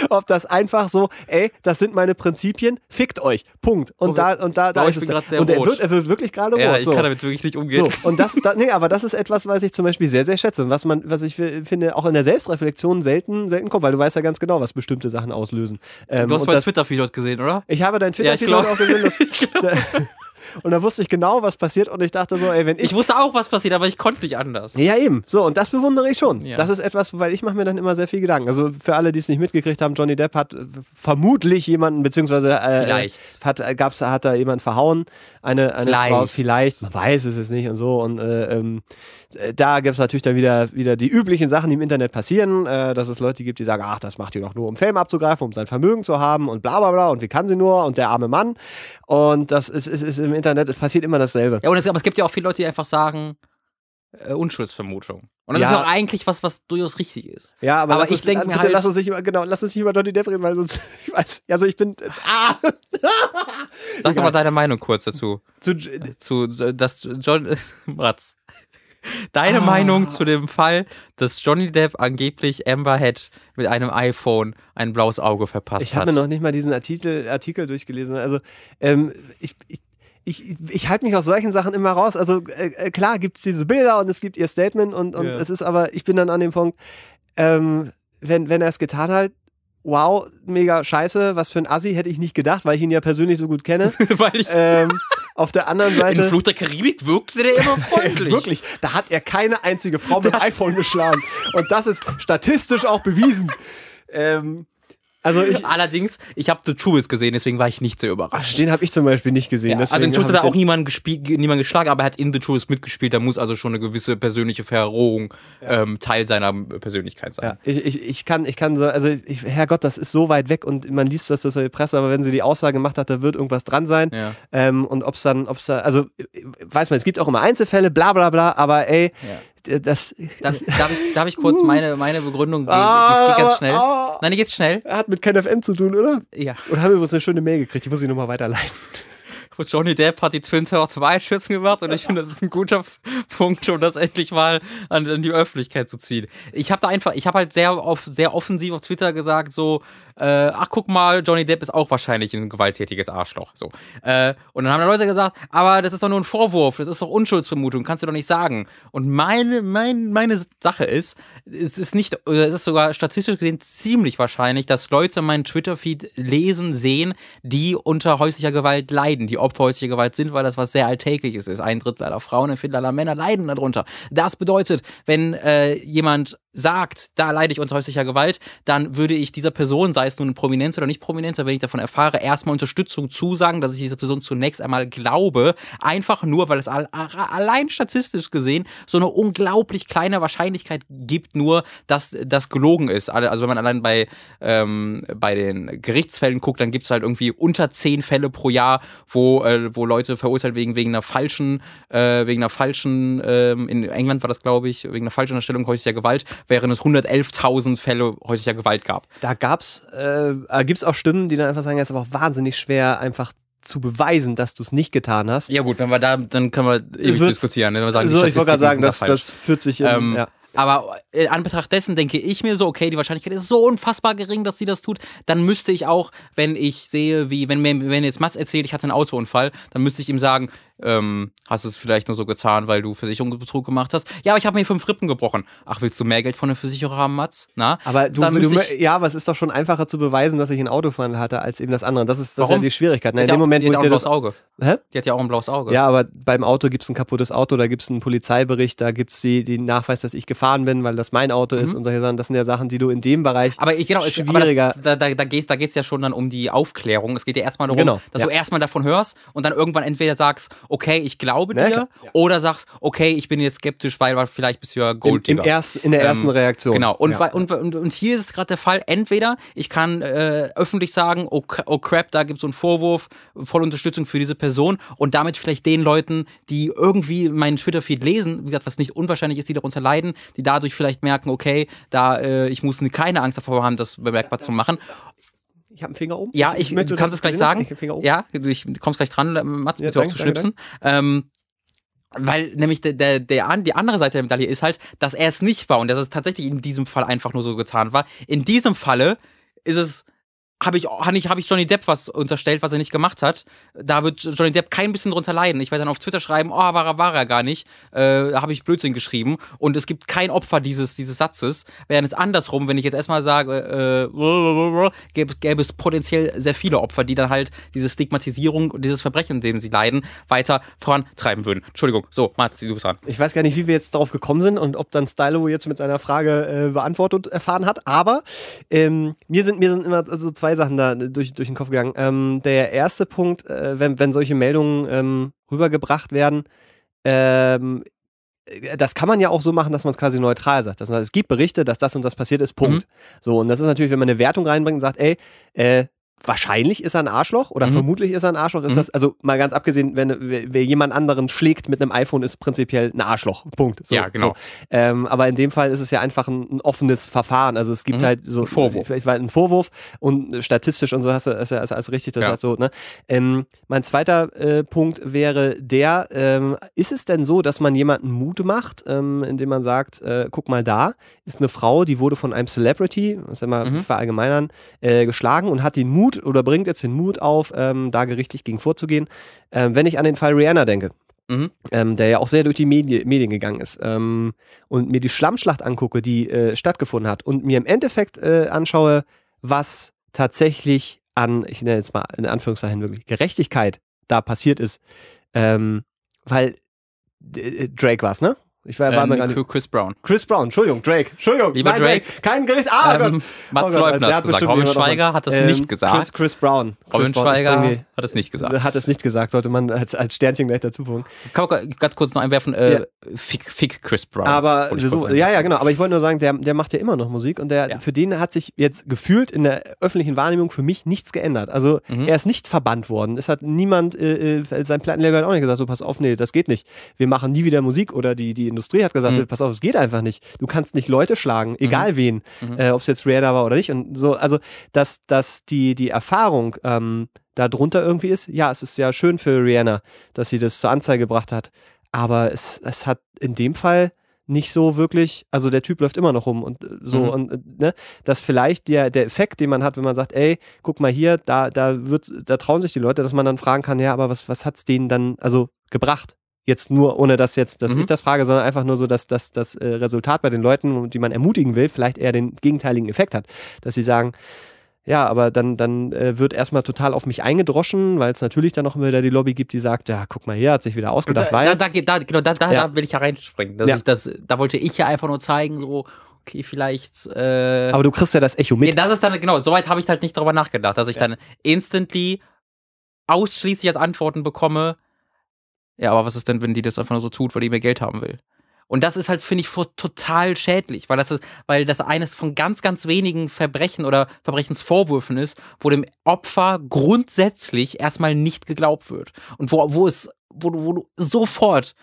ob das einfach so, ey, das sind meine Prinzipien, fickt euch, Punkt. Und Oh, da, und da, da oh, ist es. sehr und er wird, er wird wirklich gerade Ja, rot. ich so. kann damit wirklich nicht umgehen. So, und das, da, nee, aber das ist etwas, was ich zum Beispiel sehr, sehr schätze und was man, was ich fi- finde, auch in der Selbstreflexion selten, selten kommt, weil du weißt ja ganz genau, was bestimmte Sachen auslösen. Ähm, Du hast mein das, Twitter-Feed dort gesehen, oder? ich habe dein Ja, Twitter-Feed glaub- auch gesehen, dass, und da wusste ich genau, was passiert und ich dachte so, ey, wenn ich Ich wusste auch, was passiert, aber ich konnte nicht anders. ja, eben. So, und das bewundere ich schon. Ja. Das ist etwas, weil ich mache mir dann immer sehr viel Gedanken. Also für alle, die es nicht mitgekriegt haben, Johnny Depp hat vermutlich jemanden, beziehungsweise äh, Vielleicht. hat, äh, gab's, hat da jemanden verhauen. Eine, eine Vielleicht. Frau, vielleicht, man weiß es jetzt nicht und so. Und äh, ähm, äh, da gibt es natürlich dann wieder, wieder die üblichen Sachen, die im Internet passieren, äh, dass es Leute gibt, die sagen, ach, das macht die doch nur, um Fame abzugreifen, um sein Vermögen zu haben und bla bla bla und wie kann sie nur und der arme Mann. Und das ist, ist, ist im Internet, es passiert immer dasselbe. Ja, und es, aber es gibt ja auch viele Leute, die einfach sagen, äh, Unschuldsvermutung. Und das Ja. ist auch eigentlich was, was durchaus richtig ist. Ja, aber, Aber ich uns, denk also mir bitte halt- lass uns nicht über, genau, lass uns nicht über Johnny Depp reden, weil sonst, ich weiß, also ich bin, ah, Sag Egal. mal deine Meinung kurz dazu. zu, Zu, dass John, Ratz. Deine Ah. Meinung zu dem Fall, dass Johnny Depp angeblich Amber Head mit einem iPhone ein blaues Auge verpasst ich hat. habe mir noch nicht mal diesen Artikel, Artikel durchgelesen, also ähm, ich, ich ich, ich halte mich aus solchen Sachen immer raus. Also äh, klar gibt es diese Bilder und es gibt ihr Statement und, und Ja. es ist aber, ich bin dann an dem Punkt, ähm, wenn, wenn er es getan hat, wow, mega scheiße, was für ein Assi hätte ich nicht gedacht, weil ich ihn ja persönlich so gut kenne. Weil ich, ähm, auf der anderen in Seite. Fluch der Karibik wirkte der immer freundlich. Wirklich, da hat er keine einzige Frau mit iPhone geschlagen. Und das ist statistisch auch bewiesen. Ähm, also ich, Allerdings, ich habe The Truest gesehen, deswegen war ich nicht sehr überrascht. den habe ich zum Beispiel nicht gesehen. Ja, also in Truest hat er auch niemanden, gespielt, niemanden geschlagen, aber er hat in The Truest mitgespielt. Da muss also schon eine gewisse persönliche Verrohung ähm, Teil seiner Persönlichkeit sein. Ja, ich, ich, ich kann, ich kann so, also ich, Herrgott, das ist so weit weg und man liest das aus der Presse, aber wenn sie die Aussage gemacht hat, da wird irgendwas dran sein. Ja. Ähm, und ob es dann, ob es da, also äh, weiß man, es gibt auch immer Einzelfälle, bla bla bla, aber ey, das, Das, darf, ich, darf ich kurz meine, meine Begründung geben? Ah, das geht ganz aber- schnell. ah. Nein, die geht schnell. hat mit KenFM zu tun, oder? Ja. Und haben wir übrigens eine schöne Mail gekriegt, die muss ich nochmal weiterleiten. Johnny Depp hat die Twin Towers 2 Schützen gemacht und ich finde, das ist ein guter Punkt, um das endlich mal an, an die Öffentlichkeit zu ziehen. Ich habe da einfach, ich habe halt sehr, auf, sehr offensiv auf Twitter gesagt, so, äh, ach guck mal, Johnny Depp ist auch wahrscheinlich ein gewalttätiges Arschloch. So. Äh, und dann haben da Leute gesagt, aber das ist doch nur ein Vorwurf, das ist doch Unschuldsvermutung, kannst du doch nicht sagen. Und meine, mein, meine Sache ist, es ist nicht, es ist sogar statistisch gesehen ziemlich wahrscheinlich, dass Leute meinen Twitter-Feed lesen, sehen, die unter häuslicher Gewalt leiden, die Opfer häuslicher Gewalt sind, weil das was sehr Alltägliches ist. Ein Drittel aller Frauen, ein Viertel aller Männer leiden darunter. Das bedeutet, wenn äh, jemand sagt, da leide ich unter häuslicher Gewalt, dann würde ich dieser Person, sei es nun ein Prominenter oder nicht Prominenter, wenn ich davon erfahre, erstmal Unterstützung zusagen, dass ich dieser Person zunächst einmal glaube, einfach nur, weil es allein statistisch gesehen so eine unglaublich kleine Wahrscheinlichkeit gibt, nur, dass das gelogen ist. Also wenn man allein bei, ähm, bei den Gerichtsfällen guckt, dann gibt es halt irgendwie unter zehn Fälle pro Jahr, wo, äh, wo Leute verurteilt wegen, wegen einer falschen, äh, wegen einer falschen, ähm, in England war das, glaube ich, wegen einer falschen Unterstellung häuslicher Gewalt, während es 111.000 Fälle häuslicher Gewalt gab. Da gab's, äh, gibt es auch Stimmen, die dann einfach sagen, es ist aber auch wahnsinnig schwer, einfach zu beweisen, dass du es nicht getan hast. Ja gut, wenn wir da, dann können wir ewig Wird's, diskutieren. Wenn wir sagen, so, ich wollte gerade sagen, das, das führt sich in, ähm, ja. Aber äh, an Betracht dessen denke ich mir so, okay, die Wahrscheinlichkeit ist so unfassbar gering, dass sie das tut. Dann müsste ich auch, wenn ich sehe, wie, wenn mir, wenn jetzt Mats erzählt, ich hatte einen Autounfall, dann müsste ich ihm sagen, ähm, hast du es vielleicht nur so getan, weil du Versicherungsbetrug gemacht hast? Ja, aber ich habe mir fünf Rippen gebrochen. Ach, willst du mehr Geld von der Versicherung haben, Mats? Na? Aber du, du ja, aber es ist doch schon einfacher zu beweisen, dass ich einen Autofall hatte, als eben das andere. Das ist, das ist ja die Schwierigkeit. Na, in dem Moment, die wo ich dir das Auge. Hä? Die hat ja auch ein blaues Auge. Ja, aber beim Auto gibt es ein kaputtes Auto, da gibt es einen Polizeibericht, da gibt es den Nachweis, dass ich gefahren bin, weil das mein Auto mhm. ist und solche Sachen. Das sind ja Sachen, die du in dem Bereich aber ich, genau, schwieriger. Aber das, da da, da geht es ja schon dann um die Aufklärung. Es geht ja erstmal darum, genau, dass ja. du erstmal davon hörst und dann irgendwann entweder sagst, okay, ich glaube glaube dir, ja. oder sagst, okay, ich bin jetzt skeptisch, weil vielleicht bist du ja Gold Im, im erst, In der ersten ähm, Reaktion. Genau. Und, ja. und, und, und, hier ist es gerade der Fall, entweder ich kann äh, öffentlich sagen, oh, oh crap, da gibt es so einen Vorwurf, voll Unterstützung für diese Person und damit vielleicht den Leuten, die irgendwie meinen Twitter-Feed lesen, wie gesagt, was nicht unwahrscheinlich ist, die darunter leiden, die dadurch vielleicht merken, okay, da äh, ich muss keine Angst davor haben, das bemerkbar zu machen. Ich habe einen Finger oben. Ja, ich, möchte, du kannst es gleich sagen. Ja, du ich, kommst gleich dran, Mats, bitte danke, auch zu schnipsen. Ähm, weil nämlich der, der, der, die andere Seite der Medaille ist halt, dass er es nicht war und dass es tatsächlich in diesem Fall einfach nur so getan war. In diesem Falle ist es habe ich, hab ich, Johnny Depp was unterstellt, was er nicht gemacht hat. Da wird Johnny Depp kein bisschen drunter leiden. Ich werde dann auf Twitter schreiben, oh, war er, war er gar nicht. Äh, habe ich Blödsinn geschrieben. Und es gibt kein Opfer dieses, dieses Satzes. Während es andersrum, wenn ich jetzt erstmal sage, äh, gäbe, gäbe es potenziell sehr viele Opfer, die dann halt diese Stigmatisierung und dieses Verbrechen, in dem sie leiden, weiter vorantreiben würden. Entschuldigung, so, Mats, du bist dran. Ich weiß gar nicht, wie wir jetzt darauf gekommen sind und ob dann Stylo jetzt mit seiner Frage äh, beantwortet erfahren hat, aber ähm, mir, sind, mir sind immer so zwei Sachen da durch, durch den Kopf gegangen. Ähm, der erste Punkt, äh, wenn, wenn solche Meldungen ähm, rübergebracht werden, ähm, äh, das kann man ja auch so machen, dass man es quasi neutral sagt. Das heißt, es gibt Berichte, dass das und das passiert ist, Punkt. Mhm. So, und das ist natürlich, wenn man eine Wertung reinbringt und sagt, ey, äh, wahrscheinlich ist er ein Arschloch oder mhm. vermutlich ist er ein Arschloch. Ist mhm. das, also mal ganz abgesehen, wenn wer jemand anderen schlägt mit einem iPhone, ist prinzipiell ein Arschloch. Punkt. So, ja, genau. So. Ähm, aber in dem Fall ist es ja einfach ein, ein offenes Verfahren. Also es gibt mhm. halt so ein Vorwurf. Ich weiß, einen Vorwurf und statistisch und so hast du ist ja alles richtig. Das ja. heißt so, ne? Ähm, mein zweiter äh, Punkt wäre der, ähm, ist es denn so, dass man jemanden Mut macht, ähm, indem man sagt, äh, guck mal da, ist eine Frau, die wurde von einem Celebrity, was immer mhm. verallgemeinern, äh, geschlagen und hat den Mut Mut oder bringt jetzt den Mut auf, ähm, da gerichtlich gegen vorzugehen. Ähm, wenn ich an den Fall Rihanna denke, mhm. ähm, der ja auch sehr durch die Medi Medien gegangen ist, ähm, und mir die Schlammschlacht angucke, die äh, stattgefunden hat, und mir im Endeffekt äh, anschaue, was tatsächlich an, ich nenne jetzt mal in Anführungszeichen wirklich Gerechtigkeit da passiert ist, ähm, weil äh, Drake war es, ne? Ich war, war ähm, gar nicht. Chris Brown. Chris Brown, Entschuldigung, Drake. Entschuldigung. Lieber Nein, Drake. Drake. Kein Gericht. Ah, ähm, Mats oh Leubner hat gesagt. Robin Schweiger hat das ähm, nicht gesagt. Chris, Chris Brown. Robin Chris Schweiger Brown, hat es nicht gesagt. Hat es nicht gesagt, sollte man als, als Sternchen gleich dazu. Ich kann auch ganz kurz noch einwerfen, äh, ja. fick, fick, Chris Brown. Aber so, ja, ja, genau. Aber ich wollte nur sagen, der, der macht ja immer noch Musik und der, ja. für den hat sich jetzt gefühlt in der öffentlichen Wahrnehmung für mich nichts geändert. Also mhm. er ist nicht verbannt worden. Es hat niemand, äh, äh sein Plattenlabel hat auch nicht gesagt, so pass auf, nee, das geht nicht. Wir machen nie wieder Musik oder die, die Industrie hat gesagt, Mhm. pass auf, es geht einfach nicht. Du kannst nicht Leute schlagen, egal wen, Mhm. äh, ob es jetzt Rihanna war oder nicht. Und so, also dass, dass die, die Erfahrung ähm, da drunter irgendwie ist, ja, es ist ja schön für Rihanna, dass sie das zur Anzeige gebracht hat. Aber es, es hat in dem Fall nicht so wirklich, also der Typ läuft immer noch rum und äh, so Mhm. und äh, ne, dass vielleicht der, der Effekt, den man hat, wenn man sagt, ey, guck mal hier, da, da wird, da trauen sich die Leute, dass man dann fragen kann, ja, aber was, was hat's denen dann also gebracht? Jetzt nur, ohne dass jetzt, dass Mhm. ich das frage, sondern einfach nur so, dass, dass das äh, Resultat bei den Leuten, die man ermutigen will, vielleicht eher den gegenteiligen Effekt hat. Dass sie sagen, ja, aber dann, dann äh, wird erstmal total auf mich eingedroschen, weil es natürlich dann noch wieder die Lobby gibt, die sagt, ja, guck mal hier, hat sich wieder ausgedacht, da, weil. da, da, da, genau, da, da, Ja. da will ich ja reinspringen. Dass Ja. ich das, da wollte ich ja einfach nur zeigen, so, okay, vielleicht. Äh, aber du kriegst ja das Echo mit. Nee, das ist dann, genau, soweit habe ich halt nicht darüber nachgedacht, dass ich Ja. dann instantly ausschließlich als Antworten bekomme, ja, aber was ist denn, wenn die das einfach nur so tut, weil die mehr Geld haben will? Und das ist halt, finde ich, total schädlich, weil das ist, weil das eines von ganz, ganz wenigen Verbrechen oder Verbrechensvorwürfen ist, wo dem Opfer grundsätzlich erstmal nicht geglaubt wird. Und wo, wo es, wo du, wo du sofort,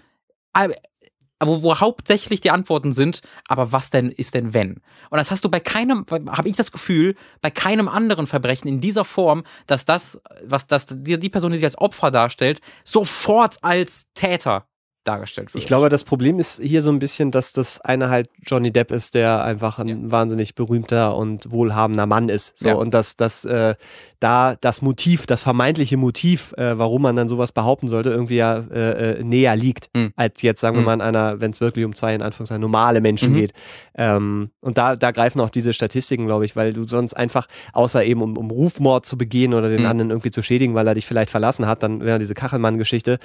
wo, wo hauptsächlich die Antworten sind, aber was denn ist denn wenn? Und das hast du bei keinem, habe ich das Gefühl, bei keinem anderen Verbrechen in dieser Form, dass das, was das, die, die Person, die sich als Opfer darstellt, sofort als Täter dargestellt wird. Ich glaube, das Problem ist hier so ein bisschen, dass das eine halt Johnny Depp ist, der einfach ein Ja. wahnsinnig berühmter und wohlhabender Mann ist. So Ja. und dass das äh, da das Motiv, das vermeintliche Motiv, äh, warum man dann sowas behaupten sollte, irgendwie ja äh, äh, näher liegt Mhm. als jetzt sagen wir Mhm. mal in einer, wenn es wirklich um zwei in Anführungszeichen normale Menschen Mhm. geht. Ähm, und da da greifen auch diese Statistiken, glaube ich, weil du sonst einfach außer eben um, um Rufmord zu begehen oder den Mhm. anderen irgendwie zu schädigen, weil er dich vielleicht verlassen hat, dann wäre diese Kachelmann-Geschichte.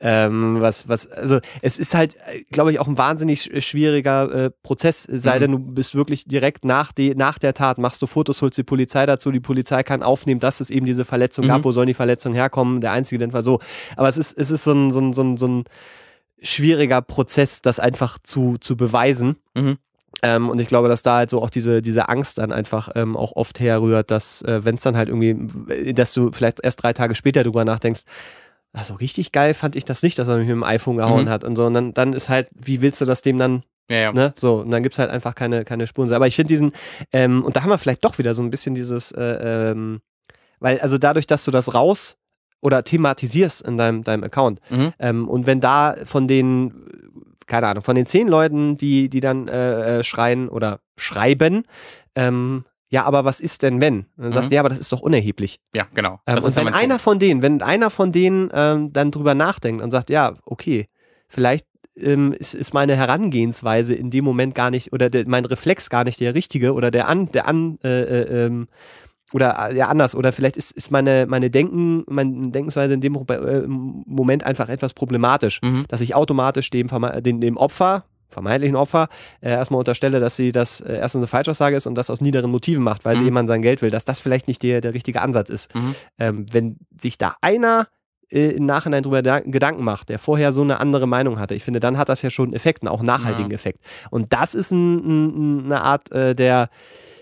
Ähm, was, was, also es ist halt, glaube ich, auch ein wahnsinnig sch- schwieriger äh, Prozess, sei Mhm. denn du bist wirklich direkt nach, die, nach der Tat, machst du Fotos, holst die Polizei dazu, die Polizei kann aufnehmen, dass es eben diese Verletzung Mhm. gab, wo sollen die Verletzungen herkommen, der Einzige, der war so. Aber es ist, es ist so ein, so ein, so ein, so ein schwieriger Prozess, das einfach zu, zu beweisen. Mhm. Ähm, und ich glaube, dass da halt so auch diese, diese Angst dann einfach ähm, auch oft herrührt, dass äh, wenn es dann halt irgendwie, äh, dass du vielleicht erst drei Tage später drüber nachdenkst, also richtig geil fand ich das nicht, dass er mich mit dem iPhone gehauen Mhm. hat und so. Und dann, dann ist halt, wie willst du das dem dann, ja, ja. ne? So, und dann gibt's halt einfach keine, keine Spuren. Aber ich finde diesen, ähm, und da haben wir vielleicht doch wieder so ein bisschen dieses, äh, ähm, weil, also dadurch, dass du das raus oder thematisierst in deinem, deinem Account, Mhm. ähm, und wenn da von den, keine Ahnung, von den zehn Leuten, die, die dann äh, äh, schreien oder schreiben, ähm, ja, aber was ist denn wenn? Und dann sagst du, Mhm. ja, aber das ist doch unerheblich. ja, genau. Ähm, und wenn einer Punkt. von denen, wenn einer von denen ähm, dann drüber nachdenkt und sagt, ja, okay, vielleicht ähm, ist, ist meine Herangehensweise in dem Moment gar nicht oder der, mein Reflex gar nicht der richtige oder der an, der an, äh, äh, ähm, oder äh, ja anders oder vielleicht ist, ist meine, meine Denken, meine Denkensweise in dem äh, Moment einfach etwas problematisch, Mhm. dass ich automatisch dem, dem Opfer, vermeintlichen Opfer, äh, erstmal unterstelle, dass sie das äh, erstens eine Falschaussage ist und das aus niederen Motiven macht, weil sie Mhm. jemand sein Geld will, dass das vielleicht nicht der, der richtige Ansatz ist. Mhm. Ähm, wenn sich da einer äh, im Nachhinein drüber da- Gedanken macht, der vorher so eine andere Meinung hatte, ich finde, dann hat das ja schon einen Effekt, einen auch nachhaltigen Ja. Effekt. Und das ist ein, ein, eine Art äh, der,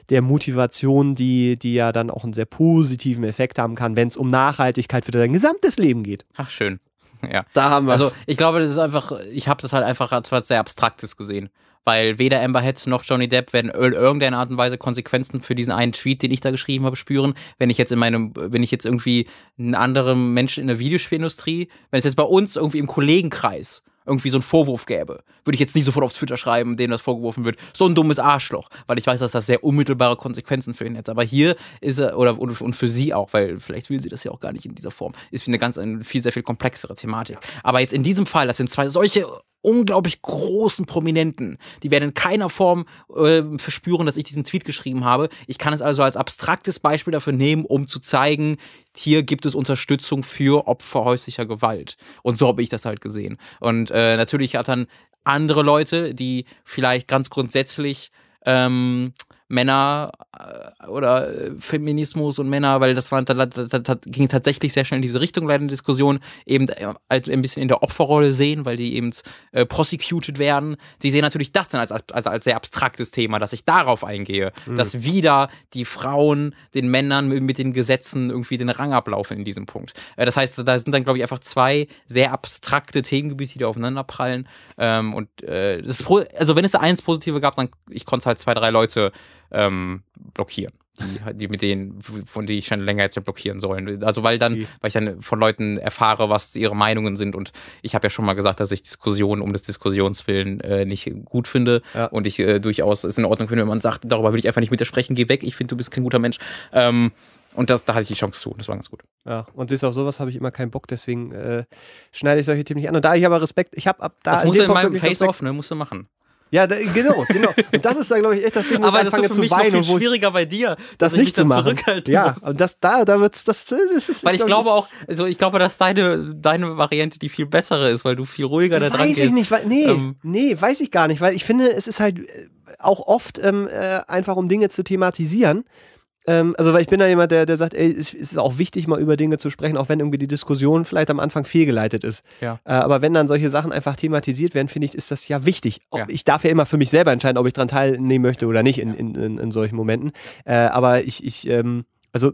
der Motivation, die, die ja dann auch einen sehr positiven Effekt haben kann, wenn es um Nachhaltigkeit für dein gesamtes Leben geht. Ach, schön. Ja. Da haben wir Also ich glaube, das ist einfach, ich habe das halt einfach als was sehr Abstraktes gesehen. Weil weder Amber Head noch Johnny Depp werden in irgendeiner Art und Weise Konsequenzen für diesen einen Tweet, den ich da geschrieben habe, spüren. Wenn ich jetzt in meinem, wenn ich jetzt irgendwie einen anderen Menschen in der Videospielindustrie, wenn es jetzt bei uns irgendwie im Kollegenkreis irgendwie so einen Vorwurf gäbe, würde ich jetzt nicht sofort auf Twitter schreiben, dem das vorgeworfen wird, so ein dummes Arschloch, weil ich weiß, dass das sehr unmittelbare Konsequenzen für ihn hat. Aber hier ist er, oder und, für sie auch, weil vielleicht will sie das ja auch gar nicht in dieser Form, ist eine ganz, eine viel, sehr viel komplexere Thematik. Aber jetzt in diesem Fall, das sind zwei solche unglaublich großen Prominenten, die werden in keiner Form äh, verspüren, dass ich diesen Tweet geschrieben habe. Ich kann es also als abstraktes Beispiel dafür nehmen, um zu zeigen, hier gibt es Unterstützung für Opfer häuslicher Gewalt. Und so habe ich das halt gesehen. Und äh, natürlich hat dann andere Leute, die vielleicht ganz grundsätzlich ähm, Männer äh, oder äh, Feminismus und Männer, weil das, war, das, das, das ging tatsächlich sehr schnell in diese Richtung, leider in der Diskussion, eben äh, halt ein bisschen in der Opferrolle sehen, weil die eben äh, prosecuted werden. Die sehen natürlich das dann als, als, als sehr abstraktes Thema, dass ich darauf eingehe, mhm. dass wieder die Frauen den Männern mit, mit, den Gesetzen irgendwie den Rang ablaufen in diesem Punkt. Äh, das heißt, da sind dann, glaube ich, einfach zwei sehr abstrakte Themengebiete, die da aufeinander prallen. Ähm, und äh, das, also wenn es da eins Positive gab, dann ich konnte halt zwei, drei Leute ähm, blockieren. Die, die mit denen, von denen ich schon länger jetzt blockieren sollen. Also weil dann, weil ich dann von Leuten erfahre, was ihre Meinungen sind und ich habe ja schon mal gesagt, dass ich Diskussionen um des Diskussionswillen äh, nicht gut finde ja. und ich äh, durchaus es in Ordnung finde, wenn man sagt, darüber will ich einfach nicht mit dir sprechen, geh weg, ich finde, du bist kein guter Mensch. Ähm, und das, da hatte ich die Chance zu. Das war ganz gut. Ja, und siehst auf sowas habe ich immer keinen Bock, deswegen äh, schneide ich solche Themen nicht an. Und da ich aber Respekt, ich habe ab da. Das musst du in meinem Face-Off, ne? Musst du machen. Ja, da, genau, genau. Und das ist da, glaube ich, echt das Ding, wo Aber ich anfange das ist für mich zu weinen. Noch viel schwieriger bei dir, das nicht zu machen. Ja, und das, da, da wird's, das, das ist. Weil ich glaube auch, also ich glaube, dass deine, deine Variante die viel bessere ist, weil du viel ruhiger da dran gehst. Weiß ich nicht, weil, nee, ähm, nee, weiß ich gar nicht, weil ich finde, es ist halt äh, auch oft ähm, äh, einfach, um Dinge zu thematisieren, ähm, also, weil ich bin da jemand, der, der sagt, ey, es ist auch wichtig, mal über Dinge zu sprechen, auch wenn irgendwie die Diskussion vielleicht am Anfang fehlgeleitet ist. Ja. Äh, aber wenn dann solche Sachen einfach thematisiert werden, finde ich, ist das ja wichtig. Ja. Ich darf ja immer für mich selber entscheiden, ob ich daran teilnehmen möchte oder nicht in, in, in, in solchen Momenten. Äh, aber ich, ich, ähm, also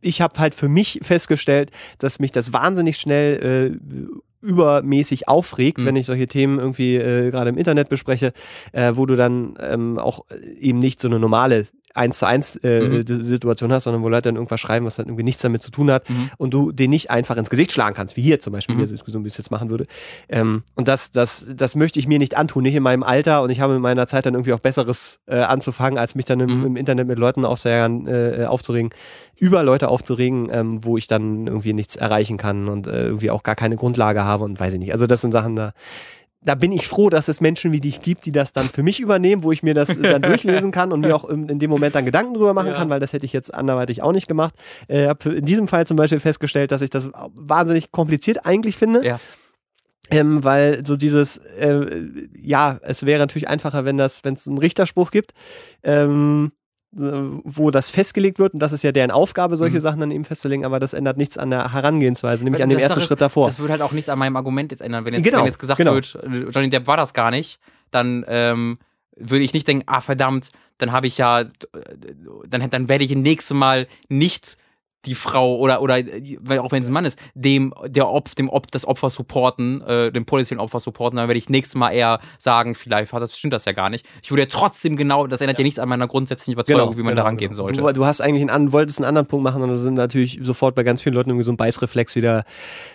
ich habe halt für mich festgestellt, dass mich das wahnsinnig schnell äh, übermäßig aufregt, mhm. wenn ich solche Themen irgendwie äh, gerade im Internet bespreche, äh, wo du dann ähm, auch eben nicht so eine normale eins zu eins äh, mhm. Situation hast, sondern wo Leute dann irgendwas schreiben, was dann irgendwie nichts damit zu tun hat mhm. und du den nicht einfach ins Gesicht schlagen kannst, wie hier zum Beispiel, mhm. so wie ich es jetzt machen würde. Ähm, und das, das, das möchte ich mir nicht antun, nicht in meinem Alter und ich habe in meiner Zeit dann irgendwie auch Besseres äh, anzufangen, als mich dann im, mhm. im Internet mit Leuten aufzujagen, äh, aufzuregen, über Leute aufzuregen, ähm, wo ich dann irgendwie nichts erreichen kann und äh, irgendwie auch gar keine Grundlage habe und weiß ich nicht. Also das sind Sachen da da bin ich froh, dass es Menschen wie dich gibt, die das dann für mich übernehmen, wo ich mir das dann durchlesen kann und mir auch in, in dem Moment dann Gedanken drüber machen ja. kann, weil das hätte ich jetzt anderweitig auch nicht gemacht. Ich äh, habe in diesem Fall zum Beispiel festgestellt, dass ich das wahnsinnig kompliziert eigentlich finde. Ja. Ähm, weil so dieses, äh, ja, es wäre natürlich einfacher, wenn das, wenn es einen Richterspruch gibt. Ähm, wo das festgelegt wird und das ist ja deren Aufgabe, solche mhm. Sachen dann eben festzulegen, aber das ändert nichts an der Herangehensweise, nämlich an dem ersten Schritt davor. Das würde halt auch nichts an meinem Argument jetzt ändern, wenn jetzt, genau, wenn jetzt gesagt genau. wird, Johnny Depp war das gar nicht, dann ähm, würde ich nicht denken, ah verdammt, dann habe ich ja, dann, dann werde ich das nächste Mal nicht die Frau oder oder auch wenn es ein Mann ist, dem der Opf, dem Opf, das Opfer supporten, äh, dem potenziellen Opfer supporten, dann werde ich nächstes Mal eher sagen, vielleicht hat das stimmt das ja gar nicht. Ich würde ja trotzdem genau, das ändert ja, ja nichts an meiner grundsätzlichen Überzeugung, genau, wie man genau, da rangehen genau. sollte. Du, du, hast eigentlich einen, wolltest einen anderen Punkt machen und da sind natürlich sofort bei ganz vielen Leuten irgendwie so ein Beißreflex wieder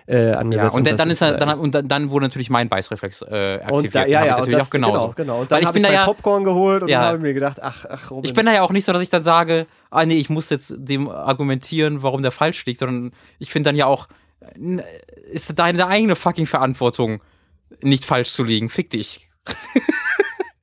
äh, angesetzt. Ja, und, und dann ist er, dann, und dann wurde natürlich mein Beißreflex äh, aktiviert. Und da, ja, ja, natürlich das, auch genauso. Genau, genau. Und dann habe ich, ich ja, Popcorn geholt und ja, habe mir gedacht, ach, ach, Robin. Ich bin da ja auch nicht so, dass ich dann sage, ah nee, ich muss jetzt dem argumentieren, warum der falsch liegt, sondern ich finde dann ja auch, ist deine eigene fucking Verantwortung, nicht falsch zu liegen. Fick dich.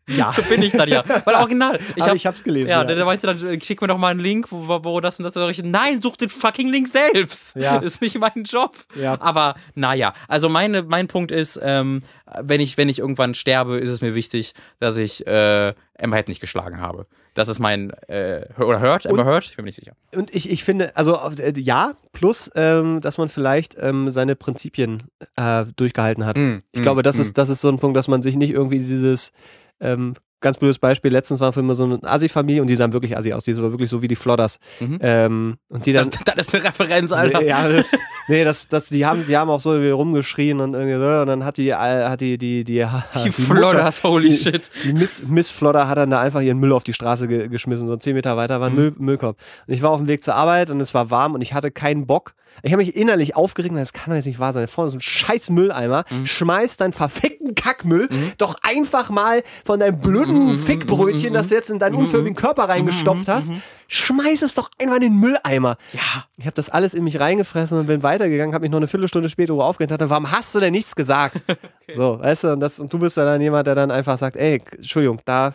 Ja. so bin ich dann ja. Weil original. Ich, hab, ich hab's gelesen. Ja, ja. Der, der meinte dann, äh, schick mir doch mal einen Link, wo, wo das und das. Und Nein, such den fucking Link selbst. Ja. Ist nicht mein Job. Ja. Aber naja, also meine, mein Punkt ist, ähm, wenn, ich, wenn ich irgendwann sterbe, ist es mir wichtig, dass ich äh, Emma Head nicht geschlagen habe. Das ist mein, äh, oder hört, Emma hört, ich bin mir nicht sicher. Und ich, ich finde, also äh, ja, plus, ähm, dass man vielleicht ähm, seine Prinzipien äh, durchgehalten hat. Mm, ich mm, glaube, das, mm. ist, das ist so ein Punkt, dass man sich nicht irgendwie dieses ähm, ganz blödes Beispiel, letztens war für immer so eine Asi-Familie und die sahen wirklich Asi aus, die waren wirklich so wie die Flodders. Mhm. Ähm, und die dann. Das, das, ist eine Referenz, Alter. Nee, ja, das, nee, das, das, die haben, die haben auch so rumgeschrien und irgendwie so, und dann hat die, äh, hat die, die, die, die, die Flodders, holy die, shit. Die Miss, Miss Flodder hat dann da einfach ihren Müll auf die Straße ge geschmissen, so zehn Meter weiter war ein mhm. Müll, Müllkorb. Und ich war auf dem Weg zur Arbeit und es war warm und ich hatte keinen Bock, ich habe mich innerlich aufgeregt, das kann doch jetzt nicht wahr sein. Da vorne ist ein scheiß Mülleimer, mhm. schmeißt deinen verfickten Kackmüll mhm. doch einfach mal von deinem blöden mhm. mhm, mhm Fickbrötchen, mhm. das du jetzt in deinen unförmigen Körper reingestopft hast, schmeiß es doch einfach in den Mülleimer. Ja. Ich habe das alles in mich reingefressen und bin weitergegangen, habe mich noch eine Viertelstunde später aufgeregt und dachte, warum hast du denn nichts gesagt? okay. So, weißt du, und, das, und du bist ja dann jemand, der dann einfach sagt, ey, Entschuldigung, da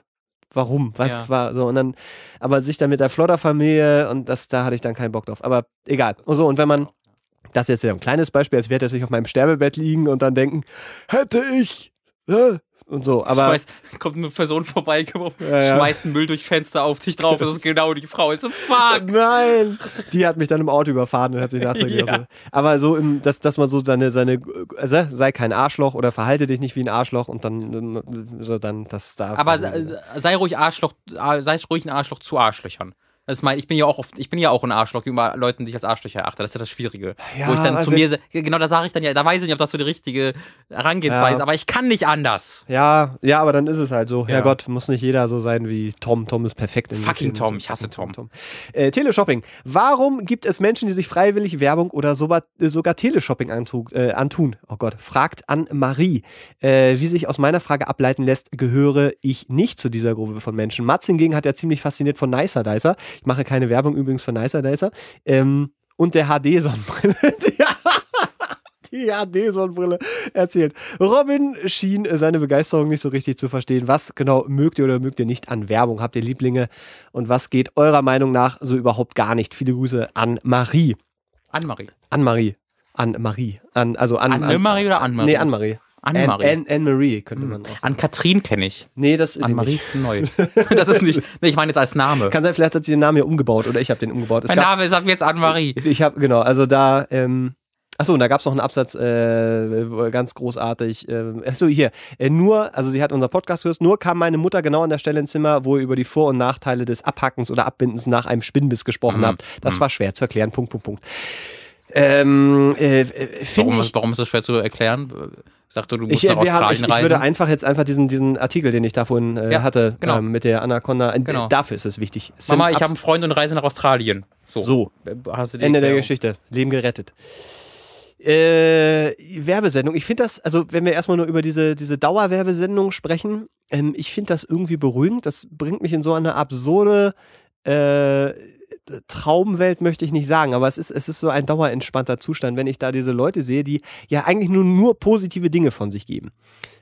warum, was ja. war so und dann, aber sich dann mit der Flodder-Familie und das, da hatte ich dann keinen Bock drauf. Aber egal. Und so, und wenn man, das ist jetzt ja ein kleines Beispiel, als werde er sich auf meinem Sterbebett liegen und dann denken, hätte ich äh, und so. Aber Schmeißt, kommt eine Person vorbei, Ja, ja. schmeißt einen Müll durch Fenster auf sich drauf. Das ist genau die Frau. Ich so, fuck. Nein! Die hat mich dann im Auto überfahren und hat sich nachträglich Ja. Aber so, im, dass, dass man so seine, seine also, sei kein Arschloch oder verhalte dich nicht wie ein Arschloch und dann so dann das da. Aber se- sei ruhig Arschloch, ah, sei ruhig ein Arschloch zu Arschlöchern. Das mein, ich bin ja auch oft, ich bin ja auch ein Arschloch gegenüber Leuten, die ich als Arschlöcher erachte. Das ist ja das Schwierige. Ja, Wo ich dann also zu mir, genau da sage ich dann ja, da weiß ich nicht, ob das so die richtige Herangehensweise ist, Ja. aber ich kann nicht anders. ja, ja, aber dann ist es halt so. Ja. Herrgott, muss nicht jeder so sein wie Tom. Tom ist perfekt in Fucking in- Tom, ich hasse Tom. Äh, Teleshopping. Warum gibt es Menschen, die sich freiwillig Werbung oder sogar, äh, sogar Teleshopping antun, äh, antun? Oh Gott, fragt an Marie. Äh, wie sich aus meiner Frage ableiten lässt, gehöre ich nicht zu dieser Gruppe von Menschen. Mats hingegen hat ja ziemlich fasziniert von Nicer Dicer. Ich mache keine Werbung übrigens für Nicer Dicer. Ähm, und der HD-Sonnenbrille. Die HD-Sonnenbrille erzählt. Robin schien seine Begeisterung nicht so richtig zu verstehen. Was genau mögt ihr oder mögt ihr nicht an Werbung? Habt ihr Lieblinge? Und was geht eurer Meinung nach so überhaupt gar nicht? Viele Grüße an Marie. Annemarie. An Marie. An Marie. An, also an, Annemarie oder Annemarie? Nee, Anne-Marie. Annemarie. Anne- Anne-Marie könnte man auch sagen. An Katrin kenne ich. Nee, das ist Annemarie ist neu. das ist nicht, nee, ich meine jetzt als Name. Kann sein, vielleicht hat sie den Namen ja umgebaut oder ich habe den umgebaut. Es mein gab- Name ist ab jetzt Annemarie. Ich habe, genau, also da, ähm, achso, und da gab es noch einen Absatz, äh, ganz großartig. Äh, achso, hier, äh, nur, also sie hat unseren Podcast gehört, nur kam meine Mutter genau an der Stelle ins Zimmer, wo ihr über die Vor- und Nachteile des Abhackens oder Abbindens nach einem Spinnbiss gesprochen Mhm. habt. Das war schwer zu erklären, Punkt, Punkt, Punkt. Ähm, äh, finde Warum, ich, ist- warum ist das schwer zu erklären? Sagte, du musst ich, nach äh, haben, Australien ich, ich reisen. würde einfach jetzt einfach diesen, diesen Artikel, den ich da vorhin äh, Ja, hatte, genau. ähm, mit der Anaconda, äh, Genau. dafür ist es wichtig. Es Mama, ich habe einen Freund und reise nach Australien. So. So. Hast du die Ende der Erklärung? Geschichte. Leben gerettet. Äh, Werbesendung. Ich finde das, also wenn wir erstmal nur über diese, diese Dauerwerbesendung sprechen, ähm, ich finde das irgendwie beruhigend. Das bringt mich in so eine absurde äh, Traumwelt, möchte ich nicht sagen, aber es ist, es ist so ein dauerentspannter Zustand, wenn ich da diese Leute sehe, die ja eigentlich nur, nur positive Dinge von sich geben.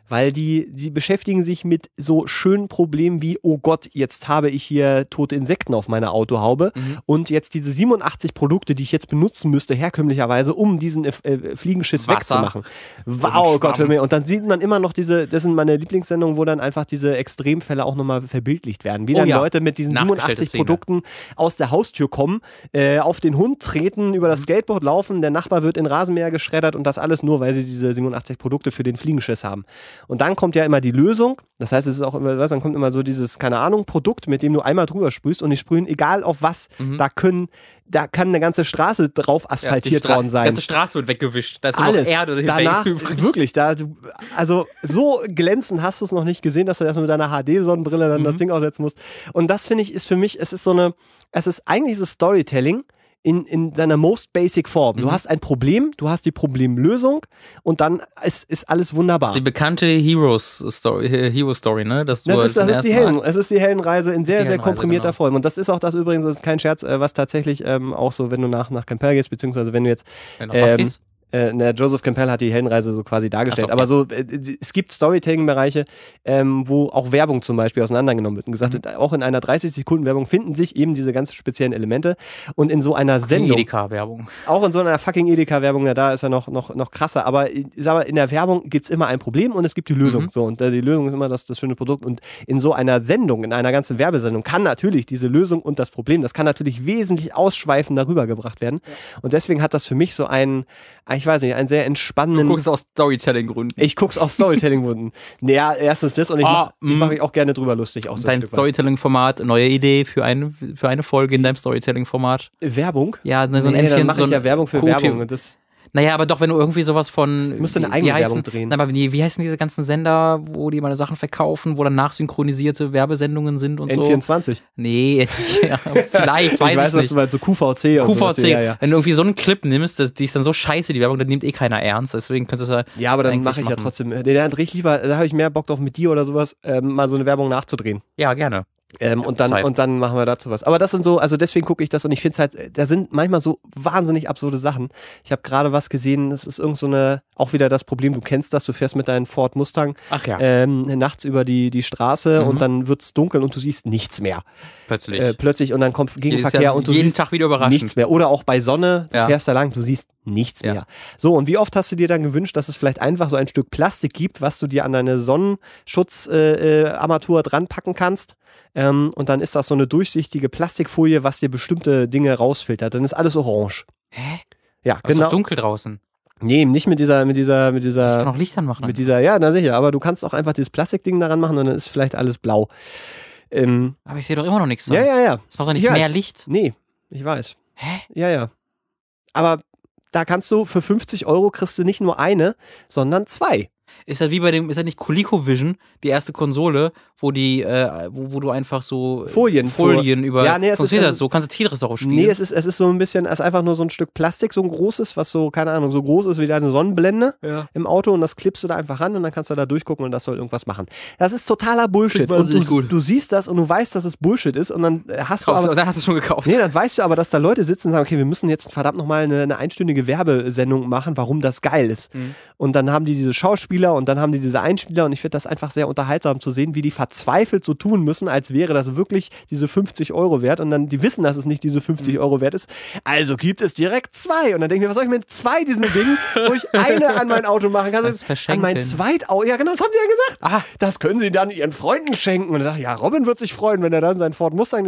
Weil die, die beschäftigen sich mit so schönen Problemen wie, oh Gott, jetzt habe ich hier tote Insekten auf meiner Autohaube Mhm. und jetzt diese 87 Produkte, die ich jetzt benutzen müsste, herkömmlicherweise, um diesen äh, äh, Fliegenschiss Wasser. wegzumachen. Wow, Schwamm. Gott, hör mir. Und dann sieht man immer noch diese, das sind meine Lieblingssendungen, wo dann einfach diese Extremfälle auch nochmal verbildlicht werden. Wie Oh dann ja. Leute mit diesen Nachgestellte 87 Szene. Produkten aus der Haustür kommen, äh, auf den Hund treten, über Mhm. das Skateboard laufen, der Nachbar wird in Rasenmäher geschreddert und das alles nur, weil sie diese 87 Produkte für den Fliegenschiss haben. Und dann kommt ja immer die Lösung. Das heißt, es ist auch immer, was, dann kommt immer so dieses, keine Ahnung, Produkt, mit dem du einmal drüber sprühst und die sprühen, egal auf was, da können, da kann eine ganze Straße drauf Mhm. Ja, die asphaltiert Stra- worden Die sein. ganze Straße wird weggewischt. Da ist Alles. Erde Danach, wirklich, da, du, also so glänzend hast du es noch nicht gesehen, dass du erstmal mit deiner HD-Sonnenbrille dann Mhm. das Ding aussetzen musst. Und das finde ich, ist für mich, es ist so eine, es ist eigentlich dieses Storytelling in, in seiner most basic Form. Du Mhm. hast ein Problem, du hast die Problemlösung und dann ist, ist alles wunderbar. Die bekannte Heroes Story, Hero Story, ne? Dass du Das ist, das ist die Helden, es ist die Heldenreise in sehr, sehr komprimierter genau. Form. Und das ist auch das übrigens, das ist kein Scherz, äh, was tatsächlich ähm, auch so, wenn du nach, nach Campbell gehst, beziehungsweise wenn du jetzt Wenn noch was ähm, gehst. Äh, ne, Joseph Campbell hat die Heldenreise so quasi dargestellt. So, Aber so, äh, es gibt Storytelling-Bereiche, ähm, wo auch Werbung zum Beispiel auseinandergenommen wird. Und gesagt Mhm. wird, auch in einer 30-Sekunden-Werbung finden sich eben diese ganz speziellen Elemente. Und in so einer Die Sendung, Edeka-Werbung. auch in so einer fucking Edeka-Werbung, ja, da ist er noch, noch, noch krasser. Aber ich sag mal, in der Werbung gibt es immer ein Problem und es gibt die Lösung. Mhm. So, und äh, die Lösung ist immer das, das schöne Produkt. Und in so einer Sendung, in einer ganzen Werbesendung, kann natürlich diese Lösung und das Problem, das kann natürlich wesentlich ausschweifend darüber gebracht werden. Und deswegen hat das für mich so einen, ich weiß nicht, einen sehr Du entspannenden. guckst aus Storytelling-Gründen. Ich guck's aus Storytelling-Gründen. naja, erstens das und ich Ah, mach, ich mm. mach mich auch gerne drüber lustig. Auch so ein Dein. Storytelling-Format, neue Idee für eine, für eine Folge in deinem Storytelling-Format. Werbung? Ja, so ein nee, dann Ämpfchen, mache so ich ein ja Werbung für Werbung. Und das, Naja, aber doch, wenn du irgendwie sowas von. Du musst eine wie- eigene Werbung drehen. Na, aber wie, wie heißen diese ganzen Sender, wo die meine Sachen verkaufen, wo dann nachsynchronisierte Werbesendungen sind und so? N24. Nee, ja, vielleicht, weiß ich, ich weiß, was nicht. du meinst, so QVC und sowas. QVC, Ja, ja. wenn du irgendwie so einen Clip nimmst, das, die ist dann so scheiße, die Werbung, dann nimmt eh keiner ernst. Deswegen könntest du Ja, aber dann mache ich ja machen. trotzdem. Nee, da drehe ich lieber, da habe ich mehr Bock drauf mit dir oder sowas, ähm, mal so eine Werbung nachzudrehen. Ja, gerne. Ähm, Ja, und, dann, Zeit. und dann machen wir dazu was. Aber das sind so, also deswegen gucke ich das und ich finde es halt, da sind manchmal so wahnsinnig absurde Sachen. Ich habe gerade was gesehen, das ist irgend so eine, auch wieder das Problem, du kennst das, du fährst mit deinem Ford Mustang ja, ähm, nachts über die, die Straße Mhm. und dann wird es dunkel und du siehst nichts mehr. plötzlich. Äh, plötzlich und dann kommt Gegenverkehr Jahr- und du jeden siehst Tag wieder überraschend. nichts mehr. Oder auch bei Sonne, du Ja. fährst da lang, du siehst nichts Ja. mehr. So, und wie oft hast du dir dann gewünscht, dass es vielleicht einfach so ein Stück Plastik gibt, was du dir an deine Sonnenschutzarmatur äh, Armatur dran packen kannst? Ähm, und dann ist das so eine durchsichtige Plastikfolie, was dir bestimmte Dinge rausfiltert. Dann ist alles orange. Hä? Ja, Aber ist genau. doch dunkel draußen. Nee, nicht mit dieser, mit dieser, mit Ich kann dieser, auch Licht anmachen. mit dieser, ja, na sicher, aber du kannst auch einfach dieses Plastikding daran machen und dann ist vielleicht alles blau. Ähm, Aber ich sehe doch immer noch nichts. ja, ja, ja. Das macht doch nicht mehr Licht. Nee, ich weiß. Hä? Ja, ja. Aber da kannst du für 50 Euro kriegst du nicht nur eine, sondern zwei. Ist das wie bei dem, ist das nicht ColecoVision, die erste Konsole, wo die, äh, wo, wo du einfach so Folien Folien über Ja, nee, es ist- es so, kannst du Tetris darauf spielen. Nee, es ist, es ist so ein bisschen, es ist einfach nur so ein Stück Plastik, so ein großes, was so, keine Ahnung, so groß ist wie deine Sonnenblende ja. im Auto und das klippst du da einfach ran und dann kannst du da durchgucken und das soll irgendwas machen. Das ist totaler Bullshit. Und du, du siehst das und du weißt, dass es Bullshit ist und dann äh, hast du Kaufst, aber. du- dann hast du schon gekauft. Nee, dann weißt du aber, dass da Leute sitzen und sagen, okay, wir müssen jetzt verdammt nochmal eine, eine einstündige Werbesendung machen, warum das geil ist. Mhm. Und dann haben die diese Schauspieler und dann haben die diese Einspieler und ich finde das einfach sehr unterhaltsam zu sehen, wie die verzweifelt so tun müssen, als wäre das wirklich diese 50 Euro wert und dann die wissen, dass es nicht diese Mhm. 50 Euro wert ist. Also gibt es direkt zwei und dann denke ich mir, was soll ich mit zwei diesen Dingen, wo ich eine an mein Auto machen kann? Als an mein Verschenken. Zweitauto. Ja, genau, das haben die ja gesagt. Ah, Das können sie dann ihren Freunden schenken. Und dann dachte ich, ja, Robin wird sich freuen, wenn er dann seinen Ford Mustang.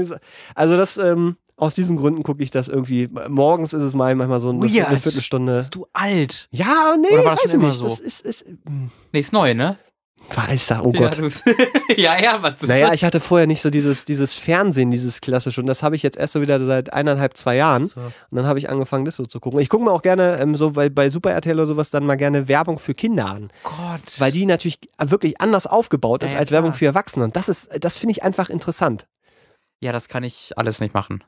Also das, ähm, aus diesen Gründen gucke ich das irgendwie. Morgens ist es mal manchmal so eine, Weird. eine Viertelstunde. bist du alt? Ja, nee, Oder war das weiß schon immer nicht. so? Das ist, ist hm, Nee, ist neu, ne? weiß da, oh Gott. Ja, ja, ja, was ist Naja, ich hatte vorher nicht so dieses, dieses Fernsehen, dieses klassische. Und das habe ich jetzt erst so wieder seit eineinhalb, zwei Jahren. So. Und dann habe ich angefangen, das so zu gucken. Ich gucke mir auch gerne, ähm, so bei, bei Super RTL oder sowas, dann mal gerne Werbung für Kinder an. Gott. Weil die natürlich wirklich anders aufgebaut ist Ja, ja, als Werbung klar. für Erwachsene. Und das ist, das finde ich einfach interessant. ja, das kann ich alles nicht machen.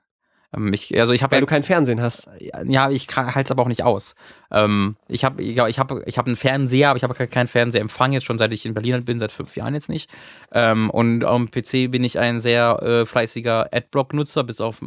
Ähm, Ich, also ich habe Weil ja du kein Fernsehen hast. ja, ich halte es aber auch nicht aus. Ähm, ich habe ich, hab, ich hab einen Fernseher, aber ich habe keinen Fernseherempfang jetzt schon seit ich in Berlin bin, seit fünf Jahren jetzt nicht. Ähm, und am PC bin ich ein sehr äh, fleißiger Adblock-Nutzer, bis auf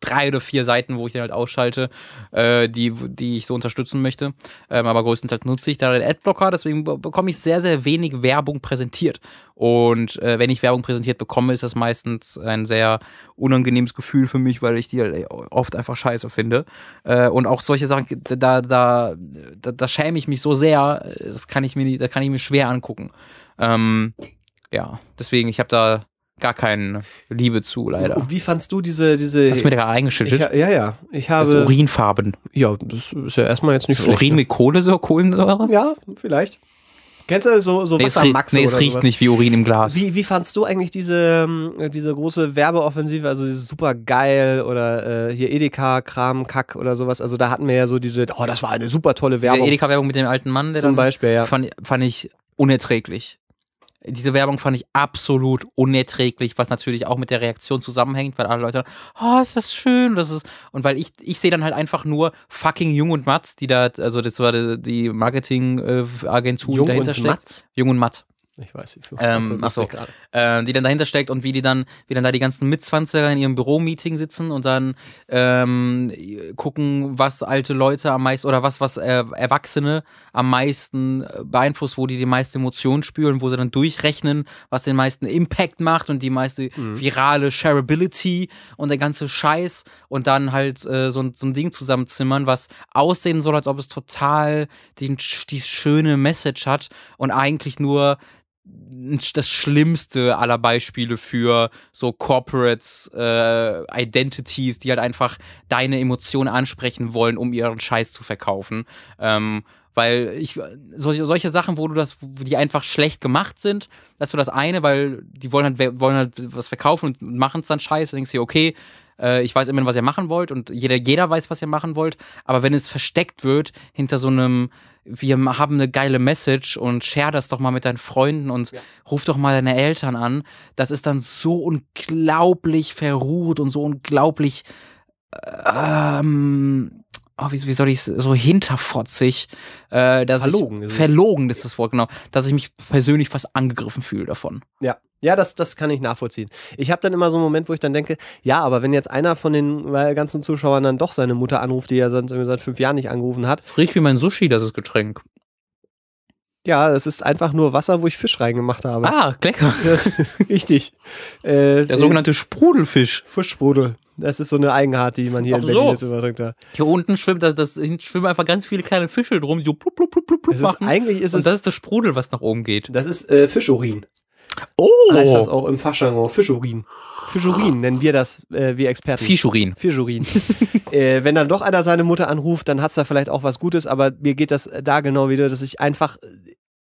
drei oder vier Seiten, wo ich den halt ausschalte, äh, die, die ich so unterstützen möchte. Ähm, aber größtenteils nutze ich da den Adblocker, deswegen be- bekomme ich sehr, sehr wenig Werbung präsentiert. Und äh, wenn ich Werbung präsentiert bekomme, ist das meistens ein sehr unangenehmes Gefühl für mich, weil ich die halt oft einfach scheiße finde. Äh, und auch solche Sachen, da, da, da, da schäme ich mich so sehr, das kann ich mir, nicht- das kann ich mir schwer angucken. Ähm, ja, deswegen, ich habe da gar keine Liebe zu, leider. Wie fandst du diese, diese. Hast du mir da ich, eingeschüttet? ha- ja, ja. Ich Das ist habe. Urinfarben. ja, das ist ja erstmal jetzt nicht Ist schlecht. Urin ne? mit Kohlensäure? Kohlensäure? Ja, vielleicht. Kennst du so, so Nee, es, Wassermax riecht, nee, es riecht sowas? nicht wie Urin im Glas. Wie, wie fandst du eigentlich diese, ähm, diese große Werbeoffensive, also dieses super geil oder äh, hier Edeka-Kram, Kack oder sowas? Also da hatten wir ja so diese, oh, das war eine super tolle Werbung. Edeka-Werbung mit dem alten Mann, der Zum dann Beispiel, ja. fand, fand ich unerträglich. Diese Werbung fand ich absolut unerträglich, was natürlich auch mit der Reaktion zusammenhängt, weil alle Leute, oh, ist das schön, das ist, und weil ich, ich sehe dann halt einfach nur fucking Jung und Matz, die da, also das war die, die Marketing-Agentur, die Jung dahinter und steckt. Matz? Jung und Matt. Ich weiß nicht. Ähm, ach so. äh, die dann dahinter steckt und wie die dann, wie dann da die ganzen Mitzwanziger in ihrem Büromeeting sitzen und dann ähm, gucken, was alte Leute am meisten oder was, was äh, Erwachsene am meisten äh, beeinflusst, wo die die meiste Emotion spüren, wo sie dann durchrechnen, was den meisten Impact macht und die meiste virale Shareability und der ganze Scheiß und dann halt äh, so, ein- so ein Ding zusammenzimmern, was aussehen soll, als ob es total den, die schöne Message hat und eigentlich nur das schlimmste aller Beispiele für so Corporates, äh, Identities, die halt einfach deine Emotionen ansprechen wollen, um ihren Scheiß zu verkaufen. Ähm, weil ich solche, solche Sachen, wo du das, wo die einfach schlecht gemacht sind, das ist so das eine, weil die wollen halt, wollen halt was verkaufen und machen es dann scheiße, dann denkst du okay, äh, ich weiß immerhin, was ihr machen wollt und jeder, jeder weiß, was ihr machen wollt, aber wenn es versteckt wird hinter so einem, wir haben eine geile Message und share das doch mal mit deinen Freunden und ruf doch mal deine Eltern an, das ist dann so unglaublich verruht und so unglaublich ähm, oh, wie, wie soll ich so hinterfotzig, äh, dass Verlogen ich, verlogen ist das Wort, genau, dass ich mich persönlich fast angegriffen fühle davon. Ja. Ja, das, das kann ich nachvollziehen. Ich habe dann immer so einen Moment, wo ich dann denke, ja, aber wenn jetzt einer von den äh, ganzen Zuschauern dann doch seine Mutter anruft, die er sonst irgendwie seit fünf Jahren nicht angerufen hat, Riecht wie mein Sushi, das ist Getränk. ja, es ist einfach nur Wasser, wo ich Fisch reingemacht habe. Ah, lecker. Richtig. Äh, Der sogenannte Sprudelfisch. Fischsprudel. Das ist so eine Eigenart, die man hier Ach in Berlin so. jetzt übertrinkt hat. Hier unten schwimmt, das, das schwimmen einfach ganz viele kleine Fische drum, die so plupp, plupp, plupp, plupp Es ist, machen. eigentlich ist Und es, das ist das Sprudel, was nach oben geht. das ist äh, Fischurin. Oh! Heißt das auch im Fachjargon. Fischurin. Fischurin nennen wir das, äh, wir Experten. Fischurin. Fischurin. äh, wenn dann doch einer seine Mutter anruft, dann hat's da vielleicht auch was Gutes, aber mir geht das da genau wieder, dass ich einfach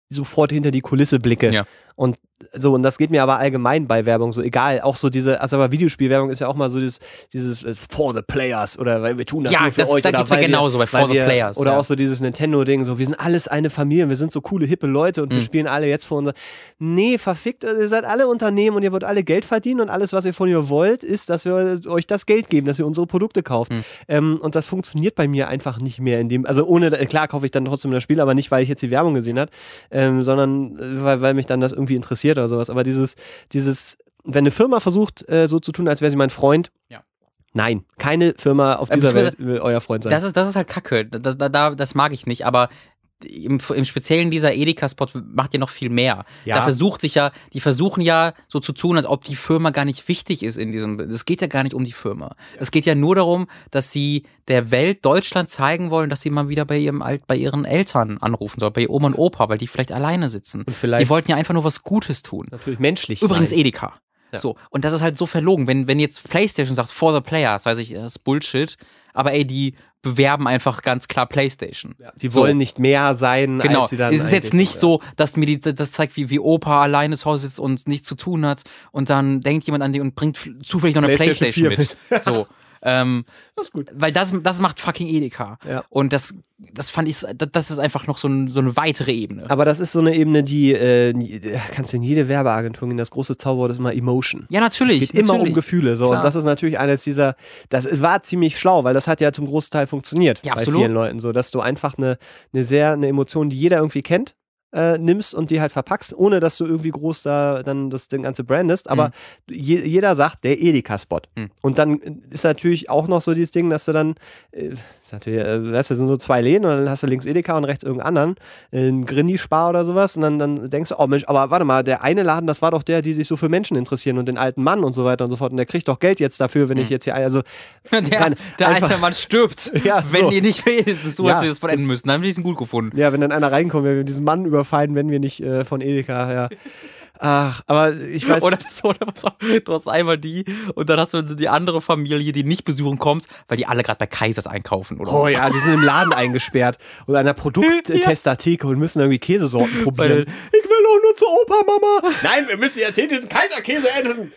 sofort hinter die Kulisse blicke. Ja. Und so, und das geht mir aber allgemein bei Werbung so egal. Auch so diese, also aber Videospielwerbung ist ja auch mal so dieses, dieses äh, For the Players oder weil wir tun das Ja, nur für das- euch. da oder geht's mir genauso bei For the wir, Players, Oder ja. auch so dieses Nintendo-Ding, so wir sind alles eine Familie, wir sind so coole, hippe Leute und wir Mhm. spielen alle jetzt für unser. Nee, verfickt, ihr seid alle Unternehmen und ihr wollt alle Geld verdienen und alles, was ihr von ihr wollt, ist, dass wir euch das Geld geben, dass ihr unsere Produkte kauft. Mhm. Ähm, und das funktioniert bei mir einfach nicht mehr in dem, also ohne, klar kaufe ich dann trotzdem das Spiel, aber nicht, weil ich jetzt die Werbung gesehen habe, ähm, sondern äh, weil, weil mich dann das irgendwie interessiert oder sowas. Aber dieses, dieses, wenn eine Firma versucht, äh, so zu tun, als wäre sie mein Freund, Ja. nein, keine Firma auf Äh, dieser Welt will euer Freund sein. Das ist, das ist halt Kacke. Das, da, da, das mag ich nicht, aber im, im Speziellen dieser Edeka-Spot macht ja noch viel mehr. Ja. Da versucht sich ja, die versuchen ja so zu tun, als ob die Firma gar nicht wichtig ist in diesem. Es geht ja gar nicht um die Firma. Es geht ja nur darum, dass sie der Welt Deutschland zeigen wollen, dass sie mal wieder bei ihrem Alt, bei ihren Eltern anrufen soll, bei Oma und Opa, weil die vielleicht alleine sitzen. Und vielleicht- die wollten ja einfach nur was Gutes tun. Natürlich menschlich Übrigens sein. Edeka. Ja. So, und das ist halt so verlogen. Wenn, wenn jetzt PlayStation sagt, for the players, weiß ich, das ist Bullshit, aber ey, die bewerben einfach ganz klar PlayStation. Ja, die So. wollen nicht mehr sein, Genau. als sie dann es ist jetzt nicht so, dass mir die, das zeigt, wie, wie Opa alleine zu Hause sitzt und nichts zu tun hat und dann denkt jemand an die und bringt zufällig noch eine PlayStation Playstation, 4 mit. so. Ähm, Das ist gut. weil das, das macht fucking Edeka. Ja. Und das, das fand ich, das ist einfach noch so, ein, so eine weitere Ebene. Aber das ist so eine Ebene, die äh, nie- kannst du in jede Werbeagentur gehen. Das große Zauberwort ist immer Emotion. ja, natürlich. Es geht immer um natürlich. Gefühle. So. Klar. Und das ist natürlich eines dieser, das war ziemlich schlau, weil das hat ja zum großen Teil funktioniert Ja, bei absolut. vielen Leuten. So, dass du einfach eine, eine sehr, eine Emotion, die jeder irgendwie kennt, äh, nimmst und die halt verpackst, ohne dass du irgendwie groß da dann das den ganze brandest. Aber je, jeder sagt, der Edeka-Spot. Mhm. Und dann ist natürlich auch noch so dieses Ding, dass du dann, äh, ist natürlich, äh, weißt du, sind so zwei Läden und dann hast du links Edeka und rechts irgendeinen anderen, äh, ein Grindy-Spar oder sowas. Und dann, dann denkst du, oh Mensch, aber warte mal, der eine Laden, das war doch der, die sich so für Menschen interessieren und den alten Mann und so weiter und so fort. Und der kriegt doch Geld jetzt dafür, wenn ich jetzt hier, also Der, Nein, der einfach- alte Mann stirbt, Ja, wenn so. ihr nicht will. So Ja, hat sie das beenden müssen. Dann habe ich es gut gefunden. Ja, wenn dann einer reinkommt, wenn wir diesen Mann überfallen, wenn wir nicht äh, von Edeka, ja. Ach, aber ich weiß. Oder, oder pass auf, du hast einmal die und dann hast du die andere Familie, die nicht besuchen kommt, weil die alle gerade bei Kaisers einkaufen oder Oh so. ja, die sind im Laden eingesperrt und an der Produkttestatheke und müssen irgendwie Käsesorten probieren. Weil- ich will doch nur zur Opa, Mama. Nein, wir müssen ja diesen Kaiserkäse essen.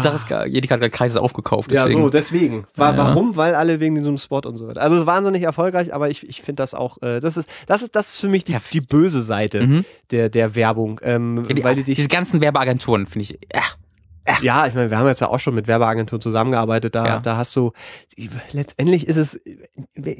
Sache ist, Jedika hat gerade Kaisers aufgekauft. Ja, Deswegen. so, deswegen. War, Ja. Warum? Weil alle wegen diesem Spot und so weiter. Also wahnsinnig erfolgreich, aber ich, ich finde das auch, äh, das ist, das ist, das ist für mich die, die böse Seite Mhm. der, der Werbung. Ähm, Ja, die, weil die dich diese ganzen Werbeagenturen finde ich. Ach, Ja, ich meine, wir haben jetzt ja auch schon mit Werbeagenturen zusammengearbeitet. Da, Ja. da hast du, letztendlich ist es,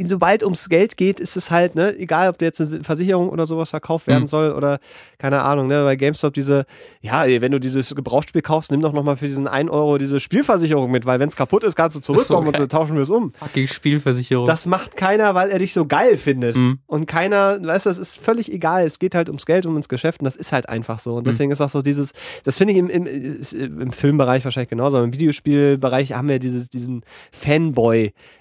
sobald ums Geld geht, ist es halt, ne, egal ob dir jetzt eine Versicherung oder sowas verkauft werden Mhm. soll oder keine Ahnung, ne, bei GameStop diese, ja, wenn du dieses Gebrauchsspiel kaufst, nimm doch nochmal für diesen 1 Euro diese Spielversicherung mit, weil wenn es kaputt ist, kannst du so zurückkommen und geil. dann tauschen wir es um. fucking Spielversicherung. Das macht keiner, weil er dich so geil findet. Mhm. Und keiner, weißt du, das ist völlig egal. Es geht halt ums Geld, um ins Geschäft und das ist halt einfach so. Und Mhm. deswegen ist auch so dieses, das finde ich im, im, im Filmbereich wahrscheinlich genauso, aber im Videospielbereich haben wir dieses, diesen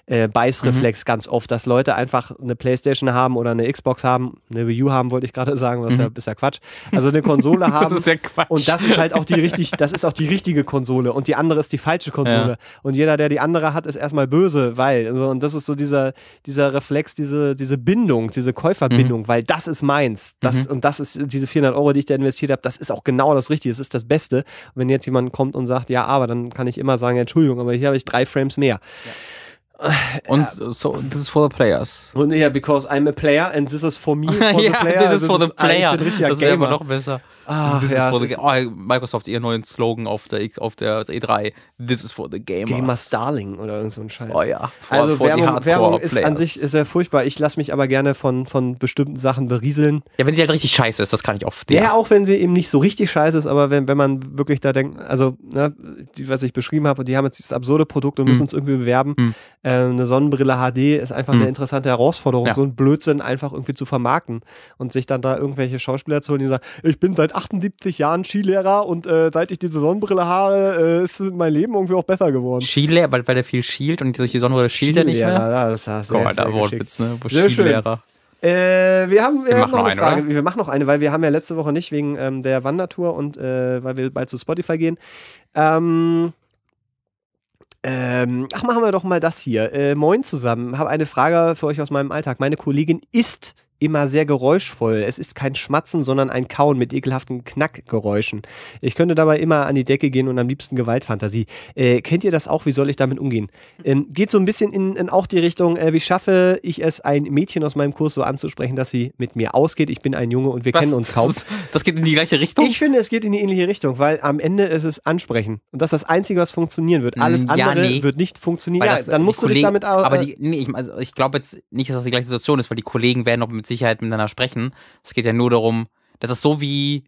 Fanboy-Beißreflex ganz oft, dass Leute einfach eine Playstation haben oder eine Xbox haben, eine Wii U haben, wollte ich gerade sagen, was ja, ist ja Quatsch. Also eine Konsole haben. das ist ja Quatsch. Und das ist halt auch die richtig, das ist auch die richtige Konsole und die andere ist die falsche Konsole. Ja. Und jeder, der die andere hat, ist erstmal böse, weil. Also, und das ist so dieser, dieser Reflex, diese, diese Bindung, diese Käuferbindung, Mhm. weil das ist meins. Das, Und das ist diese 400 Euro, die ich da investiert habe, das ist auch genau das Richtige. Es ist das Beste. Und wenn jetzt jemand kommt und sagt, ja, aber dann kann ich immer sagen, Entschuldigung, aber hier habe ich drei Frames mehr. Und so, this is for the players. Und ja, because I'm a player and this is for me for ja, the player. this is for the das ist- ah, ich player. bin Das wäre aber Gamer. noch besser. Ach, this ja, is for the oh, Microsoft, ihr neuen Slogan auf der, auf der E3. This is for the gamers. Gamer Starling oder irgend so ein Scheiß. Oh ja. For, Also for the Werbung, Werbung ist an sich sehr furchtbar. Ich lasse mich aber gerne von, von bestimmten Sachen berieseln. Ja, wenn sie halt richtig scheiße ist, das kann ich auch. Ja, auch wenn sie eben nicht so richtig scheiße ist, aber wenn, wenn man wirklich da denkt, also, ne, die, was ich beschrieben habe, und die haben jetzt dieses absurde Produkt und müssen Hm. uns irgendwie bewerben. Hm. Äh, eine Sonnenbrille HD ist einfach eine Hm. interessante Herausforderung, Ja. so ein Blödsinn einfach irgendwie zu vermarkten und sich dann da irgendwelche Schauspieler zu holen, die sagen, ich bin seit 78 Jahren Skilehrer und äh, seit ich diese Sonnenbrille habe, äh, ist mein Leben irgendwie auch besser geworden. Skilehrer, weil, weil der viel schielt und durch die Sonne schielt er nicht mehr. Ja, das ist sehr, da sehr. Wortwitz, ne? Wo Sehr schön. Skilehrer. Äh, wir haben, wir Wir haben machen noch eine eine, Frage. Wir machen noch eine, weil wir haben ja letzte Woche nicht wegen ähm, der Wandertour und äh, weil wir bald zu Spotify gehen. Ähm, ähm, ach, machen wir doch mal das hier. Äh, moin zusammen. Habe eine Frage für euch aus meinem Alltag. Meine Kollegin ist immer sehr geräuschvoll. Es ist kein Schmatzen, sondern ein Kauen mit ekelhaften Knackgeräuschen. Ich könnte dabei immer an die Decke gehen und am liebsten Gewaltfantasie. Äh, kennt ihr das auch? Wie soll ich damit umgehen? Ähm, geht so ein bisschen in, in auch die Richtung, äh, wie schaffe ich es, ein Mädchen aus meinem Kurs so anzusprechen, dass sie mit mir ausgeht. Ich bin ein Junge und wir Was? kennen uns kaum. Das, ist- das geht in die gleiche Richtung? Ich finde, es geht in die ähnliche Richtung, weil am Ende ist es ansprechen. Und das ist das Einzige, was funktionieren wird. Alles Mm, ja, andere nee. wird nicht funktionieren. Weil Ja, das- dann musst du dich Kollegen- damit au- Aber äh, die, nee, ich, also ich glaube jetzt nicht, dass das die gleiche Situation ist, weil die Kollegen werden doch mit Sicherheit miteinander sprechen. Es geht ja nur darum, das ist so wie.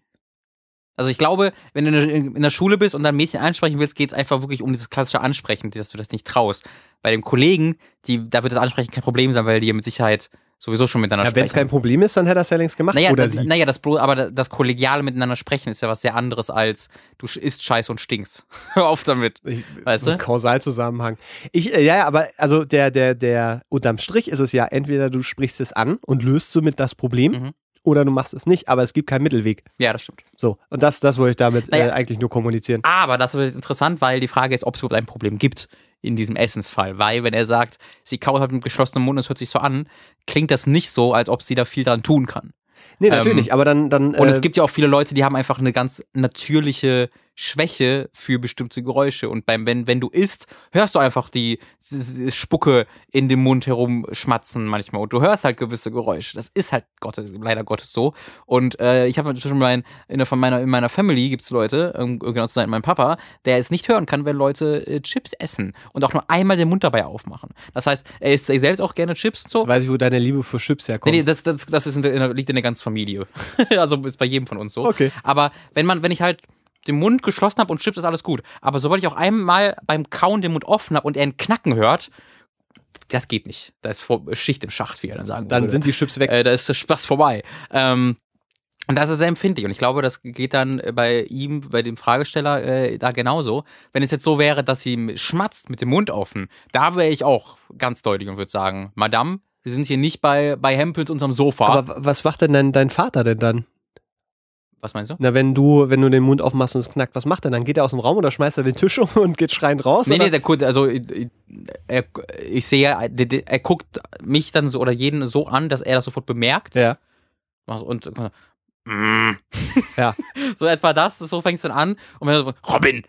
Also ich glaube, wenn du in in der Schule bist und dann Mädchen ansprechen willst, geht es einfach wirklich um dieses klassische Ansprechen, dass du das nicht traust. Bei dem Kollegen, die, da wird das Ansprechen kein Problem sein, weil die ja mit Sicherheit sowieso schon miteinander ja, wenn es sprechen. kein Problem ist, dann hätte er es ja längst gemacht. Naja, oder das, sie. naja das, aber das- kollegiale miteinander sprechen ist ja was sehr anderes als du isst Scheiße und stinkst. Hör auf damit. Ich, Weißt du? Kausalzusammenhang. Ich, äh, ja, ja, aber also der, der, der, unterm Strich ist es ja, entweder du sprichst es an und löst somit das Problem Mhm. oder du machst es nicht, aber es gibt keinen Mittelweg. Ja, das stimmt. So, und das, das wollte ich damit Naja. äh, eigentlich nur kommunizieren. Aber das wird interessant, weil die Frage ist, ob es überhaupt ein Problem gibt in diesem Essensfall. Weil, wenn er sagt, sie kaut halt mit geschlossenem Mund, es hört sich so an, klingt das nicht so, als ob sie da viel dran tun kann. Nee, natürlich, aber dann, dann Und äh, es gibt ja auch viele Leute, die haben einfach eine ganz natürliche Schwäche für bestimmte Geräusche. Und beim, wenn, wenn du isst, hörst du einfach die Spucke in dem Mund herumschmatzen manchmal. Und du hörst halt gewisse Geräusche. Das ist halt Gottes, leider Gottes so. Und äh, ich habe schon mein, in, der, von meiner, in meiner Family gibt es Leute, um genau zu sein, mein Papa, der es nicht hören kann, wenn Leute äh, Chips essen und auch nur einmal den Mund dabei aufmachen. Das heißt, er isst selbst auch gerne Chips und so. jetzt weiß ich, wo deine Liebe für Chips herkommt. Nee, nee, das, das, das ist in der, liegt in der ganzen Familie. also ist bei jedem von uns so. Okay. Aber wenn man, wenn ich halt den Mund geschlossen habe und Chips ist alles gut. Aber sobald ich auch einmal beim Kauen den Mund offen habe und er ein Knacken hört, das geht nicht. Da ist vor, Schicht im Schacht, wie er dann sagen dann würde. sind die Chips weg. äh, da ist der Spaß vorbei. Ähm, und das ist sehr empfindlich. Und ich glaube, das geht dann bei ihm, bei dem Fragesteller, äh, da genauso. Wenn es jetzt so wäre, dass sie ihm schmatzt mit dem Mund offen, da wäre ich auch ganz deutlich und würde sagen, Madame, wir sind hier nicht bei, bei Hempels unterm Sofa. aber was macht denn dein, dein Vater denn dann? Was meinst du? Na, wenn du, wenn du den Mund aufmachst und es knackt, was macht er dann? Geht er aus dem Raum oder schmeißt er den Tisch um und geht schreiend raus? Nee, oder? nee, der guckt, also ich, er, ich sehe, der- er guckt mich dann so oder jeden so an, dass er das sofort bemerkt. ja. Und, mm. Ja. so etwa das, so fängt es dann an. Und wenn er so, Robin!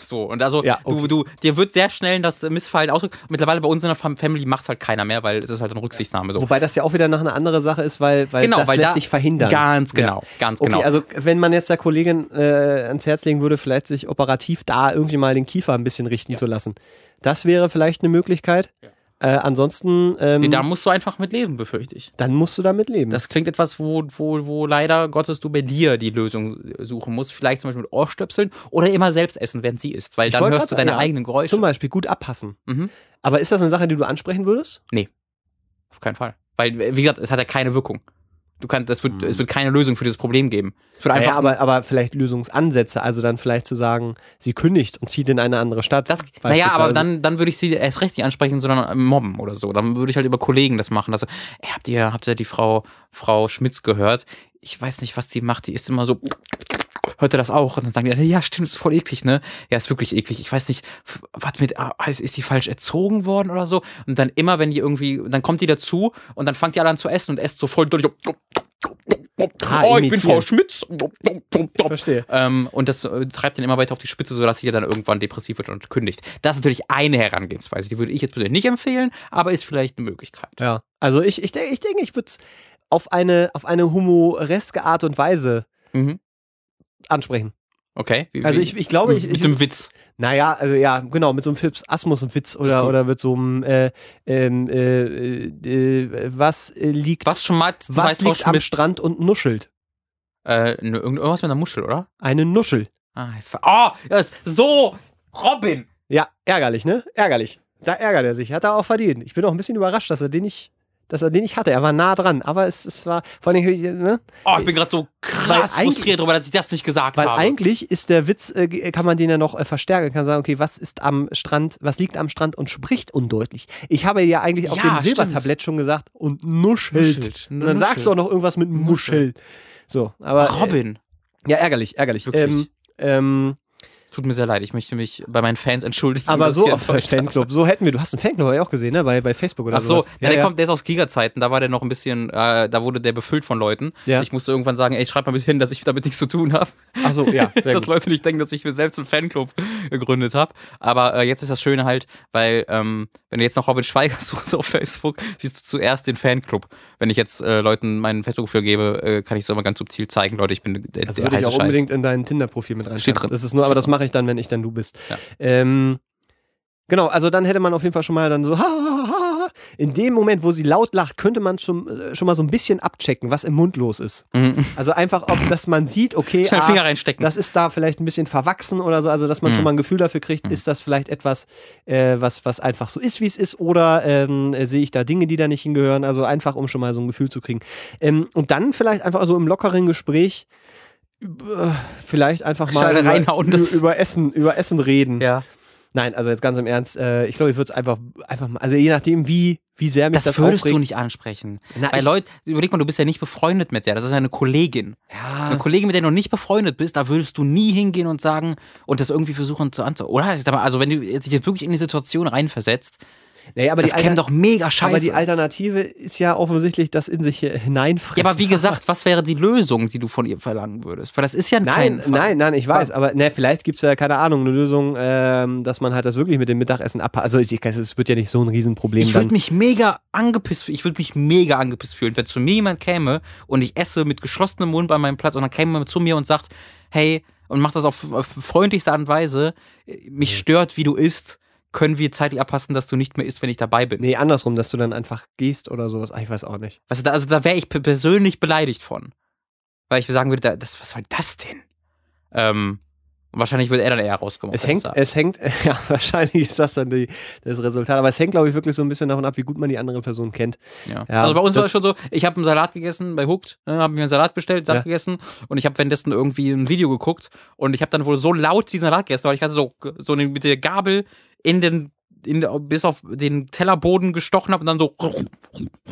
So, und also, Ja, okay. du, du, dir wird sehr schnell das Missverhalten ausdrücken. Mittlerweile bei uns in der Fam- Family macht es halt keiner mehr, weil es ist halt eine Rücksichtnahme so. Wobei das ja auch wieder noch eine andere Sache ist, weil, weil genau, das weil lässt da, sich verhindern. Ganz genau, ganz Okay, genau. also wenn man jetzt der Kollegin äh, ans Herz legen würde, vielleicht sich operativ da irgendwie mal den Kiefer ein bisschen richten Ja. zu lassen. Das wäre vielleicht eine Möglichkeit. Ja. Äh, ansonsten, ähm, nee, da musst du einfach mit leben, befürchte ich. dann musst du damit leben. Das klingt etwas, wo, wo, wo leider Gottes du bei dir die Lösung suchen musst. Vielleicht zum Beispiel mit Ohrstöpseln oder immer selbst essen, während sie isst, weil Ich dann hörst du deine ja. eigenen Geräusche. Zum Beispiel gut abpassen. Mhm. Aber ist das eine Sache, die du ansprechen würdest? Auf keinen Fall. Weil, wie gesagt, es hat ja keine Wirkung. Du kannst, es wird, es wird keine Lösung für dieses Problem geben. Es wird einfach, Naja, aber, aber vielleicht Lösungsansätze, also dann vielleicht zu sagen, sie kündigt und zieht in eine andere Stadt. das, naja, aber dann, dann würde ich sie erst recht nicht ansprechen, sondern mobben oder so. Dann würde ich halt über Kollegen das machen. Also, ey, habt ihr, habt ihr die Frau, Frau Schmitz gehört? Ich weiß nicht, was die macht. Die ist immer so, hört ihr das auch? Und dann sagen die, ja, stimmt, ist voll eklig, ne? Ja, ist wirklich eklig. Ich weiß nicht, was mit, ah, ist ist die falsch erzogen worden oder so? Und dann immer, wenn die irgendwie, dann kommt die dazu und dann fangt die alle an zu essen und esst so voll durch. Ah, oh, ich bin. Frau Schmitz. Verstehe. Ähm, und das äh, treibt ihn immer weiter auf die Spitze, sodass sie dann irgendwann depressiv wird und kündigt. Das ist natürlich eine Herangehensweise. Die würde ich jetzt persönlich nicht empfehlen, aber ist vielleicht eine Möglichkeit. Ja. Also ich, ich denke, ich, denke, ich würde es auf eine, auf eine humoreske Art und Weise Mhm. ansprechen. Okay. Wie, Also ich, ich glaube, ich, mit dem Witz. Naja, also ja, genau, mit so einem Phipps Asmus-Witz oder, oder mit so einem, äh, ähm, äh, äh, was äh, liegt, Was mal was liegt am? Strand und nuschelt? Äh, irgend- irgendwas mit einer Muschel, oder? Eine Nuschel. Ah, oh, das ist so, Robin. Ja, ärgerlich, ne? Ärgerlich. Da ärgert er sich. Hat er auch verdient. Ich bin auch ein bisschen überrascht, dass er den nicht, dass er den nicht hatte. Er war nah dran, aber es, es war, vor allem, ne? Oh, ich bin gerade so krass Weil frustriert darüber, dass ich das nicht gesagt Weil habe. eigentlich ist der Witz, äh, kann man den ja noch äh, verstärken, kann sagen, okay, was ist am Strand, was liegt am Strand und spricht undeutlich. Ich habe ja eigentlich auf Ja, dem stimmt. Silbertablett schon gesagt und nuschelt. Nuschelt. Und dann sagst du auch noch irgendwas mit Muschel. So, aber Robin. Äh, ja, ärgerlich, ärgerlich. Wirklich? Ähm, ähm, tut mir sehr leid. Ich möchte mich bei meinen Fans entschuldigen. aber so auf habe. Fanclub, so hätten wir, du hast einen Fanclub ich auch gesehen, ne, bei, bei Facebook oder Ach so, sowas. ja, der kommt, der ist aus Giga-Zeiten, da war der noch ein bisschen, äh, da wurde der befüllt von Leuten. Ja. Ich musste irgendwann sagen, ey, schreib mal bisschen hin, dass ich damit nichts zu tun habe. Ach so, ja, sehr dass gut. Leute nicht denken, dass ich mir selbst einen Fanclub gegründet habe. Aber äh, jetzt ist das Schöne halt, weil ähm, wenn du jetzt noch Robin Schweiger suchst auf Facebook, siehst du zuerst den Fanclub. Wenn ich jetzt äh, Leuten meinen Facebook-Profil gebe, äh, kann ich es immer ganz subtil zeigen, Leute, ich bin der, Das der würde ich auch Scheiß. unbedingt in dein Tinder-Profil mit Steht reinschreiben. drin. Das ist nur, aber das mache ich dann, wenn ich dann du bist. Ja. Ähm, genau, also dann hätte man auf jeden Fall schon mal dann so, ha, ha, ha, in dem Moment, wo sie laut lacht, könnte man schon, äh, schon mal so ein bisschen abchecken, was im Mund los ist. Mhm. Also einfach, ob, dass man sieht, okay, Schnell ah, Finger reinstecken. das ist da vielleicht ein bisschen verwachsen oder so, also dass man Mhm. schon mal ein Gefühl dafür kriegt, Mhm. ist das vielleicht etwas, äh, was, was einfach so ist, wie es ist, oder ähm, äh, sehe ich da Dinge, die da nicht hingehören, also einfach, um schon mal so ein Gefühl zu kriegen. Ähm, und dann vielleicht einfach so im lockeren Gespräch vielleicht einfach mal über, reinhauen, über, Essen, über Essen reden. ja. Nein, also jetzt ganz im Ernst, äh, ich glaube, ich würde es einfach, einfach mal, also je nachdem, wie, wie sehr mich Das, das, würdest aufregt. du nicht ansprechen. Na, Weil Leute, überleg mal, du bist ja nicht befreundet mit der. Das ist ja eine Kollegin. ja, Eine Kollegin, mit der du noch nicht befreundet bist, da würdest du nie hingehen und sagen und das irgendwie versuchen zu antworten. Oder? Ich sag mal, also wenn du dich jetzt wirklich in die Situation reinversetzt, nee, aber das die käme doch mega scheiße. aber die Alternative ist ja offensichtlich das in sich äh, hineinfressen. ja, aber wie gesagt, was wäre die Lösung, die du von ihr verlangen würdest? Weil das ist ja Nein, kein nein, nein, ich weiß, aber ne, vielleicht gibt es ja, keine Ahnung, eine Lösung, ähm, dass man halt das wirklich mit dem Mittagessen abpasst. Also ich, es wird ja nicht so ein Riesenproblem Ich würde mich mega angepisst fühlen. Ich würde mich mega angepisst fühlen, wenn zu mir jemand käme und ich esse mit geschlossenem Mund bei meinem Platz und dann käme jemand zu mir und sagt, hey, und macht das auf, auf freundlichste Art und Weise, mich stört, wie du isst, können wir zeitlich abpassen, dass du nicht mehr isst, wenn ich dabei bin. Nee, andersrum, dass du dann einfach gehst oder sowas. Ah, Ich weiß auch nicht. Weißt du, da, also da wäre ich persönlich beleidigt von. Weil ich sagen würde, da, das, was soll das denn? Ähm, wahrscheinlich würde er dann eher rauskommen. Es hängt, es hängt, ja, wahrscheinlich ist das dann die, das Resultat. Aber es hängt, glaube ich, wirklich so ein bisschen davon ab, wie gut man die andere Person kennt. Ja. Ja, also bei uns war das- es schon so, ich habe einen Salat gegessen bei Hooked, ne, habe mir einen Salat bestellt, Salat Ja. gegessen und ich habe währenddessen irgendwie ein Video geguckt und ich habe dann wohl so laut diesen Salat gegessen, weil ich hatte so, so eine, mit der Gabel in den in, bis auf den Tellerboden gestochen habe und dann so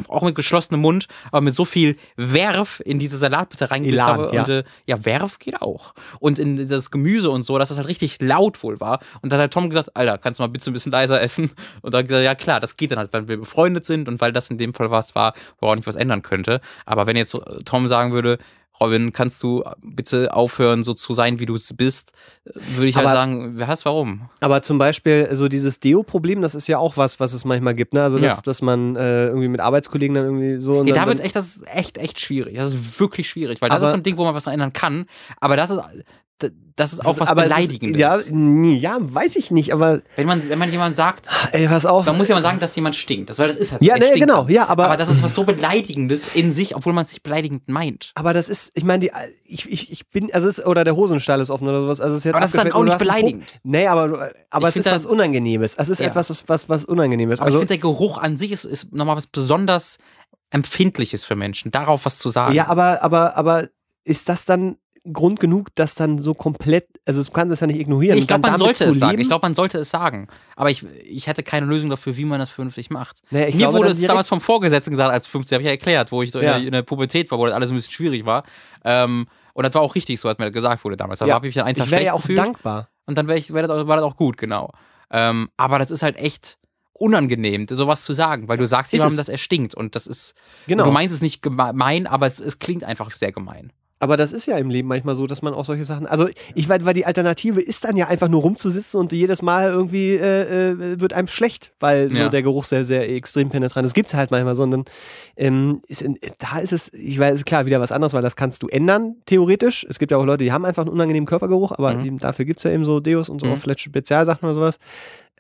auch mit geschlossenem Mund, aber mit so viel Werf in diese Salatbitte reingebissen habe. ja. Und äh, ja, Werf geht auch. Und in das Gemüse und so, dass das halt richtig laut wohl war. Und dann hat Tom gesagt, Alter, kannst du mal bitte ein bisschen leiser essen? Und dann hat er gesagt, ja klar, das geht dann halt, weil wir befreundet sind und weil das in dem Fall was war, woran ich was ändern könnte. Aber wenn jetzt äh, Tom sagen würde, Robin, kannst du bitte aufhören, so zu sein, wie du es bist, würde ich halt Aber- sagen, wer weiß warum. Aber zum Beispiel so dieses Deo-Problem, das ist ja auch was, was es manchmal gibt. Ne? Also, dass, Ja. dass man äh, irgendwie mit Arbeitskollegen dann irgendwie so. und Nee, da wird echt, das ist echt, echt schwierig. Das ist wirklich schwierig, weil das Aber- ist so ein Ding, wo man was dran ändern kann. Aber das ist, das ist auch was aber es Beleidigendes. Ist, ja, ja, weiß ich nicht, aber Wenn man, wenn man jemand sagt, ey, pass auf. dann muss jemand sagen, dass jemand stinkt. Das, weil das ist halt so. Ja, nee, genau, ja, aber- Aber das ist was so Beleidigendes in sich, obwohl man es nicht beleidigend meint. Aber das ist, ich meine, ich, ich, ich bin, also ist, oder der Hosenstall ist offen oder sowas. Also ist jetzt Aber das ist dann auch nicht beleidigend. Nee, aber, aber Ich es ist was Unangenehmes. Es ist Ja. etwas, was, was, was Unangenehmes. Aber Also, ich finde, der Geruch an sich ist, ist nochmal was besonders Empfindliches für Menschen, darauf was zu sagen. ja, aber, aber, aber ist das dann Grund genug, das dann so komplett, also du kannst es ja nicht ignorieren. ich glaube, man sollte es sagen. leben? Ich glaube, man sollte es sagen. Aber ich, ich hätte keine Lösung dafür, wie man das vernünftig macht. Ich Mir glaube wurde es damals vom Vorgesetzten gesagt, als 15, habe ich ja erklärt, wo ich so in, Ja. der, in der Pubertät war, wo das alles ein bisschen schwierig war. Ähm, und das war auch richtig so, als mir das gesagt wurde damals. Da Ja. habe ich mich dann einen Tag ich wäre ja auch gefühlt. dankbar. Und dann wär ich, wär das, auch- war das auch gut, genau. Ähm, aber das ist halt echt unangenehm, sowas zu sagen, weil du sagst jemandem, dass er stinkt und das ist, Genau. du meinst es nicht gemein, aber es, es klingt einfach sehr gemein. Aber das ist ja im Leben manchmal so, dass man auch solche Sachen. Also ich weiß, weil die Alternative ist dann ja einfach nur rumzusitzen und jedes Mal irgendwie äh, äh, wird einem schlecht, weil so Ja. der Geruch sehr, sehr extrem penetrant ist. Das gibt es halt manchmal, sondern ähm, ist in, da ist es, ich weiß, klar, wieder was anderes, weil das kannst du ändern, theoretisch. Es gibt ja auch Leute, die haben einfach einen unangenehmen Körpergeruch, aber Mhm. eben dafür gibt es ja eben so Deos und so Mhm. auch vielleicht Spezialsachen oder sowas.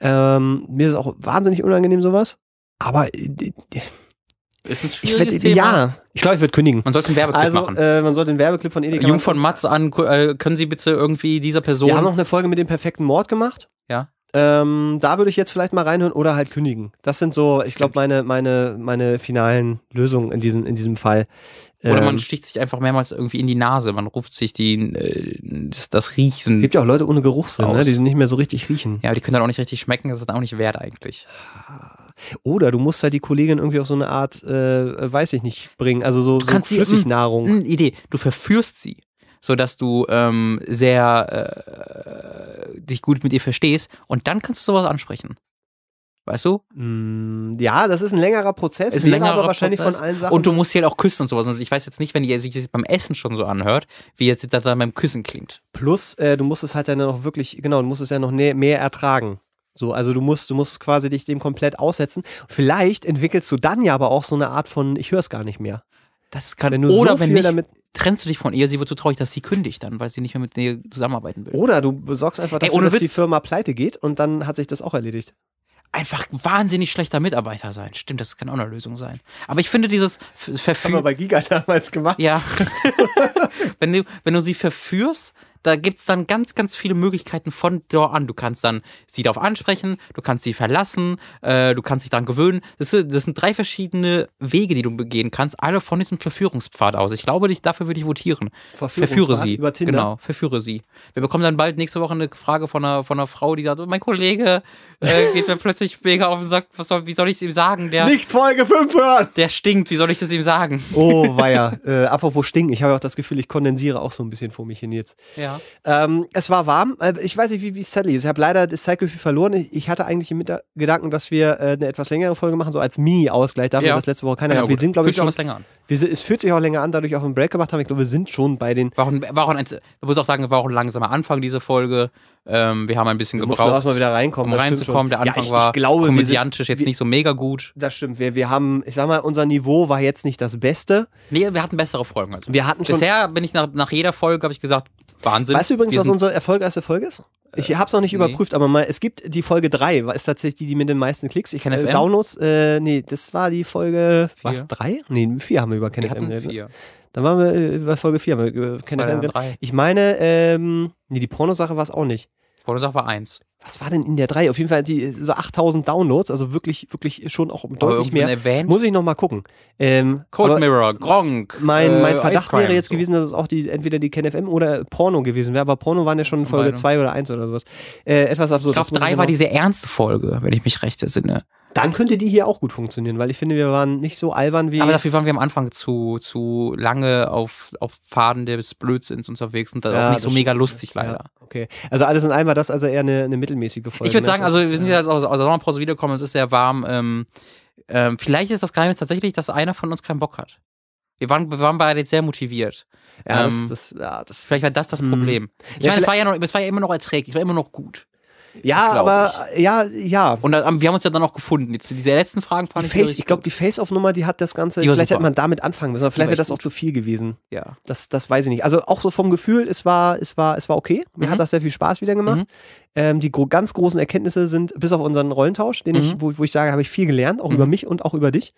Ähm, mir ist es auch wahnsinnig unangenehm, sowas. Aber äh, Ist ein ich schwieriges werd, Thema. ja, ich glaube, ich würde kündigen. Man sollte einen Werbeclip Also, machen. äh, man sollte den Werbeclip von Edeka Jung von Matz an, äh, können Sie bitte irgendwie dieser Person. Wir haben noch eine Folge mit dem perfekten Mord gemacht. Ja. Ähm, da würde ich jetzt vielleicht mal reinhören oder halt kündigen. Das sind so, ich glaube, meine, meine, meine finalen Lösungen in diesem, in diesem Fall. Oder man Ähm, sticht sich einfach mehrmals irgendwie in die Nase. Man ruft sich die, äh, das, das Riechen. es gibt ja auch Leute ohne Geruchssinn, ne, die nicht mehr so richtig riechen. ja, die können dann auch nicht richtig schmecken. Das ist dann auch nicht wert eigentlich. Oder du musst halt die Kollegin irgendwie auf so eine Art, äh, weiß ich nicht, bringen. Also so, so kannst sie- Flüssignahrung. Eine Idee. Du verführst sie, sodass du ähm, sehr äh, dich gut mit ihr verstehst und dann kannst du sowas ansprechen. Weißt du? Mm, ja, das ist ein längerer Prozess. Ist ein längerer aber wahrscheinlich Prozess. von allen Sachen. Und du musst sie halt auch küssen und sowas. Und ich weiß jetzt nicht, wenn die sich das beim Essen schon so anhört, wie jetzt das dann beim Küssen klingt. Plus, äh, du musst es halt dann noch wirklich, genau, du musst es ja noch mehr ertragen. So, also du musst, du musst quasi dich dem komplett aussetzen. Vielleicht entwickelst du dann ja aber auch so eine Art von, ich höre es gar nicht mehr. Das kann Wenn du oder so wenn nicht, trennst du dich von ihr, sie wird so traurig, dass sie kündigt dann, weil sie nicht mehr mit dir zusammenarbeiten will. oder du sorgst einfach Ey, dafür, ohne dass die Witz. Firma pleite geht und dann hat sich das auch erledigt. Einfach wahnsinnig schlechter Mitarbeiter sein. Stimmt, das kann auch eine Lösung sein. Aber ich finde dieses F- Haben wir Verführen. bei Giga damals gemacht. Ja. wenn, du, wenn du sie verführst, da gibt es dann ganz, ganz viele Möglichkeiten von da an. Du kannst dann sie darauf ansprechen, du kannst sie verlassen, äh, du kannst dich daran gewöhnen. Das, das sind drei verschiedene Wege, die du begehen kannst, alle von diesem Verführungspfad aus. Ich glaube, dich, dafür würde ich votieren. Verführe sie. über Tinder. Genau, verführe sie. Wir bekommen dann bald nächste Woche eine Frage von einer, von einer Frau, die sagt, mein Kollege äh, geht mir plötzlich mega auf und sagt, was soll, wie soll ich es ihm sagen? Der, Nicht Folge 5 hören! der stinkt, wie soll ich das ihm sagen? Oh, weia. äh, apropos Stinken, ich habe auch das Gefühl, ich kondensiere auch so ein bisschen vor mich hin jetzt. Ja. Ähm, es war warm. Äh, Ich weiß nicht, wie wie es Sally ist. Ich habe leider das Zeitgefühl verloren. Ich, ich hatte eigentlich im Hinter- Gedanken, dass wir äh, eine etwas längere Folge machen, so als Mini-Ausgleich dafür, Ja. dass letzte Woche keiner Ja, gab. Wir sind, glaube Fühlt ich, sich auch schon, was länger an. wir es fühlt sich auch länger an, dadurch auch einen Break gemacht haben. Ich glaube, wir sind schon bei den. War auch ein, war auch ein, du musst auch sagen, war auch ein langsamer Anfang dieser Folge. Ähm, wir haben ein bisschen Wir gebraucht, erstmal wieder reinkommen. um das reinzukommen. Der. Anfang ja, ich, war ich glaube, wir sind, komödiantisch jetzt wir- nicht so mega gut. Das stimmt. Wir, wir haben, ich sag mal, unser Niveau war jetzt nicht das Beste. Nee, wir hatten bessere Folgen als Wir hatten schon. Bisher bin ich nach, nach jeder Folge, habe ich gesagt, Wahnsinn. Weißt du übrigens, Wir was unsere erfolgreichste Folge ist? Ich habe es noch nicht nee. überprüft, aber mal, es gibt die Folge 3, ist tatsächlich die, die mit den meisten Klicks. Ich KenFM? äh, Downloads, äh, nee, das war die Folge, Vier. was, 3? Nee, 4 haben wir über KenFM geredet. vier. Dann waren wir äh, bei Folge 4, haben wir über KenFM geredet. Ich meine, ähm, nee, die Pornosache war es auch nicht. Pornosache war eins. Was war denn in der 3? Auf jeden Fall die, so 8000 Downloads, also wirklich, wirklich schon auch deutlich mehr. erwähnt. Muss ich noch mal gucken. Ähm, Cold Mirror, Gronk. mein, mein äh, Verdacht wäre jetzt so. gewesen, dass es auch die, entweder die KenFM oder Porno gewesen wäre, aber Porno waren ja schon in Folge beidem. 2 oder 1 oder sowas. Äh, etwas absurd. Ich glaube, das muss drei noch- war diese ernste Folge, wenn ich mich recht entsinne. Dann könnte die hier auch gut funktionieren, weil ich finde, wir waren nicht so albern wie. Aber dafür waren wir am Anfang zu, zu lange auf, auf Pfaden des Blödsinns unterwegs und da Ja, auch nicht so mega lustig leider. Ja, okay. Also alles in allem war das also eher eine, eine mittelmäßige Folge. Ich würde sagen, also wir sind jetzt aus, aus der Sommerpause wiedergekommen, es ist sehr warm. Ähm, ähm, vielleicht ist das Geheimnis tatsächlich, dass einer von uns keinen Bock hat. Wir waren, wir waren beide jetzt sehr motiviert. ja, ähm, das, das, ja, das, Vielleicht war das das mh. Problem. Ich meine, es war ja, noch, es war ja immer noch erträglich, es war immer noch gut. Ja, aber ja, ja. Und dann, wir haben uns ja dann auch gefunden. Jetzt diese letzten Fragen Die fand ich Face, richtig ich glaube, die Face-Off-Nummer, die hat das Ganze. Die vielleicht super. hätte man damit anfangen müssen, aber vielleicht wäre das auch zu viel gewesen. ja. Das, das weiß ich nicht. Also auch so vom Gefühl, es war, es war, es war okay. Mir Mhm. hat das sehr viel Spaß wieder gemacht. Mhm. Ähm, die gro ganz großen Erkenntnisse sind, bis auf unseren Rollentausch, den ich, Mhm. wo, wo ich sage, habe ich viel gelernt, auch Mhm. über mich und auch über dich.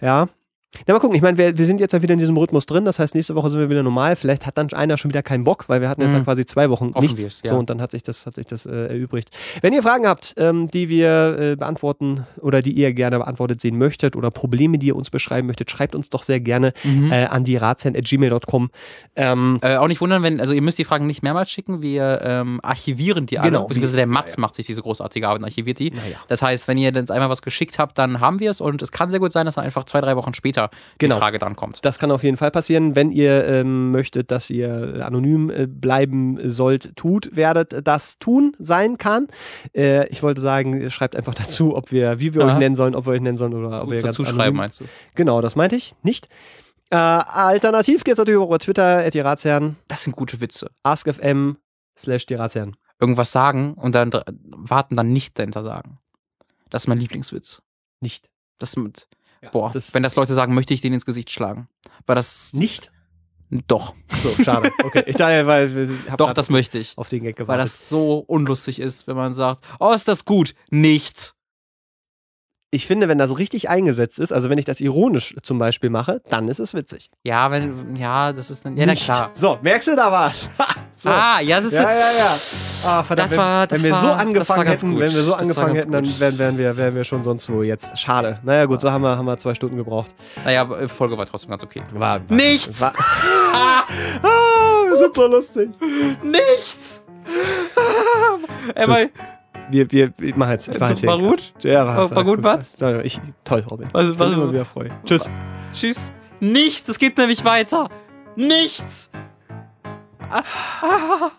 Ja. Ja, mal gucken. Ich meine, wir, wir sind jetzt ja wieder in diesem Rhythmus drin. Das heißt, nächste Woche sind wir wieder normal. Vielleicht hat dann einer schon wieder keinen Bock, weil wir hatten jetzt Mhm. ja quasi zwei Wochen Hoffen nichts. wir's, ja. So, und dann hat sich das, hat sich das äh, erübrigt. Wenn ihr Fragen habt, ähm, die wir äh, beantworten oder die ihr gerne beantwortet sehen möchtet oder Probleme, die ihr uns beschreiben möchtet, schreibt uns doch sehr gerne Mhm. äh, an die gmail.com. Ähm, Äh, auch nicht wundern, wenn, also ihr müsst die Fragen nicht mehrmals schicken, wir ähm, archivieren die alle. Genau. Beziehungsweise der Ja, Mats ja. macht sich diese großartige Arbeit und archiviert die. Das heißt, wenn ihr jetzt einmal was geschickt habt, dann haben wir es und es kann sehr gut sein, dass er einfach zwei, drei Wochen später später Genau. die Frage dran kommt. Das kann auf jeden Fall passieren. Wenn ihr ähm, möchtet, dass ihr anonym äh, bleiben sollt, tut, werdet das tun sein kann. Äh, ich wollte sagen, schreibt einfach dazu, ob wir, wie wir Aha. euch nennen sollen, ob wir euch nennen sollen oder ob Gut wir ganz dazu schreiben, meinst du? Genau, das meinte ich nicht. Äh, alternativ geht's natürlich über Twitter, at die Ratsherren, Das sind gute Witze. askfm slash die Ratsherren. Irgendwas sagen und dann warten, dann nicht dahinter sagen. Das ist mein Lieblingswitz. Nicht. Das mit, Ja, boah, das- wenn das Leute sagen, möchte ich denen ins Gesicht schlagen. Weil das, Nicht? doch, So, schade. Okay, ich dachte, weil ich doch, das möchte ich. auf den Gag Weil gewartet. das so unlustig ist, wenn man sagt, oh, ist das gut? Nicht. Ich finde, wenn das richtig eingesetzt ist, also wenn ich das ironisch zum Beispiel mache, dann ist es witzig. Ja, wenn, ja, das ist dann, ja, na klar. So, merkst du da was? So. Ah, ja, das ist, Ja, ja, ja. Ah, verdammt, Das war- wenn, das wenn wir war- so war angefangen hätten, gut. wenn wir so Das war angefangen hätten, dann wären, wären, wir, wären wir schon sonst wo jetzt. Schade. Naja, gut, so haben wir, haben wir zwei Stunden gebraucht. naja, aber, äh, Folge war trotzdem ganz okay. War, Nichts! War, ah, wir sind so lustig. Nichts! Ey, Tschüss. Wir, wir, wir machen jetzt. Ich jetzt war hier. gut? Ja, War- war gut, was? Ja, Ich, toll, Robin. Was- was- Ich bin immer wieder freu. Tschüss. Tschüss. Nichts, es geht nämlich weiter. Nichts! Ah, ah.